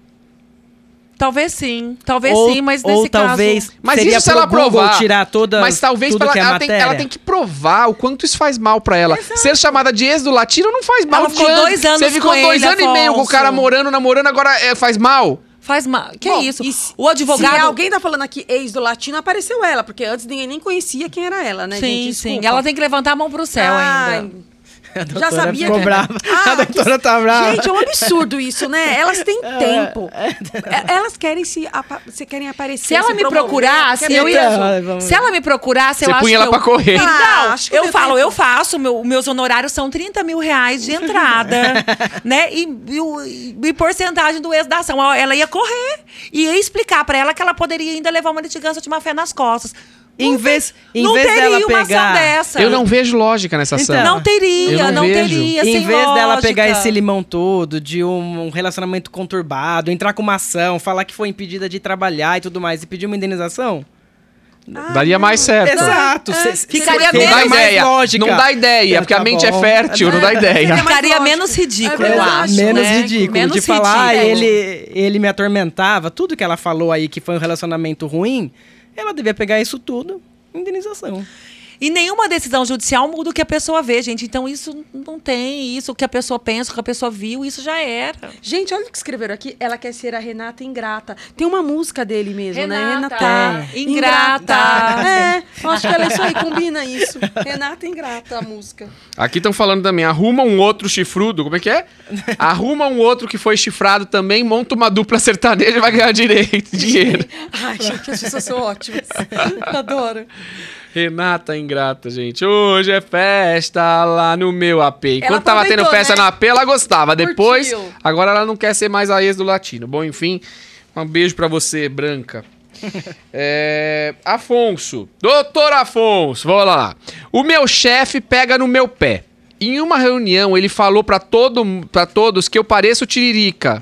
Talvez sim. Talvez ou, sim, mas ou nesse talvez caso... Mas seria isso se ela provar. tirar toda Mas talvez ela, que é ela, tem, ela tem que provar o quanto isso faz mal pra ela. Ser chamada de ex do latino não faz mal. Ela ficou dois anos Você ficou com dois ele, anos e meio com o cara morando, namorando, agora é, faz mal? Faz mal. Que Bom, isso? e se- O advogado... Se alguém tá falando aqui ex do latino, apareceu ela, porque antes ninguém nem conhecia quem era ela, né, Sim, gente? sim. Ela tem que levantar a mão pro céu Ai, ainda. Já sabia ficou que... brava. Ah, a doutora tá brava. Gente, é um absurdo isso, né? Elas têm tempo. É, Elas querem se, apa- se querem aparecer. Se ela me promover, procurasse, eu ia. vamos Se ela me procurasse, eu Você acho punha que ela eu... pra correr. Ah, Então, acho que eu deu falo, tempo. eu faço, meu, meus honorários são 30 mil reais de entrada, né? E, e, e porcentagem do ex da ação. Ela ia correr e ia explicar pra ela que ela poderia ainda levar uma litigância de má fé nas costas. Em Não vez, em não vez dela ação pegar. dessa. Eu não vejo lógica nessa ação. Então. Não teria, Eu não não, teria. em sem vez dela lógica. pegar esse limão todo de um, um relacionamento conturbado, entrar com uma ação, falar que foi impedida de trabalhar e tudo mais, e pedir uma indenização. Daria mais certo. Exato. É, cê- ficaria cê Não menos- dá ideia. lógica. Não dá ideia, porque a Tá mente é bom. fértil, não dá ideia. Ficaria menos ridículo, É eu acho. Menos né? ridículo. Menos de falar, ah, ridículo. ele, ele me atormentava, tudo que ela falou aí que foi um relacionamento ruim, ela devia pegar isso tudo, indenização. E nenhuma decisão judicial muda o que a pessoa vê, gente. Então isso não tem. Isso o que a pessoa pensa, o que a pessoa viu, isso já era. Gente, olha o que escreveram aqui. Ela quer ser a Renata Ingrata. Tem uma música dele mesmo, né? Renata, Renata Ingrata. É, eu acho que ela é isso aí, combina isso. Renata Ingrata, a música. Aqui estão falando também, arruma um outro chifrudo, como é que é? Arruma um outro que foi chifrado também, monta uma dupla sertaneja e vai ganhar direito, dinheiro. Ai, gente, as pessoas são ótimas. Adoro. Renata ingrata, gente. Hoje é festa lá no meu AP. Enquanto tava tendo festa né? no AP, ela gostava. Depois, Curtiu. agora ela não quer ser mais a ex do latino. Bom, enfim, um beijo pra você, Branca. É, Afonso, doutor Afonso, vamos lá. O meu chefe pega no meu pé. Em uma reunião, ele falou pra, todo, pra todos que eu pareço tiririca.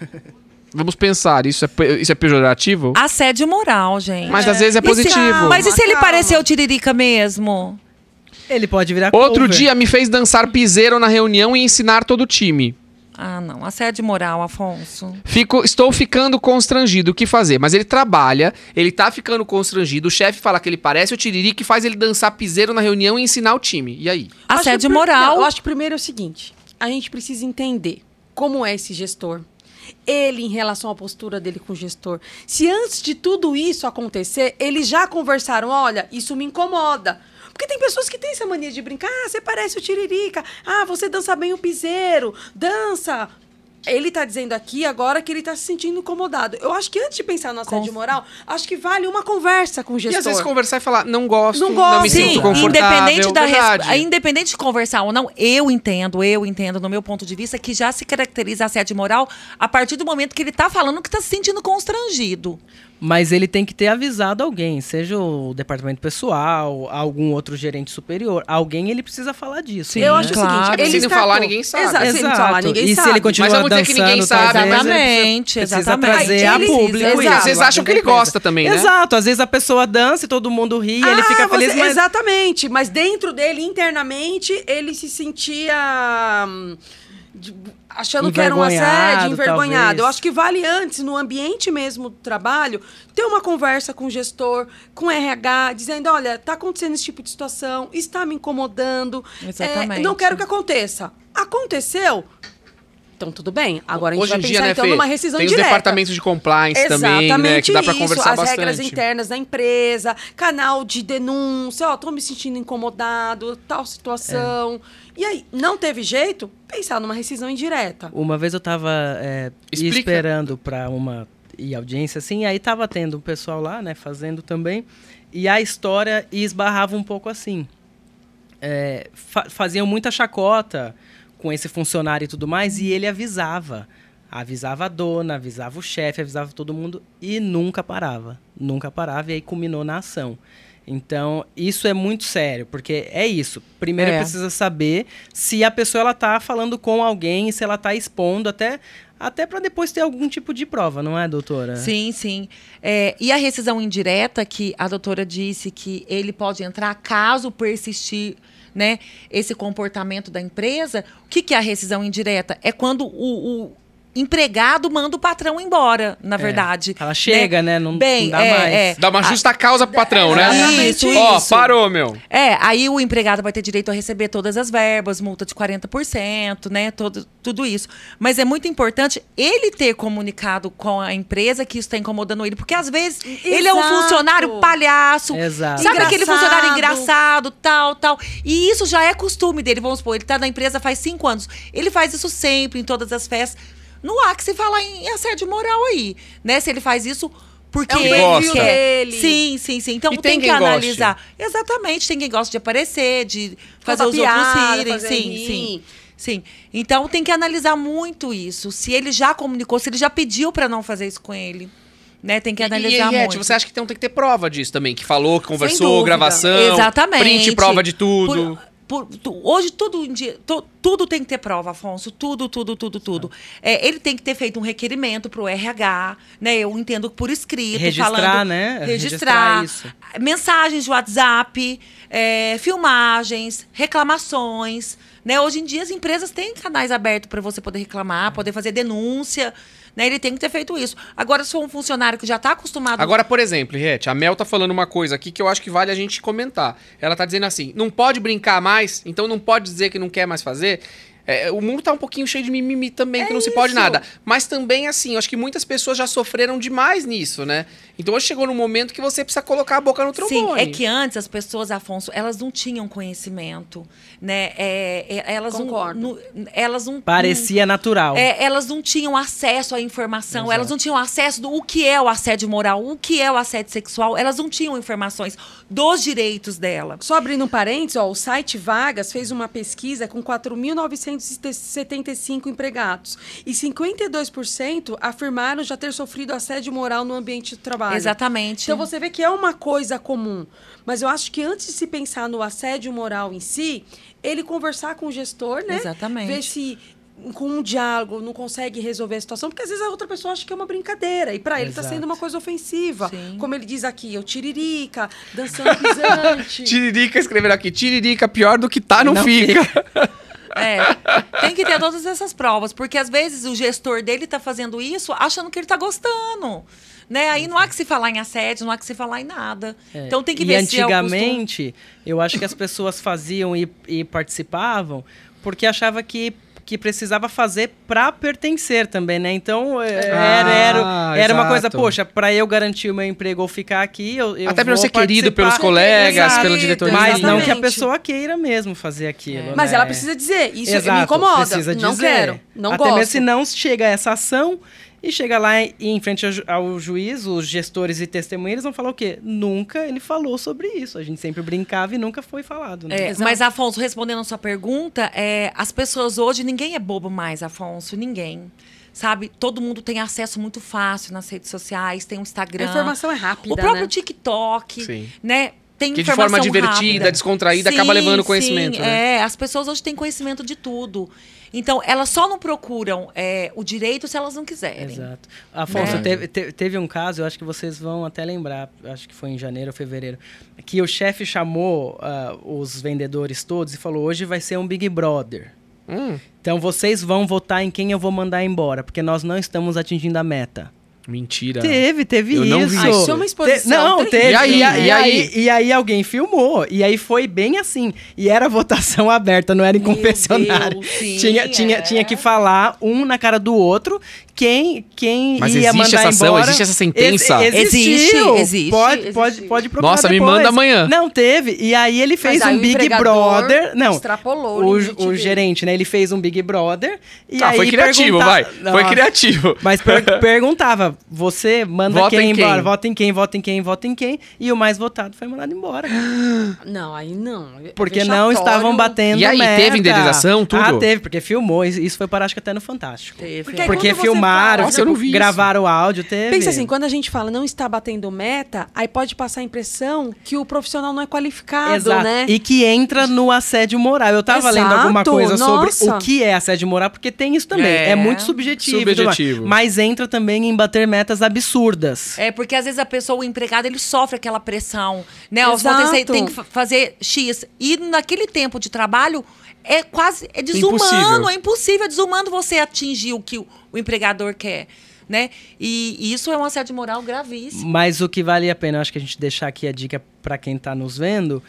Vamos pensar, isso é, isso é pejorativo? Assédio moral, gente. Mas às vezes é E se- positivo. mas e se ele Calma. pareceu tiririca mesmo? Ele pode virar Outro cover. dia me fez dançar piseiro na reunião e ensinar todo o time. Ah, não. Assédio moral, Afonso. Fico, estou ficando constrangido. O que fazer? Mas ele trabalha, ele tá ficando constrangido. O chefe fala que ele parece o Tiriri que faz ele dançar piseiro na reunião e ensinar o time. E aí? Assédio moral. eu acho que primeiro é o seguinte: a gente precisa entender como é esse gestor. Ele em relação à postura dele com o gestor. Se antes de tudo isso acontecer, eles já conversaram: olha, isso me incomoda. Porque tem pessoas que têm essa mania de brincar. Ah, você parece o Tiririca. Ah, você dança bem o piseiro. Dança. Ele tá dizendo aqui agora que ele tá se sentindo incomodado. Eu acho que antes de pensar no assédio Com- moral, acho que vale uma conversa com o E gestor. às vezes conversar e falar, não gosto, Não não, gosto. me Sim, sinto confortável. independente da res- Verdade. independente de conversar ou não, eu entendo, eu entendo no meu ponto de vista que já se caracteriza assédio moral a partir do momento que ele tá falando que tá se sentindo constrangido. Mas ele tem que ter avisado alguém, seja o departamento pessoal, algum outro gerente superior. Alguém ele precisa falar disso. Sim, eu acho claro. o seguinte, Porque ele se não falar, ninguém sabe. Exato, se ele não falar, ninguém e sabe. se ele continua Mas vamos dizer que dançando, ninguém sabe. ele Exatamente, precisa exatamente. trazer Aí a ele- público exato. vocês lá acham que ele gosta também, né? Exato, às vezes a pessoa dança e todo mundo ri, ele Ah, fica feliz, você- mas... Exatamente, mas dentro dele, internamente, ele se sentia hum, de- achando que era um assédio, Envergonhado, talvez. Eu acho que vale antes, no ambiente mesmo do trabalho, ter uma conversa com o gestor, com o RH, dizendo, olha, tá acontecendo esse tipo de situação, está me incomodando, é, Exatamente. não quero que aconteça. Aconteceu? Então, tudo bem. Agora a gente Hoje vai em pensar, dia, né, então, Fê, numa rescisão tem os direta. departamentos de compliance também, né? Que dá pra isso, conversar as bastante. regras internas da empresa, canal de denúncia, ó, tô me sentindo incomodado, tal situação. E aí, não teve jeito? Pensar numa rescisão indireta. Uma vez eu tava é, esperando pra uma e audiência, assim, aí tava tendo um pessoal lá, né, fazendo também, e a história esbarrava um pouco assim. É, fa- faziam muita chacota com esse funcionário e tudo mais, e ele avisava. Avisava a dona, avisava o chefe, avisava todo mundo, e nunca parava. Nunca parava, e aí culminou na ação. Então, isso é muito sério, porque é isso. Primeiro É. precisa saber se a pessoa ela tá falando com alguém, se ela tá expondo, até, até para depois ter algum tipo de prova, não é, doutora? Sim, sim. É, e a rescisão indireta, que a doutora disse que ele pode entrar caso persistir né, esse comportamento da empresa. O que, que é a rescisão indireta? É quando o, o empregado manda o patrão embora, na verdade. Ela chega, né? Não- Bem, não dá é, mais. é. Dá uma justa causa pro patrão, né? Isso, Ó, isso. parou, meu. É, aí o empregado vai ter direito a receber todas as verbas, multa de 40%, né? Todo, tudo isso. Mas é muito importante ele ter comunicado com a empresa que isso está incomodando ele. Porque às vezes ele é um Exato. funcionário palhaço. Exato. Sabe aquele Engraçado. funcionário engraçado, tal, tal. E isso já é costume dele. Vamos supor, ele tá na empresa faz cinco anos. Ele faz isso sempre, em todas as festas. Não há que se falar em assédio moral aí, né? Se ele faz isso porque É um ele quer. Sim, sim, sim. Então E tem, tem que quem goste. analisar. Exatamente, tem quem gosta de aparecer, de fazer os piada, outros rirem. Sim, rir. sim. Sim. Então tem que analisar muito isso. Se ele já comunicou, se ele já pediu pra não fazer isso com ele. Né? Tem que E, analisar e, Ed, muito. você acha que então tem que ter prova disso também? Que falou, que conversou, gravação, Exatamente. print, prova de tudo. Por- por- tu- hoje tudo, tu- tudo tem que ter prova, Afonso. Tudo, tudo, tudo, tudo. É, ele tem que ter feito um requerimento para o RH, né? Eu entendo por escrito, Registrar, falando, né? Registrar, Registrar isso. mensagens de WhatsApp, é, filmagens, reclamações. Né? Hoje em dia as empresas têm canais abertos para você poder reclamar, poder fazer denúncia. Né? Ele tem que ter feito isso. Agora, se for um funcionário que já está acostumado Agora, por exemplo, Riete, a Mel tá falando uma coisa aqui que eu acho que vale a gente comentar. Ela tá dizendo assim: não pode brincar mais, então não pode dizer que não quer mais fazer. É, o mundo tá um pouquinho cheio de mimimi também, que não se pode isso. nada. Mas também, assim, eu acho que muitas pessoas já sofreram demais nisso, né? Então hoje chegou num momento que você precisa colocar a boca no trombone. Sim, é que antes as pessoas, Afonso, elas não tinham conhecimento, né? É, é, elas Concordo. Não, não- elas não Parecia natural. é, elas não tinham acesso à informação, Exato. elas não tinham acesso do o que é o assédio moral, o que é o assédio sexual, elas não tinham informações dos direitos dela. Só abrindo um parênteses, ó, o site Vagas fez uma pesquisa com 4.975 empregados. E 52% afirmaram já ter sofrido assédio moral no ambiente de trabalho. Exatamente. Então você vê que é uma coisa comum. Mas eu acho que antes de se pensar no assédio moral em si, ele conversar com o gestor, né? Exatamente. Ver se com um diálogo não consegue resolver a situação, porque às vezes a outra pessoa acha que é uma brincadeira e para ele está sendo uma coisa ofensiva. Sim. Como ele diz aqui, eu tiririca, dançando pisante. Tiririca escreveram aqui: Tiririca, pior do que tá, não, Não fica. É, tem que ter todas essas provas, porque às vezes o gestor dele tá fazendo isso achando que ele tá gostando. Né? Aí não há que se falar em assédio, não há que se falar em nada. É, Então tem que e ver se é antigamente, eu acho que as pessoas faziam e, e participavam porque achava que que precisava fazer pra pertencer também, né? Então, é, era, era, Ah, era uma exato. coisa, poxa, pra eu garantir o meu emprego ou ficar aqui, eu, eu Até pra vou ser querido pelos colegas, Exato. pela diretoria. Mas não Exatamente. que a pessoa queira mesmo fazer aquilo. Mas né? ela precisa dizer, isso me Exato, incomoda. Precisa não dizer. quero, não Até gosto. mesmo se não chega a essa ação e chega lá e em frente ao, ju- ao juiz, os gestores e testemunhas eles vão falar o quê? Nunca ele falou sobre isso. A gente sempre brincava e nunca foi falado. Né? É, mas, Afonso, respondendo a sua pergunta, é, as pessoas hoje, ninguém é bobo mais, Afonso, ninguém. Sabe? Todo mundo tem acesso muito fácil nas redes sociais, tem o A Instagram. informação é rápida, O próprio né? TikTok, Sim. né? Tem Que de forma divertida, rápida. descontraída, acaba levando conhecimento, Sim, né? é. As pessoas hoje têm conhecimento de tudo. Então, elas só não procuram é, o direito se elas não quiserem. Exato. Afonso, Né? teve, te- teve um caso, eu acho que vocês vão até lembrar, acho que foi em janeiro ou fevereiro, que o chefe chamou ah, os vendedores todos e falou: hoje vai ser um Big Brother. Hum, Então vocês vão votar em quem eu vou mandar embora, porque nós não estamos atingindo a meta. Mentira. Teve, teve Eu isso. não vi Ah, isso é uma exposição Te- não, teve. E aí? E, a- E aí? aí? e aí alguém filmou. E aí foi bem assim. E era votação aberta, não era em confessionário. Deus, sim, tinha, tinha, é. tinha que falar um na cara do outro quem, quem Mas ia existe mandar essa ação? embora. Existe essa sentença? Ex- Existe, existiu. existe, Pode, pode, existe. pode procurar Nossa, me depois. manda amanhã. Não, teve. E aí ele fez aí um Big Brother. Não, extrapolou o o, gerente, né? Ele fez um Big Brother. E ah, aí foi criativo, pergunta- vai. Foi criativo. Mas per- perguntava, você manda Vota quem em quem? embora? Vota em quem, vota em quem, vota em quem. E o mais votado foi mandado embora. Não, aí não. Porque não estavam batendo E aí, meta. teve indenização, tudo? Ah, teve, porque filmou. Isso isso foi para acho que até no Fantástico. Teve. Porque Porque filmaram, fala- Nossa, eu não vi isso. gravaram o áudio, teve. Pensa assim, quando a gente fala não está batendo meta, aí pode passar a impressão que o profissional não é qualificado, Exato. né? E que entra no assédio moral. Eu tava lendo alguma Exato, coisa sobre nossa. o que é assédio moral, porque tem isso também. É, É. muito subjetivo. Subjetivo. Mas entra também em bater metas absurdas. É, porque às vezes a pessoa, o empregado, ele sofre aquela pressão, né? Ó, Você tem, Exato. que fa- fazer X. E naquele tempo de trabalho, é quase é desumano, Impossível. é impossível, é desumano você atingir o que o, o empregador quer, né? E, e isso é um assédio moral gravíssimo. Mas o que vale a pena, eu acho que a gente deixar aqui a dica para quem está nos vendo.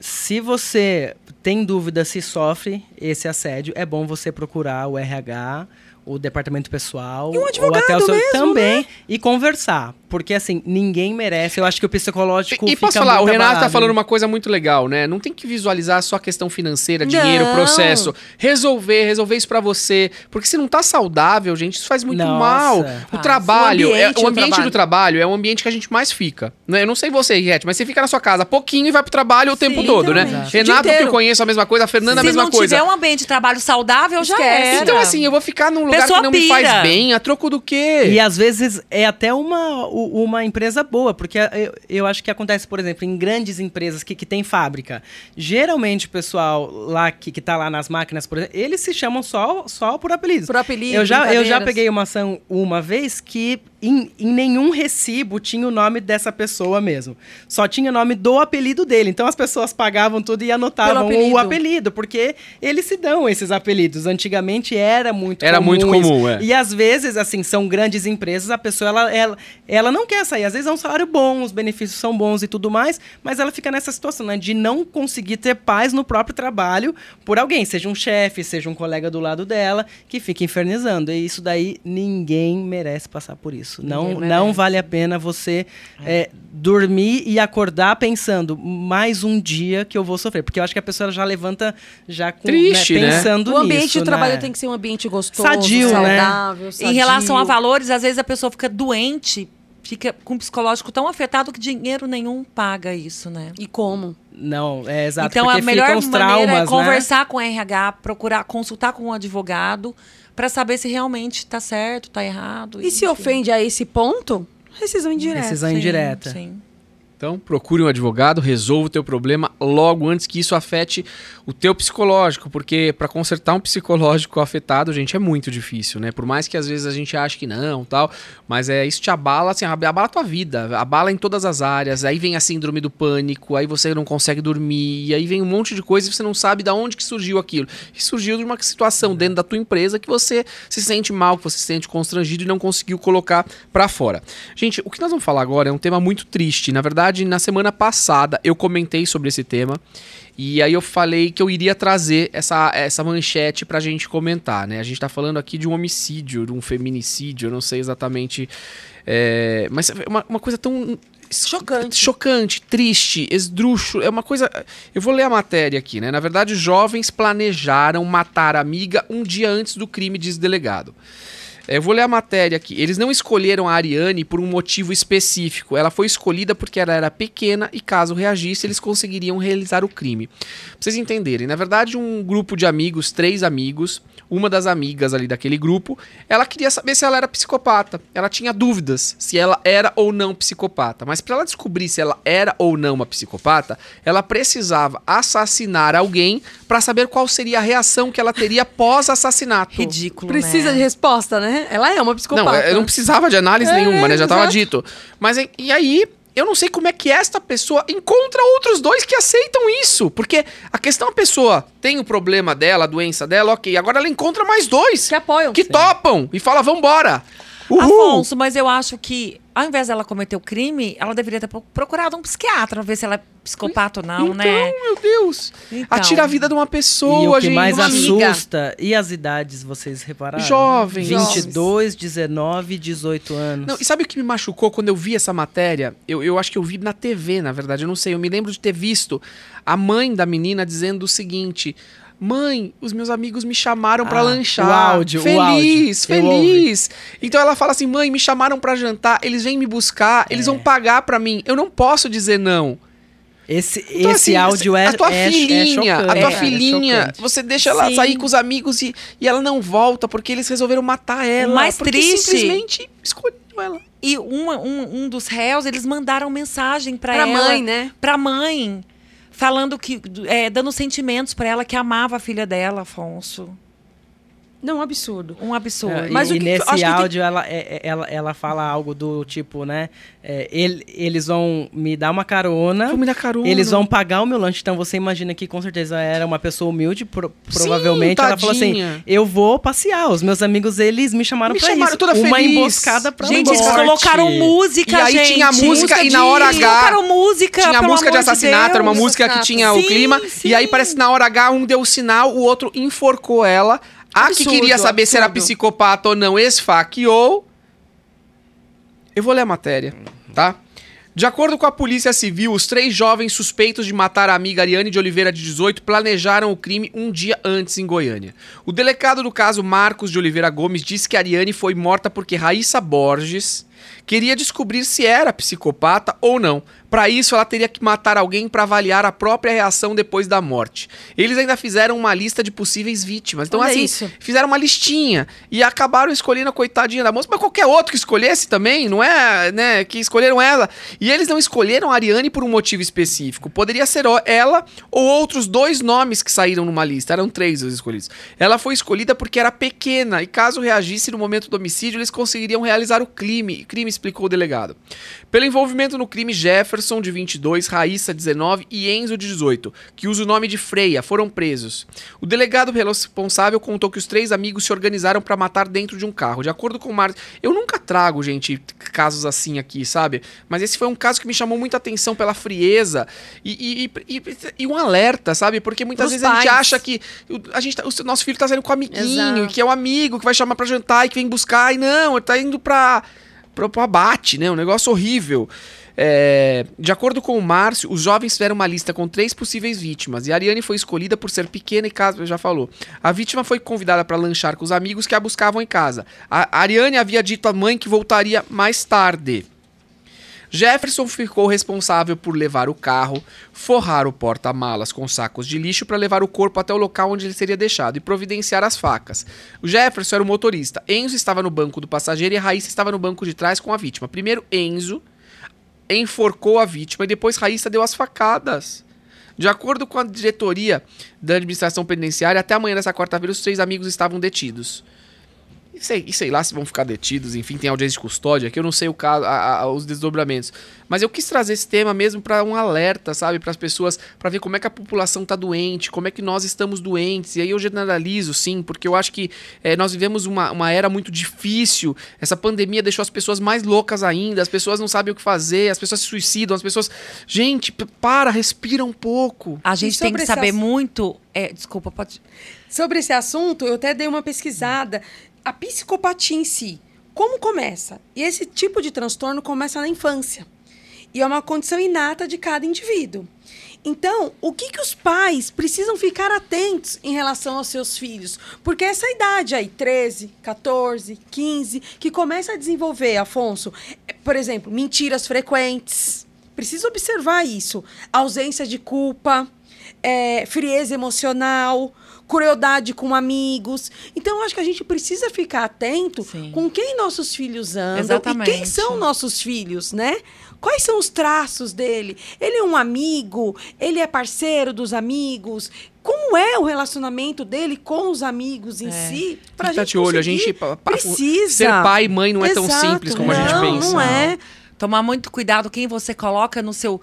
Se você tem dúvida se sofre esse assédio, é bom você procurar o RH, o departamento pessoal, E um ou advogado até o seu mesmo, também né? e conversar, porque assim, ninguém merece. Eu acho que o psicológico E, e fica posso falar, o Renato tá abalado. falando uma coisa muito legal, né? Não tem que visualizar só a questão financeira, dinheiro, Não. processo. Resolver, resolver isso pra você. Porque se não tá saudável, gente, isso faz muito Nossa. mal. O Faz. trabalho, O é- ambiente o do ambiente trabalho. do trabalho é o ambiente que a gente mais fica. Né? Eu não sei você, Riete, mas você fica na sua casa pouquinho e vai pro trabalho o tempo Sim, todo, né? Renato, O que eu conheço a mesma coisa, a Fernanda a Se mesma não coisa. tiver um ambiente de trabalho saudável, já era. Então, assim, eu vou ficar num lugar Pessoa que não me faz pira. bem, a troco do quê? E às vezes é até uma, uma empresa boa, porque eu, eu acho que acontece, por exemplo, em grandes empresas que, que tem fábrica. Geralmente o pessoal lá que, que tá lá nas máquinas, por exemplo, eles se chamam só, só por apelidos. Por apelido, Eu já, eu já peguei uma ação uma vez que em, em nenhum recibo tinha o nome dessa pessoa mesmo. Só tinha o nome do apelido dele. Então as pessoas pagavam tudo e anotavam apelido. o apelido, porque eles se dão esses apelidos. Antigamente era muito Era comum muito comum, é. E às vezes, assim, são grandes empresas, a pessoa, ela, ela, ela não quer sair. Às vezes é um salário bom, os benefícios são bons e tudo mais, mas ela fica nessa situação, né? De não conseguir ter paz no próprio trabalho por alguém, seja um chefe, seja um colega do lado dela, que fica infernizando. E isso daí, ninguém merece passar por isso. Não, Ninguém não merece. vale a pena você é, dormir e acordar pensando, mais um dia que eu vou sofrer. Porque eu acho que a pessoa já levanta já com, Triste, né? pensando O ambiente nisso, de trabalho né? tem que ser um ambiente gostoso, Sadio, né? saudável, Em relação a sadio. valores, às vezes a pessoa fica doente, fica com o psicológico tão afetado que dinheiro nenhum paga isso, né? E como? Não, é exato. então a melhor maneira traumas, é né? conversar com o RH, procurar consultar com um advogado para saber se realmente está certo, está errado. E se enfim. ofende a esse ponto, rescisão indireta. Rescisão Sim, indireta. Sim. Então, procure um advogado, resolva o teu problema logo antes que isso afete o teu psicológico, porque para consertar um psicológico afetado, gente, é muito difícil, né? Por mais que às vezes a gente ache que não, tal, mas é isso te abala, assim, abala a tua vida, abala em todas as áreas. Aí vem a síndrome do pânico, aí você não consegue dormir, aí vem um monte de coisa e você não sabe de onde que surgiu aquilo. E surgiu de uma situação dentro da tua empresa que você se sente mal, que você se sente constrangido e não conseguiu colocar para fora. Gente, o que nós vamos falar agora é um tema muito triste. Na verdade, na semana passada eu comentei sobre esse tema e aí eu falei que eu iria trazer essa, essa manchete pra gente comentar, né? A gente tá falando aqui de um homicídio, de um feminicídio, eu não sei exatamente. é, mas é uma, uma coisa tão. Chocante. Chocante, triste, esdrúxulo. É uma coisa. Eu vou ler a matéria aqui, né? Na verdade, jovens planejaram matar a amiga um dia antes do crime, diz delegado. É, Eu vou ler a matéria aqui. Eles não escolheram a Ariane por um motivo específico. Ela foi escolhida porque ela era pequena e, caso reagisse, eles conseguiriam realizar o crime. Pra vocês entenderem, na verdade, um grupo de amigos, três amigos, uma das amigas ali daquele grupo, ela queria saber se ela era psicopata. Ela tinha dúvidas se ela era ou não psicopata. Mas para ela descobrir se ela era ou não uma psicopata, ela precisava assassinar alguém para saber qual seria a reação que ela teria pós-assassinato. Ridículo, Precisa né? de resposta, né? Ela é uma psicopata. Não, eu não precisava de análise É, nenhuma, né? Já tava exato. dito. Mas e- aí, eu não sei como é que esta pessoa encontra outros dois que aceitam isso. Porque a questão a pessoa tem o problema dela, a doença dela, ok. Agora ela encontra mais dois Que apoiam. que topam e fala, vambora. Uhul. Afonso, mas eu acho que ao invés dela cometer o crime, ela deveria ter pro- procurado um psiquiatra pra ver se ela é psicopata ou não, então, né? meu Deus. Então. Atira a vida de uma pessoa, E o que gente. mais uma amiga. assusta, e as idades, vocês repararam? Jovens. 22, 19, 18 anos. Não, e sabe o que me machucou quando eu vi essa matéria? Eu, eu acho que eu vi na TV, na verdade, eu não sei. Eu me lembro de ter visto a mãe da menina dizendo o seguinte: Mãe, os meus amigos me chamaram pra Ah, lanchar. o áudio, o feliz, áudio. Eu feliz. Então ela fala assim: Mãe, me chamaram pra jantar, eles vêm me buscar, eles É. vão pagar pra mim. Eu não posso dizer não. Esse, Então, esse assim, áudio é a tua é, é filhinha, chocante, a tua é filhinha, você deixa ela Sim. sair com os amigos e, e ela não volta porque eles resolveram matar ela. mais porque triste- simplesmente escolheu ela. E uma- um, um dos réus, eles mandaram mensagem pra, Pra ela. mãe, né? Pra mãe. Falando que. é, dando sentimentos pra ela que amava a filha dela, Afonso. Não, um absurdo. Um absurdo. É, Mas e o que- nesse acho que áudio ela, é- é- ela, ela fala algo do tipo, né? é, ele- eles vão me dar uma carona. Vão me dar carona. Eles vão pagar o meu lanche. Então você imagina que com certeza era uma pessoa humilde, pro- provavelmente. ela falou assim: eu vou passear. Os meus amigos, eles me chamaram Me pra chamaram isso. toda uma feliz. emboscada pra Gente, morte. eles colocaram música, E aí gente. tinha música e na hora H- Colocaram música, Tinha música de assassinato, era uma Deus. música que tinha o Sim, clima. sim. E aí parece que na hora H um deu o sinal, o outro enforcou ela. A que Absurdo, queria saber se era absurdo. psicopata ou não, esfaqueou. Eu vou ler a matéria, tá? De acordo com a Polícia Civil, os três jovens suspeitos de matar a amiga Ariane de Oliveira, de 18, planejaram o crime um dia antes em Goiânia. O delegado do caso, Marcos de Oliveira Gomes, disse que Ariane foi morta porque Raíssa Borges queria descobrir se era psicopata ou não. Para isso, ela teria que matar alguém para avaliar a própria reação depois da morte. Eles ainda fizeram uma lista de possíveis vítimas. Então, Olha assim, isso. fizeram uma listinha e acabaram escolhendo a coitadinha da moça, mas qualquer outro que escolhesse também, não é, né, que escolheram ela. E eles não escolheram a Ariane por um motivo específico. Poderia ser ela ou outros dois nomes que saíram numa lista. Eram três os escolhidos. Ela foi escolhida porque era pequena e caso reagisse no momento do homicídio, eles conseguiriam realizar o crime, crime explicou o delegado. Pelo envolvimento no crime, Jefferson, de 22, Raíssa, 19 e Enzo, de 18, que usa o nome de Freia, foram presos. O delegado responsável contou que os três amigos se organizaram para matar dentro de um carro. De acordo com o Mar... Eu nunca trago, gente, casos assim aqui, sabe? Mas esse foi um caso que me chamou muita atenção pela frieza e, e, e- e um alerta, sabe? Porque muitas vezes a gente pais. acha que a gente tá- o nosso filho tá saindo com o amiguinho, Exato. que é o amigo que vai chamar pra jantar e que vem buscar, e não, ele tá indo pra, pra, pro abate, né? Um negócio horrível. É, de acordo com o Márcio, os jovens fizeram uma lista com três possíveis vítimas e a Ariane foi escolhida por ser pequena e caso já falou. A vítima foi convidada para lanchar com os amigos que a buscavam em casa. A Ariane havia dito à mãe que voltaria mais tarde. Jefferson ficou responsável por levar o carro, forrar o porta-malas com sacos de lixo para levar o corpo até o local onde ele seria deixado e providenciar as facas. O Jefferson era o motorista. Enzo estava no banco do passageiro e Raíssa estava no banco de trás com a vítima. Primeiro, Enzo enforcou a vítima e depois Raíssa deu as facadas. De acordo com a diretoria da administração penitenciária, até amanhã dessa quarta-feira os três amigos estavam detidos. E sei, sei lá se vão ficar detidos, enfim, tem audiência de custódia, que eu não sei o caso, a- a- os desdobramentos. Mas eu quis trazer esse tema mesmo para um alerta, sabe, para as pessoas, para ver como é que a população tá doente, como é que nós estamos doentes. E aí eu generalizo, sim, porque eu acho que eh, nós vivemos uma, uma era muito difícil. Essa pandemia deixou as pessoas mais loucas ainda, as pessoas não sabem o que fazer, as pessoas se suicidam, as pessoas. Gente, para, respira um pouco. A gente tem que saber assunto? muito. É, desculpa, pode. Sobre esse assunto, eu até dei uma pesquisada. A psicopatia em si, como começa? E esse tipo de transtorno começa na infância. E é uma condição inata de cada indivíduo. Então, o que, que os pais precisam ficar atentos em relação aos seus filhos? Porque essa idade aí, 13, 14, 15, que começa a desenvolver, Afonso, é, por exemplo, mentiras frequentes. Precisa observar isso. Ausência de culpa, é, frieza emocional, crueldade com amigos. Então, eu acho que a gente precisa ficar atento Sim. com quem nossos filhos andam e Exatamente. quem são nossos filhos, né? Quais são os traços dele? Ele é um amigo? Ele é parceiro dos amigos? Como é o relacionamento dele com os amigos em É. si? Pra tá gente de olho, a gente precisa. ser pai e mãe não é tão Exato, simples como a gente não, pensa. Não é. Tomar muito cuidado quem você coloca no seu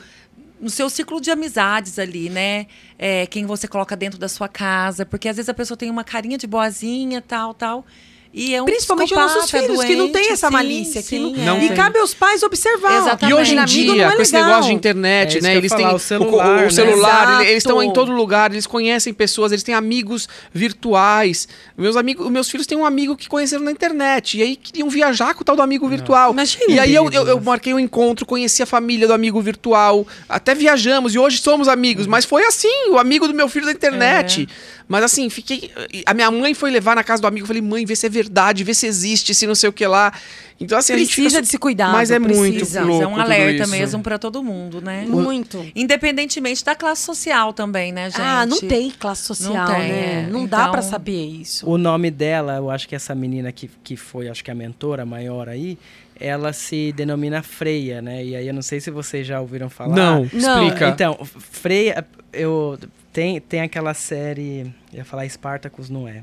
no seu ciclo de amizades ali, né? É, quem você coloca dentro da sua casa, porque às vezes a pessoa tem uma carinha de boazinha, tal, tal. E é um Principalmente os nossos filhos, que não tem doente, essa sim, malícia. que sim, não- é. Não e tem. cabe aos pais observar. Exatamente. E hoje em amigo dia, é com esse negócio de É internet, isso né? Eles ia têm falar, o celular, o, né? o celular, ele- eles estão em todo lugar, eles conhecem pessoas, eles têm amigos virtuais. Meus amigos, os meus filhos têm um amigo que conheceram na internet e aí queriam viajar com o tal do amigo virtual. Imagina. E aí eu, eu, eu né? marquei um encontro, conheci a família do amigo virtual, até viajamos e hoje somos amigos, mas foi assim, o amigo do meu filho da internet. Mas assim, fiquei. A minha mãe foi levar na casa do amigo, eu falei, mãe, vê se é verdade, vê se existe, se não sei o que lá. Então, assim, a gente Precisa fica- de se cuidar. Mas é muito precisa. louco é um alerta mesmo pra todo mundo, né? Muito. Independentemente da classe social também, né, gente? Ah, não tem classe social, Não tem, né? é. Não dá Então- pra saber isso. O nome dela, eu acho que essa menina que, que foi, acho que a mentora maior aí, ela se denomina Freia, né? E aí eu não sei se vocês já ouviram falar. Não, Não. explica. Então, Freia, eu tem, tem aquela série, eu ia falar Spartacus, não é.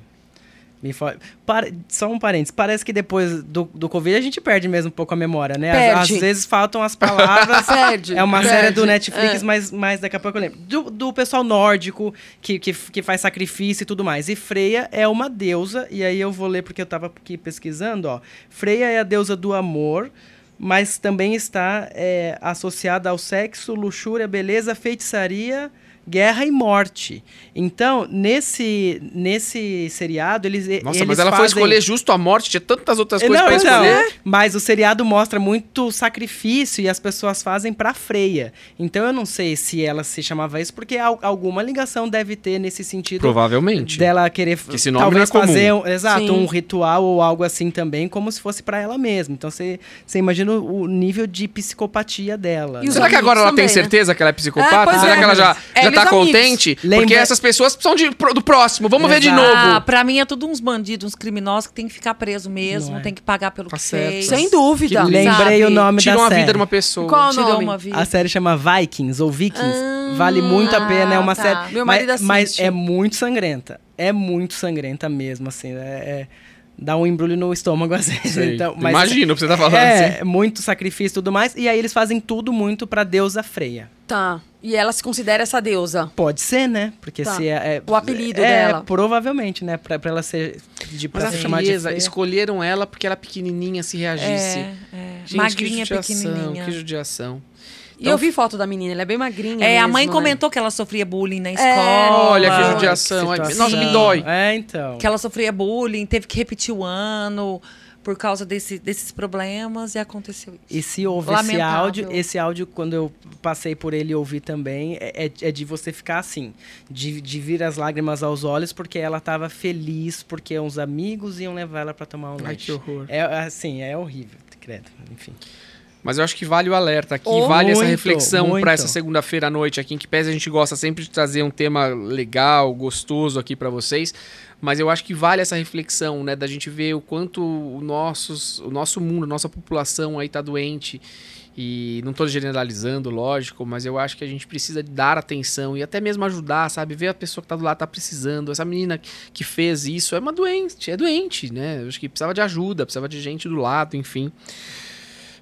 Me fo- Para- Só um parênteses. Parece que depois do, do Covid a gente perde mesmo um pouco a memória, né? Às-. Às, vezes faltam as palavras. Perde, É uma perde. série do Netflix, É. mas, mas daqui a pouco eu lembro. Do, do pessoal nórdico, que, que, que faz sacrifício e tudo mais. E Freia é uma deusa, e aí eu vou ler porque eu tava aqui pesquisando, ó. Freia é a deusa do amor, mas também está é, associada ao sexo, luxúria, beleza, feitiçaria, guerra e morte. Então, nesse, nesse seriado, eles. Nossa, eles mas ela foi fazem- escolher justo a morte, tinha tantas outras é, coisas não, pra então, escolher. Mas o seriado mostra muito sacrifício e as pessoas fazem pra Freia. Então eu não sei se ela se chamava isso, porque al- alguma ligação deve ter nesse sentido Provavelmente. dela querer Que esse nome talvez não é comum. fazer um, exato, Sim. um ritual ou algo assim também, como se fosse pra ela mesma. Então você você imagina o nível de psicopatia dela. E os Será que agora ela amigos tem também, né? certeza que ela é psicopata? É, Será é, que ela já, é, já tá amigos. contente? Porque Lembra- essas pessoas precisam de, do próximo. Vamos ver de Exato. novo. Ah, pra mim é tudo uns bandidos, uns criminosos que tem que ficar preso mesmo, é. tem que pagar pelo Tá que certo. fez. Sem dúvida. Que Lembrei sabe? o nome Tiram da a série. vida de uma pessoa. Qual o Tirou nome? uma vida. A série chama Vikings ou Vikings. Ah, vale muito a pena, é uma tá. série. Meu mas, marido assiste. mas é muito sangrenta. É muito sangrenta mesmo, assim. É, é- dá um embrulho no estômago, às vezes. Então, mas, Imagina o que você tá falando É, assim. muito sacrifício e tudo mais. E aí eles fazem tudo muito pra deusa Freia. Tá. E ela se considera essa deusa. Pode ser, né? Porque Tá. se é, é- O apelido é, dela. provavelmente, né? Pra, pra ela ser. De, pra Mas a ser chamada de escolheram ela porque ela pequenininha se reagisse. É, é. Gente, Magrinha, que judiação, pequenininha. que judiação. E eu vi foto da menina, ela é bem magrinha. É, a mesmo, mãe né? comentou que ela sofria bullying na escola. Olha que judiação. Situação. Nossa, me dói. É, então. Que ela sofria bullying, teve que repetir o ano por causa desse- desses problemas e aconteceu isso. E se houve esse áudio, esse áudio, quando eu passei por ele e ouvi também, é, é- é de você ficar assim, de, de vir as lágrimas aos olhos, porque ela tava feliz, porque uns amigos iam levar ela pra tomar um Ai, lanche. que horror. É assim, é horrível, credo, enfim. Mas eu acho que vale o alerta aqui, Oh, vale essa muito, reflexão muito. pra essa segunda-feira à noite aqui, em que pese a gente gosta sempre de trazer um tema legal, gostoso aqui pra vocês, mas eu acho que vale essa reflexão, né, da gente ver o quanto o, nossos, o nosso mundo, a nossa população aí tá doente. E não tô generalizando, lógico, mas eu acho que a gente precisa dar atenção e até mesmo ajudar, sabe? Ver a pessoa que tá do lado tá precisando. Essa menina que fez isso é uma doente, é doente, né? Eu acho que precisava de ajuda, precisava de gente do lado, enfim.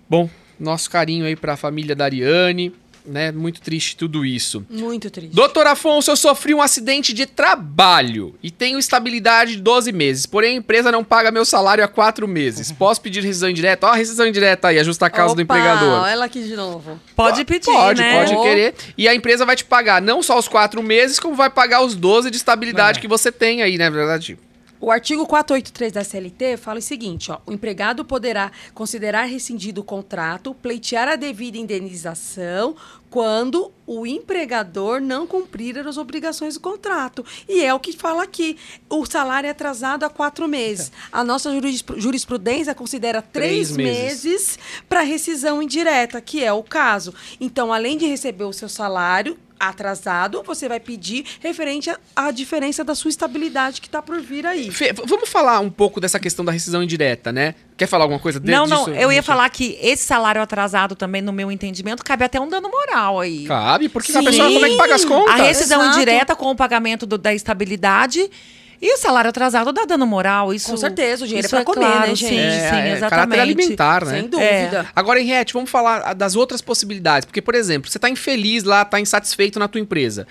Bom, nosso carinho aí pra família da Ariane, né? Muito triste tudo isso. Muito triste. Doutor Afonso, eu sofri um acidente de trabalho e tenho estabilidade de 12 meses, porém a empresa não paga meu salário há 4 meses. Posso pedir rescisão indireta? Ó, a rescisão indireta aí, ajusta a causa do Opa, empregador. Ela aqui de novo. Pode pedir, Pode, né? pode Oh. querer. E a empresa vai te pagar não só os 4 meses, como vai pagar os 12 de estabilidade É. que você tem aí, né, verdade? O artigo 483 da CLT fala o seguinte, ó, o empregado poderá considerar rescindido o contrato, pleitear a devida indenização quando o empregador não cumprir as obrigações do contrato. E é o que fala aqui. O salário é atrasado há quatro meses. A nossa jurisp- jurisprudência considera Três três, meses. meses para rescisão indireta, que é o caso. Então, além de receber o seu salário atrasado, você vai pedir referente à- diferença da sua estabilidade que está por vir aí. Fê, vamos falar um pouco dessa questão da rescisão indireta, né? Quer falar alguma coisa Não, não, disso? eu ia falar que esse salário atrasado também, no meu entendimento, cabe até um dano moral aí. Cabe, porque a Sim. pessoa como é que paga as contas? A rescisão Exato. indireta com o pagamento do- da estabilidade e o salário atrasado dá dano moral. Isso, Com certeza, o dinheiro é isso pra comer, claro, né, gente? Sim, É, sim, é caráter exatamente. alimentar, né? Sem dúvida. Agora, Henriette, vamos falar das outras possibilidades. Porque, por exemplo, você está infeliz lá, está insatisfeito na tua empresa.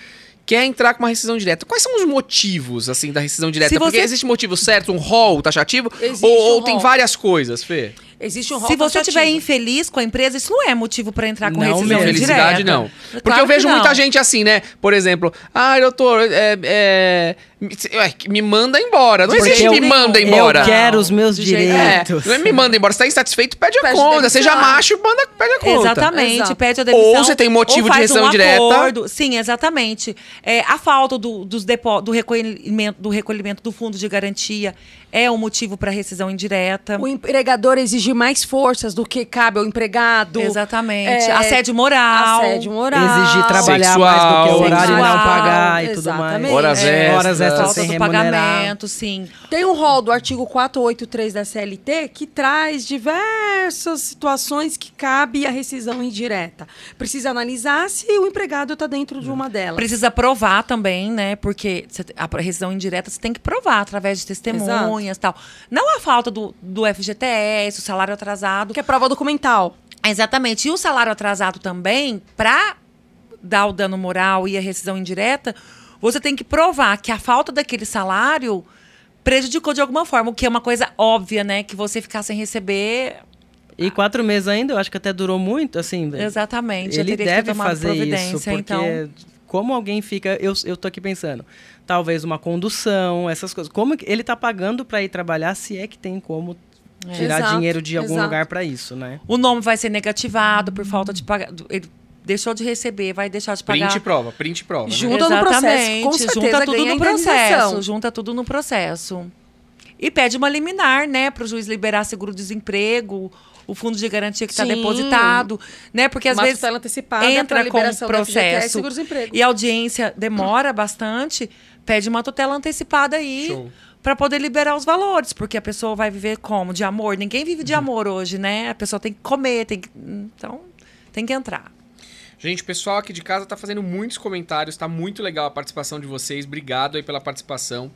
Quer entrar com uma rescisão direta. Quais são os motivos, assim, da rescisão direta? Se Porque você- existe motivo certo, um rol taxativo? Existe ou um ou tem várias coisas, Fê? Existe um rol Se você estiver infeliz com a empresa, isso não é motivo para entrar com Não rescisão mesmo. Felicidade, indireta. não. Porque Claro eu vejo não. muita gente assim, né? Por exemplo, ah, doutor, é, é, me- me manda embora. Não Porque existe eu- me manda embora. Eu quero os meus É, direitos. não é me manda embora. Você tá insatisfeito, pede a Pede conta. demissão. Seja macho, manda, pede a conta. Exatamente, Exato. pede a demissão. Ou você tem motivo de rescisão um direta. acordo. Sim, exatamente. É, a falta do, dos depo, do, recolhimento, do recolhimento do fundo de garantia é um motivo para rescisão indireta. O empregador exige mais forças do que cabe ao empregado. Exatamente. É, Assédio moral. Assédio moral. Exigir trabalhar Sexual. mais do que o horário e não Sexual. pagar e tudo mais. Exatamente. Horas É, extras. horas extras falta sem do remunerar. pagamento, sim. Tem um rol do artigo 483 da CLT que traz diversas situações que cabe a rescisão indireta. Precisa analisar se o empregado está dentro de uma delas. Precisa provar também, né? Porque a rescisão indireta você tem que provar através de testemunhas e tal. Não a falta do, do FGTS, o salário atrasado. Que é prova documental. Exatamente. E o salário atrasado também, para dar o dano moral e a rescisão indireta, você tem que provar que a falta daquele salário prejudicou de alguma forma, o que é uma coisa óbvia, né? Que você ficar sem receber. E quatro meses ainda, eu acho que até durou muito, assim. Exatamente. Ele teria que ter deve fazer providência, isso, porque então. como alguém fica... Eu, eu tô aqui pensando, talvez uma condução, essas coisas. Como ele tá pagando para ir trabalhar, se é que tem como tirar Exato, dinheiro de algum exato. lugar para isso, né? O nome vai ser negativado por falta de pagar. Ele deixou de receber, vai deixar de pagar. Print e prova, print e prova. né? Junta no processo. Com certeza junta tudo ganha no processo. Junta tudo no processo. E pede uma liminar, né, para o juiz liberar seguro-desemprego, o fundo de garantia que está depositado, né? Porque às Uma vezes tutela antecipada entra com o liberação do FGTS e processo e a audiência demora bastante, pede uma tutela antecipada aí Show. para poder liberar os valores, porque a pessoa vai viver como? De amor. Ninguém vive Uhum. de amor hoje, né? A pessoa tem que comer, tem que... então tem que entrar. Gente, o pessoal aqui de casa tá fazendo muitos comentários, tá muito legal a participação de vocês. Obrigado aí pela participação.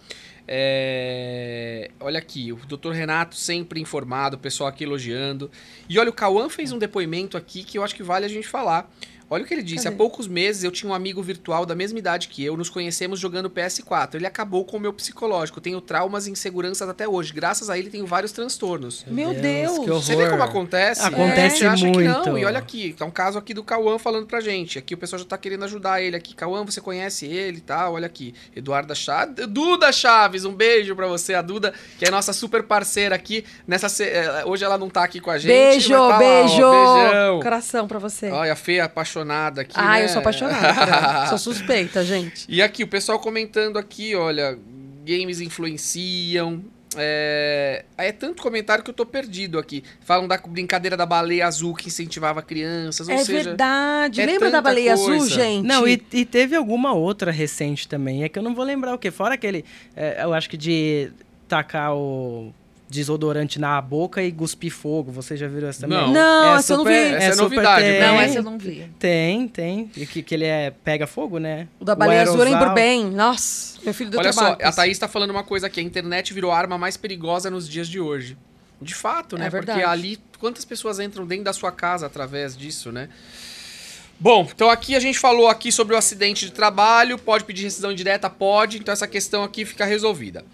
É, Olha aqui, o doutor Renato sempre informado, o pessoal aqui elogiando. E olha, o Cauã fez um depoimento aqui que eu acho que vale a gente falar. Olha o que ele disse. Cadê? Há poucos meses eu tinha um amigo virtual da mesma idade que eu, nos conhecemos jogando PS4. Ele acabou com o meu psicológico. Tenho traumas e inseguranças até hoje. Graças a ele tenho vários transtornos. Meu Deus. que Você vê como acontece? Acontece Você acha que não. muito. E olha aqui, tá um caso aqui do Cauã falando pra gente. Aqui o pessoal já tá querendo ajudar ele aqui. Cauã, você conhece ele e tal? Olha aqui. Eduarda Chaves. Duda Chaves, um beijo pra você. A Duda, que é nossa super parceira aqui. Nessa se- eh, Hoje ela não tá aqui com a gente. Beijo, tá lá, ó. beijo. Beijão. Coração pra você. Olha, a Fê apaixonada aqui. ah, né? eu sou apaixonada. sou suspeita, gente. E aqui, o pessoal comentando aqui, olha, games influenciam. É... é tanto comentário que eu tô perdido aqui. Falam da brincadeira da baleia azul que incentivava crianças, ou é seja... verdade. é Lembra da baleia azul, coisa. gente? Não, e, e teve alguma outra recente também. É que eu não vou lembrar o que. Fora aquele. é, eu acho que de tacar o desodorante na boca e cuspir fogo. Você já viram essa também? Não. Não, É essa eu não vi. Essa é super novidade, tem. Não, Tem. essa eu não vi. Tem, tem. E que, que ele é pega fogo, né? O da baleia azul bem. Nossa, meu filho do Olha só, a Thaís tá falando uma coisa aqui. A internet virou a arma mais perigosa nos dias de hoje. De fato, né? É Porque verdade. ali, quantas pessoas entram dentro da sua casa através disso, né? Bom, então aqui a gente falou aqui sobre o acidente de trabalho. Pode pedir rescisão direta? Pode. Então essa questão aqui fica resolvida.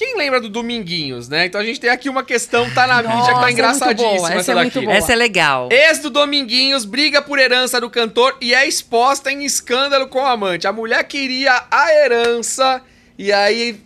Quem lembra do Dominguinhos, né? Então a gente tem aqui uma questão, tá na mídia, que Nossa, é tá muito engraçadíssima boa, essa essa é muito daqui. boa. Essa é legal. Ex do Dominguinhos briga por herança do cantor e é exposta em escândalo com o amante. A mulher queria a herança e aí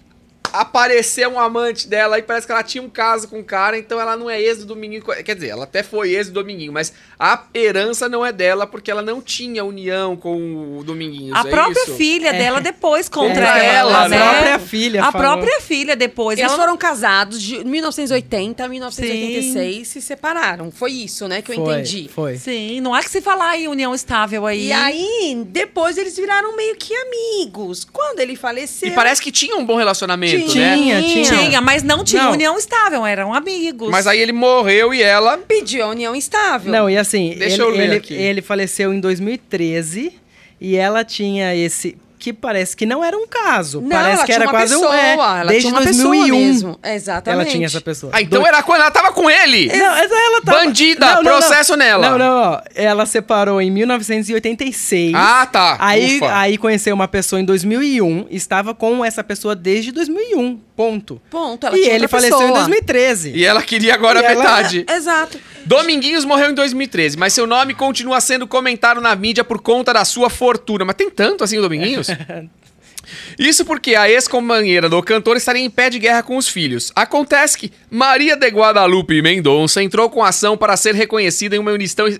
apareceu um amante dela e parece que ela tinha um caso com o cara, então ela não é ex do Dominguinho. Quer dizer, ela até foi ex do Dominguinho, mas a herança não é dela porque ela não tinha união com o Dominguinhos. A é própria isso? filha dela depois contra Contra ela, ela, né? né? A própria filha A falou. própria filha depois. Eles ela foram casados de 1980 a 1986 e se separaram. Foi isso, né, que eu Foi, entendi. Foi. Sim, não há que se falar em união estável aí. E aí, depois eles viraram meio que amigos. Quando ele faleceu. E parece que tinha um bom relacionamento, Tinha, né? tinha. Tinha, mas não tinha Não. união estável, eram amigos. Mas aí ele morreu e ela. pediu a união estável. Não, e assim, Deixa ele, eu ler ele, aqui. ele faleceu em 2013 e ela tinha esse. Que parece que não era um caso. Não, parece ela que tinha era uma quase pessoa, um. É, ela desde tinha uma 2001. pessoa mesmo. Exatamente. Ela tinha essa pessoa. Ah, então Do- era quando ela tava com ele! Não, ela tava... Bandida, processo nela. Não, não, ó. Ela separou em 1986. Ah, tá. Aí, Ufa. aí conheceu uma pessoa em 2001, estava com essa pessoa desde 2001, ponto. Ponto. Ela e tinha ele outra faleceu pessoa. em 2013. E ela queria agora E ela- metade. Exato. Dominguinhos morreu em 2013, mas seu nome continua sendo comentado na mídia por conta da sua fortuna. Mas tem tanto assim o Dominguinhos? Isso porque a ex-companheira do cantor estaria em pé de guerra com os filhos. Acontece que Maria de Guadalupe Mendonça entrou com ação para ser reconhecida em uma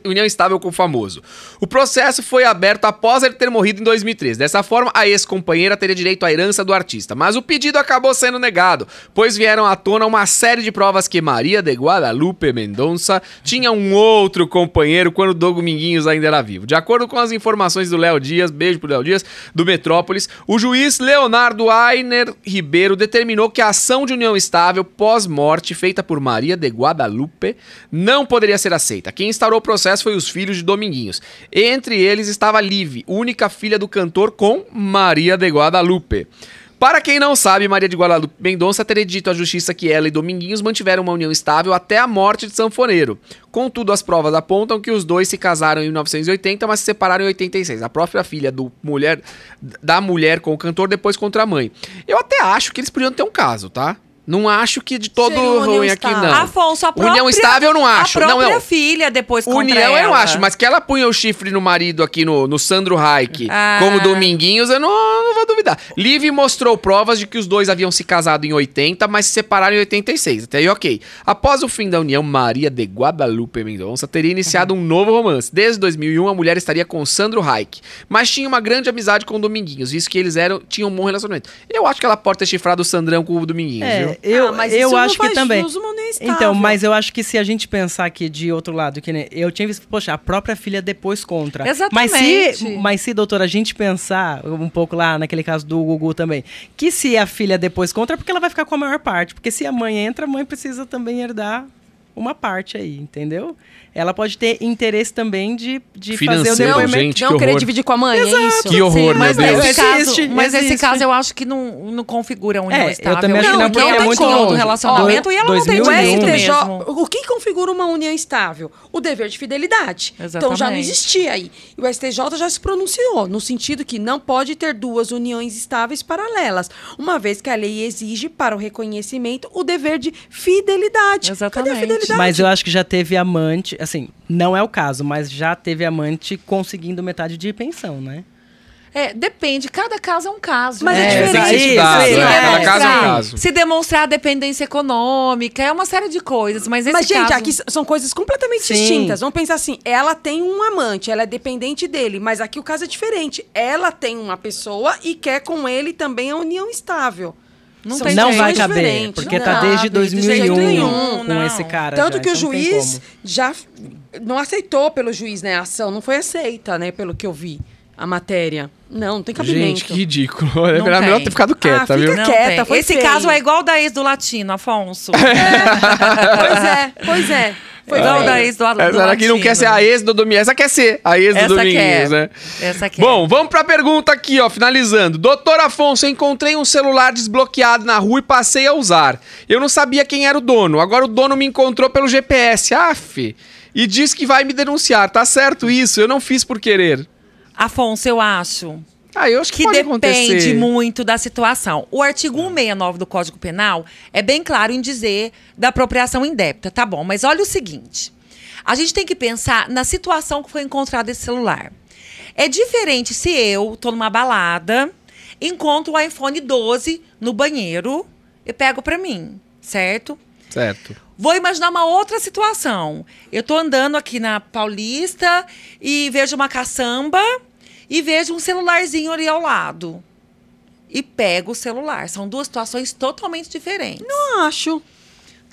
união estável com o famoso. O processo foi aberto após ele ter morrido em 2013. Dessa forma, a ex-companheira teria direito à herança do artista. Mas o pedido acabou sendo negado, pois vieram à tona uma série de provas que Maria de Guadalupe Mendonça tinha um outro companheiro quando Dominguinhos ainda era vivo. De acordo com as informações do Léo Dias, beijo pro Léo Dias, do Metrópolis, o juiz juiz Leonardo Ainer Ribeiro determinou que a ação de união estável pós-morte feita por Maria de Guadalupe não poderia ser aceita. Quem instaurou o processo foi os filhos de Dominguinhos. Entre eles estava Liv, única filha do cantor com Maria de Guadalupe. Para quem não sabe, Maria de Guadalupe Mendonça teria dito à justiça que ela e Dominguinhos mantiveram uma união estável até a morte de Sanfoneiro. Contudo, as provas apontam que os dois se casaram em 1980, mas se separaram em 86. A própria filha do mulher, da mulher com o cantor depois contra a mãe. Eu até acho que eles podiam ter um caso, tá? Não acho que de todo ruim aqui, não. Afonso, a própria... União estável eu não acho. A própria não, não. filha depois contra União eu não ela. acho, mas que ela punha o chifre no marido aqui no, no Sandro Reich, Ah. como Dominguinhos, eu não, não vou duvidar. Liv mostrou provas de que os dois haviam se casado em 80, mas se separaram em 86. Até aí, ok. Após o fim da união, Maria de Guadalupe Mendonça teria iniciado um novo romance. Desde 2001, a mulher estaria com Sandro Reich, mas tinha uma grande amizade com Dominguinhos, visto que eles eram, tinham um bom relacionamento. Eu acho que ela pode ter chifrado o Sandrão com o Dominguinhos, É, viu? Eu, Ah, mas eu isso não acho que faz também. estável. Então, mas eu acho que se a gente pensar aqui de outro lado, que nem eu tinha visto, poxa, a própria filha depois contra. Mas se, Exatamente. mas se, doutora, a gente pensar um pouco lá naquele caso do Gugu também, que se a filha depois contra, é porque ela vai ficar com a maior parte. Porque se a mãe entra, a mãe precisa também herdar uma parte aí, entendeu? Ela pode ter interesse também de, de fazer o depoimento. gente, não que querer horror. dividir com a mãe, é isso? Que horror, meu mas Deus. Nesse caso, Existe, mas nesse existe. caso eu acho que não, não configura união É, eu estável. também acho que não, porque é muito longe. relacionamento e ela não tem 2001. direito O STJ, mesmo. o que configura uma união estável? O dever de fidelidade. Então já não Exatamente. existia aí. E o STJ já se pronunciou, no sentido que não pode ter duas uniões estáveis paralelas, uma vez que a lei exige para o reconhecimento o dever de fidelidade. Cadê a Exatamente. Mas eu acho que já teve amante, assim, não é o caso, mas já teve amante conseguindo metade de pensão, né? É, depende, cada caso é um caso. Mas é né? que ser diferente. Sim, é, sim, Cada é. caso é um demonstrar- caso. Se demonstrar dependência econômica, é uma série de coisas. Mas, Mas, gente, caso... aqui são coisas completamente Sim. distintas. Vamos pensar assim: ela tem um amante, ela é dependente dele, mas aqui o caso é diferente. Ela tem uma pessoa e quer com ele também a união estável. Não tem não vai situações caber, diferentes. porque Não tá cabe, desde de jeito 2001 nenhum, com não. esse cara. Tanto já, que o então tem juiz já não aceitou pelo juiz, né? A ação não foi aceita, né? Pelo que eu vi, a matéria. Não, não tem cabimento. Gente, que ridículo. É Não melhor tem. ter ficado quieta, Ah, fica viu? Não quieta, Esse feio. caso é igual da ex do latino, Afonso. Pois é, pois é. Foi igual feio. da ex do, do Essa daqui não quer ser a ex do Domingues, essa quer ser a ex do quer. né? Essa quer. Bom, vamos pra pergunta aqui, ó, finalizando. Doutor Afonso, eu encontrei um celular desbloqueado na rua e passei a usar. Eu não sabia quem era o dono. Agora o dono me encontrou pelo GPS. Aff. E diz que vai me denunciar. Tá certo isso? Eu não fiz por querer. Afonso, eu acho Ah, eu acho que, que depende acontecer. muito da situação. O artigo 169 do Código Penal é bem claro em dizer da apropriação indébita, tá bom? Mas olha o seguinte: a gente tem que pensar na situação que foi encontrado esse celular. É diferente se eu tô numa balada, encontro o iPhone 12 no banheiro e pego pra mim, certo? Certo. Vou imaginar uma outra situação. Eu tô andando aqui na Paulista e vejo uma caçamba e vejo um celularzinho ali ao lado. E pego o celular. São duas situações totalmente diferentes. Não acho.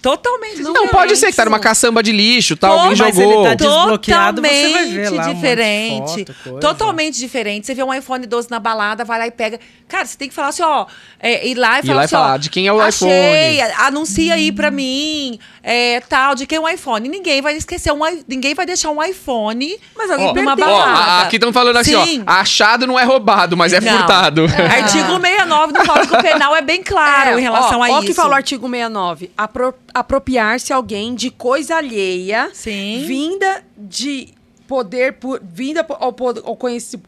Totalmente Não, diferentes. pode ser que tá numa caçamba de lixo, tá? Pô, Alguém mas jogou. ele tá desbloqueado, você vai ver Totalmente lá um monte de diferente. foto, totalmente diferente. Você vê um iPhone 12 na balada, vai lá e pega. Cara, você tem que falar assim, ó. é, ir lá e Ir falar lá e assim, falar ó. de quem é o achei, iPhone. Anuncia aí pra mim, é, tal, de quem é o iPhone. Ninguém vai esquecer, um, ninguém vai deixar um iPhone Mas alguém Ó, numa perdeu. Ó, balada. a- aqui estão falando assim, Sim. ó. Achado não é roubado, mas é Não. furtado. Artigo 69 do Código Penal é bem claro É, em relação ó, a ó isso. que fala o artigo 69. Apro- Apropriar-se alguém de coisa alheia, Sim. vinda de poder por vinda ao, ao conhecimento.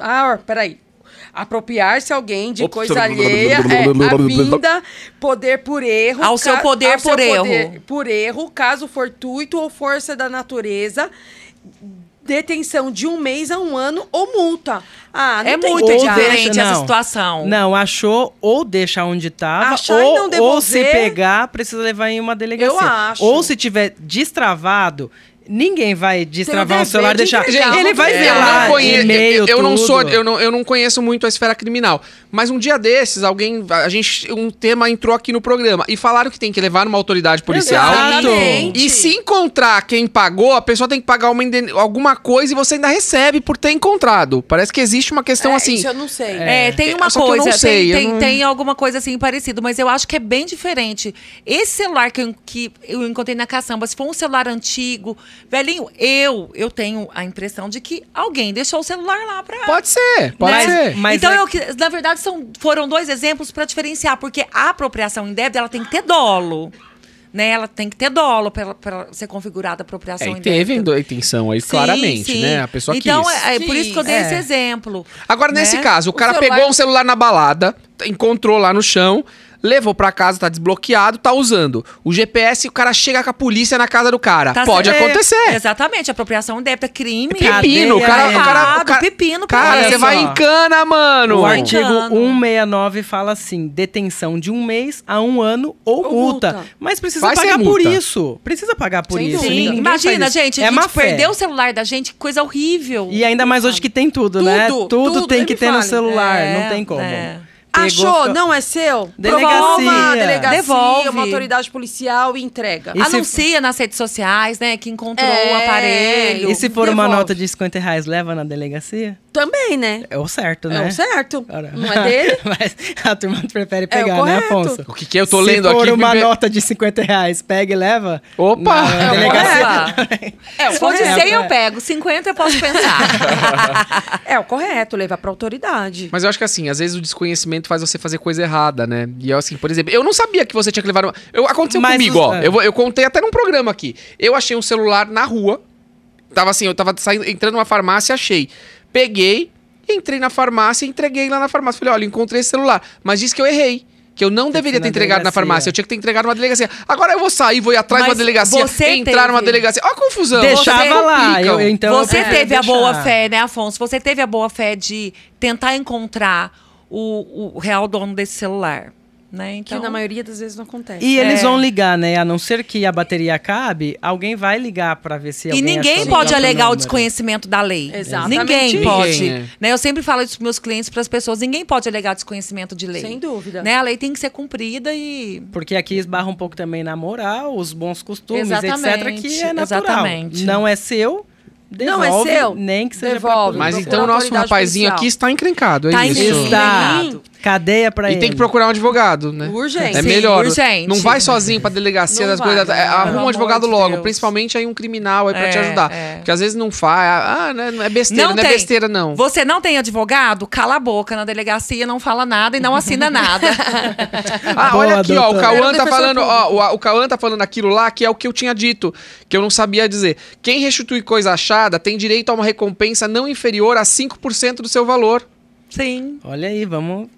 Ah, peraí. Apropriar-se alguém de Ops. coisa alheia, é, a vinda, poder por erro. Ao seu poder por erro. por erro, caso fortuito ou força da natureza, detenção de um mês a um ano ou multa. Ah, não É tem muito diferente essa situação. Não, achou ou deixa onde tava, Achar e ou, não ou se pegar, precisa levar em uma delegacia. Eu acho. Ou se tiver destravado, Ninguém vai destravar Tem o celular e de deixar. entregar. ele vai ver eu lá, não conheço, e-mail, eu, eu não sou, eu não, eu não conheço muito a esfera criminal, mas um dia desses alguém, a gente, um tema entrou aqui no programa e falaram que tem que levar numa autoridade policial. Exato. Exatamente. E se encontrar quem pagou, a pessoa tem que pagar uma alguma coisa e você ainda recebe por ter encontrado. Parece que existe uma questão É, assim. Isso eu não sei. É, tem uma coisa, sei, eu tem, tem, não- tem alguma coisa assim parecida, mas eu acho que é bem diferente. Esse celular que eu, que eu encontrei na caçamba, se for um celular antigo, velhinho, eu eu tenho a impressão de que alguém deixou o celular lá pra. Pode ser, pode né? ser. Mas então, é- eu, que- na verdade, são, foram dois exemplos para diferenciar, porque a apropriação indébita ela tem que ter dolo. Né? Ela tem que ter dolo para ser configurada a apropriação É, e indébita. teve a intenção aí, Sim, claramente, sim. né? A pessoa então, quis. é, é por isso que eu dei Sim. esse É. exemplo. Agora, né? nesse caso, o, O cara celular- pegou um celular na balada, encontrou lá no chão, levou pra casa, tá desbloqueado, tá usando. O GPS, o cara chega com a polícia na casa do cara. Tá Pode certo. acontecer. Exatamente, apropriação indébita é crime. Pepino, o cara, o cara, o cara, pepino, cara, você vai em cana, mano. O artigo engano. 169 fala assim: detenção de um mês a um ano ou, Ou multa. multa. Mas precisa Vai pagar por isso. Precisa pagar por Sem isso. Sim, imagina, gente, é a gente perdeu o celular da gente, que coisa horrível. E ainda mais hoje que tem tudo, né? Tudo, Tudo, tudo, tem que ter no fale. celular, É, não tem como. é. Pegou, Achou? Não é seu? Delegacia. Prova uma delegacia, Devolve. uma autoridade policial e entrega. E se- Anuncia nas redes sociais, né, que encontrou É, o aparelho. E se for uma Devolve. nota de 50 reais, leva na delegacia? Também, né? É o certo, É né? o certo. Ora. Não é dele? Mas a turma prefere É pegar, né, correto. Afonso? O que que eu tô Se lendo for aqui? uma Bibi? nota de 50 reais, pega e leva. Opa! Na É delegacia. É o Se for de correto. 100 eu pego, 50 eu posso pensar. É o correto, levar pra autoridade. Mas eu acho que assim, às vezes o desconhecimento faz você fazer coisa errada, né? E eu, assim, por exemplo, eu não sabia que você tinha que levar. Uma... Eu, aconteceu Mas comigo, os- ó. é. Eu, eu contei até num programa aqui. Eu achei um celular na rua. Tava assim, eu tava saindo, entrando numa farmácia, achei. Peguei, entrei na farmácia e entreguei lá na farmácia. Falei, olha, encontrei esse celular. Mas disse que eu errei. Que eu não que deveria ter na entregado na delegacia. farmácia. Eu tinha que ter entregado numa delegacia. Agora eu vou sair, vou ir atrás de uma delegacia, você entrar numa teve- delegacia. Ó a confusão. Deixava Vocês lá. Eu, eu- então eu Você prefiro teve a deixar. boa fé, né, Afonso? Você teve a boa fé de tentar encontrar o, o real dono desse celular, né? Que Então, na maioria das vezes não acontece. E eles É. vão ligar, né? A não ser que a bateria acabe, alguém vai ligar pra ver se E alguém ninguém pode alegar o desconhecimento da lei. Exatamente Ninguém isso. pode. Ninguém, é. Né? Eu sempre falo isso para meus clientes, para as pessoas. Ninguém pode alegar desconhecimento de lei. Sem dúvida. Né? A lei tem que ser cumprida e Porque aqui esbarra um pouco também na moral, os bons costumes, etc. Exatamente, Que é natural. exatamente. Não é seu, Não é devolve, seu, nem que seja devolve. pra Mas então o nosso rapazinho policial. aqui está encrencado, é Tá isso. encrencado. Sim. Cadeia pra E ele. tem que procurar um advogado, né? Urgente. É Sim, melhor. urgente. Não vai sozinho pra delegacia Não das vai, coisas. não é, vai. arruma um advogado logo. Deus. Principalmente aí um criminal aí pra te É, ajudar. é. Porque às vezes não faz. Ah, né, não é besteira, não, é tem. besteira, não. Você não tem advogado? Cala a boca na delegacia, não fala nada e não assina nada. Ah, Boa, olha aqui, ó. O. Cauã tá falando, ó. O, o Cauã tá falando aquilo lá que é o que eu tinha dito, que eu não sabia dizer. Quem restitui coisa achada tem direito a uma recompensa não inferior a 5% do seu valor. Sim. Olha aí, vamos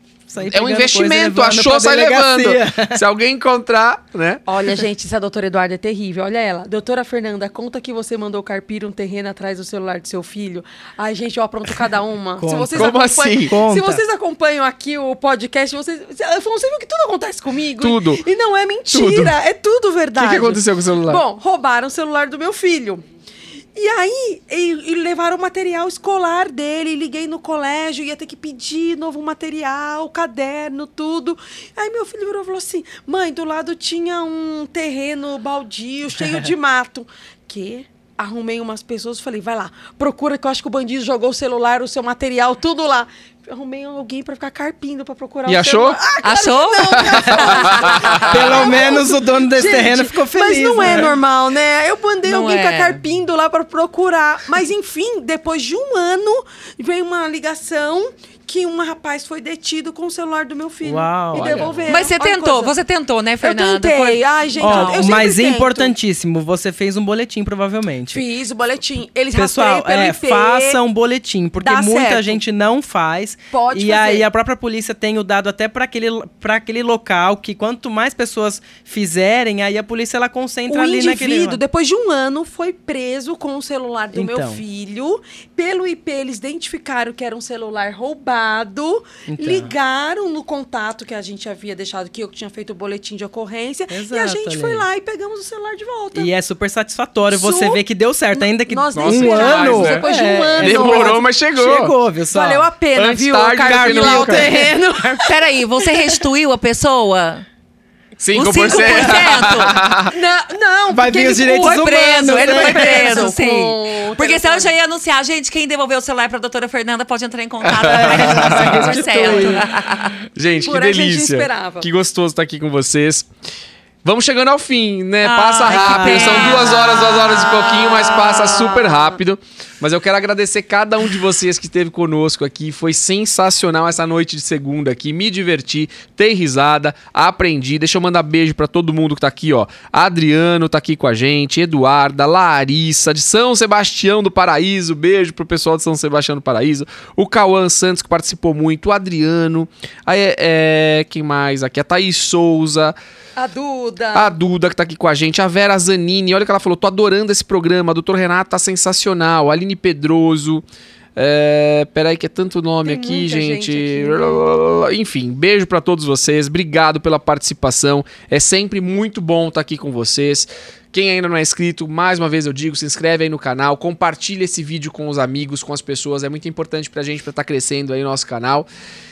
É um coisa e investimento, achou, sai levando. Se alguém encontrar, né? Olha, gente, essa doutora Eduarda é terrível. Olha ela. Doutora Fernanda, conta que você mandou carpir um terreno atrás do celular do seu filho. Ai, gente, eu apronto cada uma. Conta. Se vocês Como acompanham, assim? Conta. Se vocês acompanham aqui o podcast, vocês. Você viu que tudo acontece comigo? Tudo. E não é mentira. Tudo. É tudo O verdade. que, que aconteceu com o celular? Bom, roubaram o celular do meu filho. E aí, e, e levaram o material escolar dele. Liguei no colégio, ia ter que pedir novo material, caderno, tudo. Aí meu filho virou e falou assim: mãe, do lado tinha um terreno baldio, cheio de mato. Que? Arrumei umas pessoas, falei, vai lá, procura que eu acho que o bandido jogou o celular, o seu material, tudo lá. Arrumei alguém pra ficar carpindo pra procurar E o achou? Ah, claro Achou? não, Pelo menos o dono desse Gente, terreno ficou feliz. Mas não é né? normal, né? Eu mandei Não alguém é. a carpindo lá pra procurar. Mas enfim, depois de um ano, veio uma ligação que um rapaz foi detido com o celular do meu filho. Uau, e devolveram. Mas você tentou, coisa. você tentou, né, Eu Fernanda? tentei. Foi- Ai, gente, Ó, eu, eu o sempre mais tento. importantíssimo, você fez um boletim, provavelmente. Fiz o boletim. Eles Pessoal, é, IP. faça um boletim, porque muita certo. gente não faz. Pode e fazer. aí a própria polícia tem o dado até para aquele, pra aquele local que quanto mais pessoas fizerem, aí a polícia ela concentra O ali indivíduo, naquele. depois de um ano, foi preso com o celular do meu Então. filho. Pelo IP, eles identificaram que era um celular roubado. Então. Ligaram no contato que a gente havia deixado, que eu tinha feito o boletim de ocorrência. e a Exato, gente foi Ale. lá e pegamos o celular de volta. E é super satisfatório você Su- ver que deu certo, ainda que nem um ano. né? depois de um É, ano. Demorou, mas chegou. Chegou, viu só? Valeu a pena, Antes viu? tarde lá o terreno. Peraí, você restituiu a pessoa? 5%. Os 5%. não, não. Vai vir ele os direitos foi Foi preso, humanos, ele né? foi preso, sim. Porque senão eu já ia anunciar, gente, quem devolveu o celular pra doutora Fernanda pode entrar em contato. 5%. Gente, Por que delícia. esperava. Que gostoso estar aqui com vocês. Vamos chegando ao fim, né? Passa rápido. São duas horas, duas horas e pouquinho, mas passa super rápido. Mas eu quero agradecer cada um de vocês que esteve conosco aqui. Foi sensacional essa noite de segunda aqui. Me diverti, dei risada, aprendi. Deixa eu mandar beijo pra todo mundo que tá aqui, ó. Adriano tá aqui com a gente, Eduarda, Larissa, de São Sebastião do Paraíso. Beijo pro pessoal de São Sebastião do Paraíso. O Cauã Santos, que participou muito. O Adriano. Aí, é, é, quem mais aqui? A Thaís Souza. A Duda. A Duda, que tá aqui com a gente. A Vera Zanini. Olha o que ela falou. Tô adorando esse programa. O Dr. Renato tá sensacional. A Aline Pedroso. É, peraí, que é tanto nome Tem aqui, gente. gente aqui. Enfim, beijo pra todos vocês. Obrigado pela participação. É sempre muito bom estar aqui com vocês. Quem ainda não é inscrito, mais uma vez eu digo, se inscreve aí no canal, compartilha esse vídeo com os amigos, com as pessoas, é muito importante pra gente pra estar crescendo aí o nosso canal.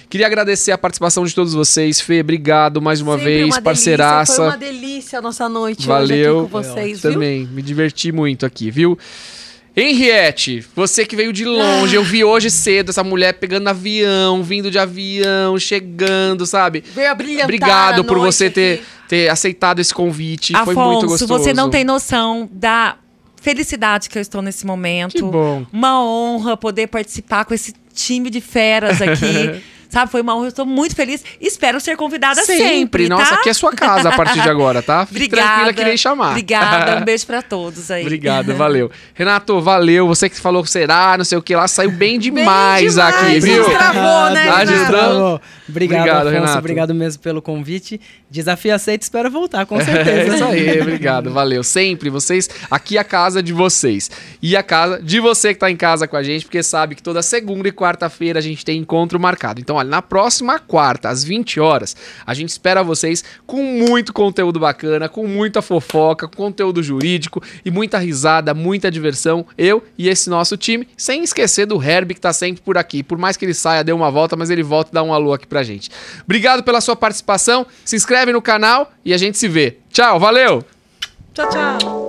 Queria agradecer a participação de todos vocês. Fê, obrigado mais uma Sempre vez, delícia, parceiraça. Foi uma delícia a nossa noite Valeu. hoje aqui com vocês? Também, me diverti muito aqui, viu? Henriette, você que veio de longe, eu vi hoje cedo essa mulher pegando avião, vindo de avião, chegando, sabe? Veio a brilhantar Obrigado por você ter, aqui. ter aceitado esse convite. Foi muito Afonso, gostoso. você não tem noção da felicidade que eu estou nesse momento. Que bom. Uma honra poder participar com esse time de feras aqui. Sabe, foi uma honra, eu estou muito feliz. Espero ser convidada sempre, Nossa, tá? aqui é sua casa a partir de agora, tá? Fique Obrigada. tranquila que irei chamar. Obrigada, um beijo pra todos aí. Obrigado, valeu. Renato, valeu. Você que falou que será, não sei o que lá, saiu bem Bem demais, aqui, demais, viu? Destravou, né, Tá Renato? Obrigado, Obrigado, Afonso. Renato. Obrigado mesmo pelo convite. Desafio aceito, espero voltar, com É certeza. isso aí, obrigado, valeu. Sempre vocês, aqui é a casa de vocês. E a casa de você que tá em casa com a gente, porque sabe que toda segunda e quarta-feira a gente tem encontro marcado. Então, olha, na próxima quarta, às 20 horas, a gente espera vocês com muito conteúdo bacana, com muita fofoca, com conteúdo jurídico e muita risada, muita diversão. Eu e esse nosso time, sem esquecer do Herbie que tá sempre por aqui. Por mais que ele saia, dê uma volta, mas ele volta e dá um alô aqui pra gente. Obrigado pela sua participação. Se inscreve no canal e a gente se vê. Tchau, valeu! Tchau, tchau.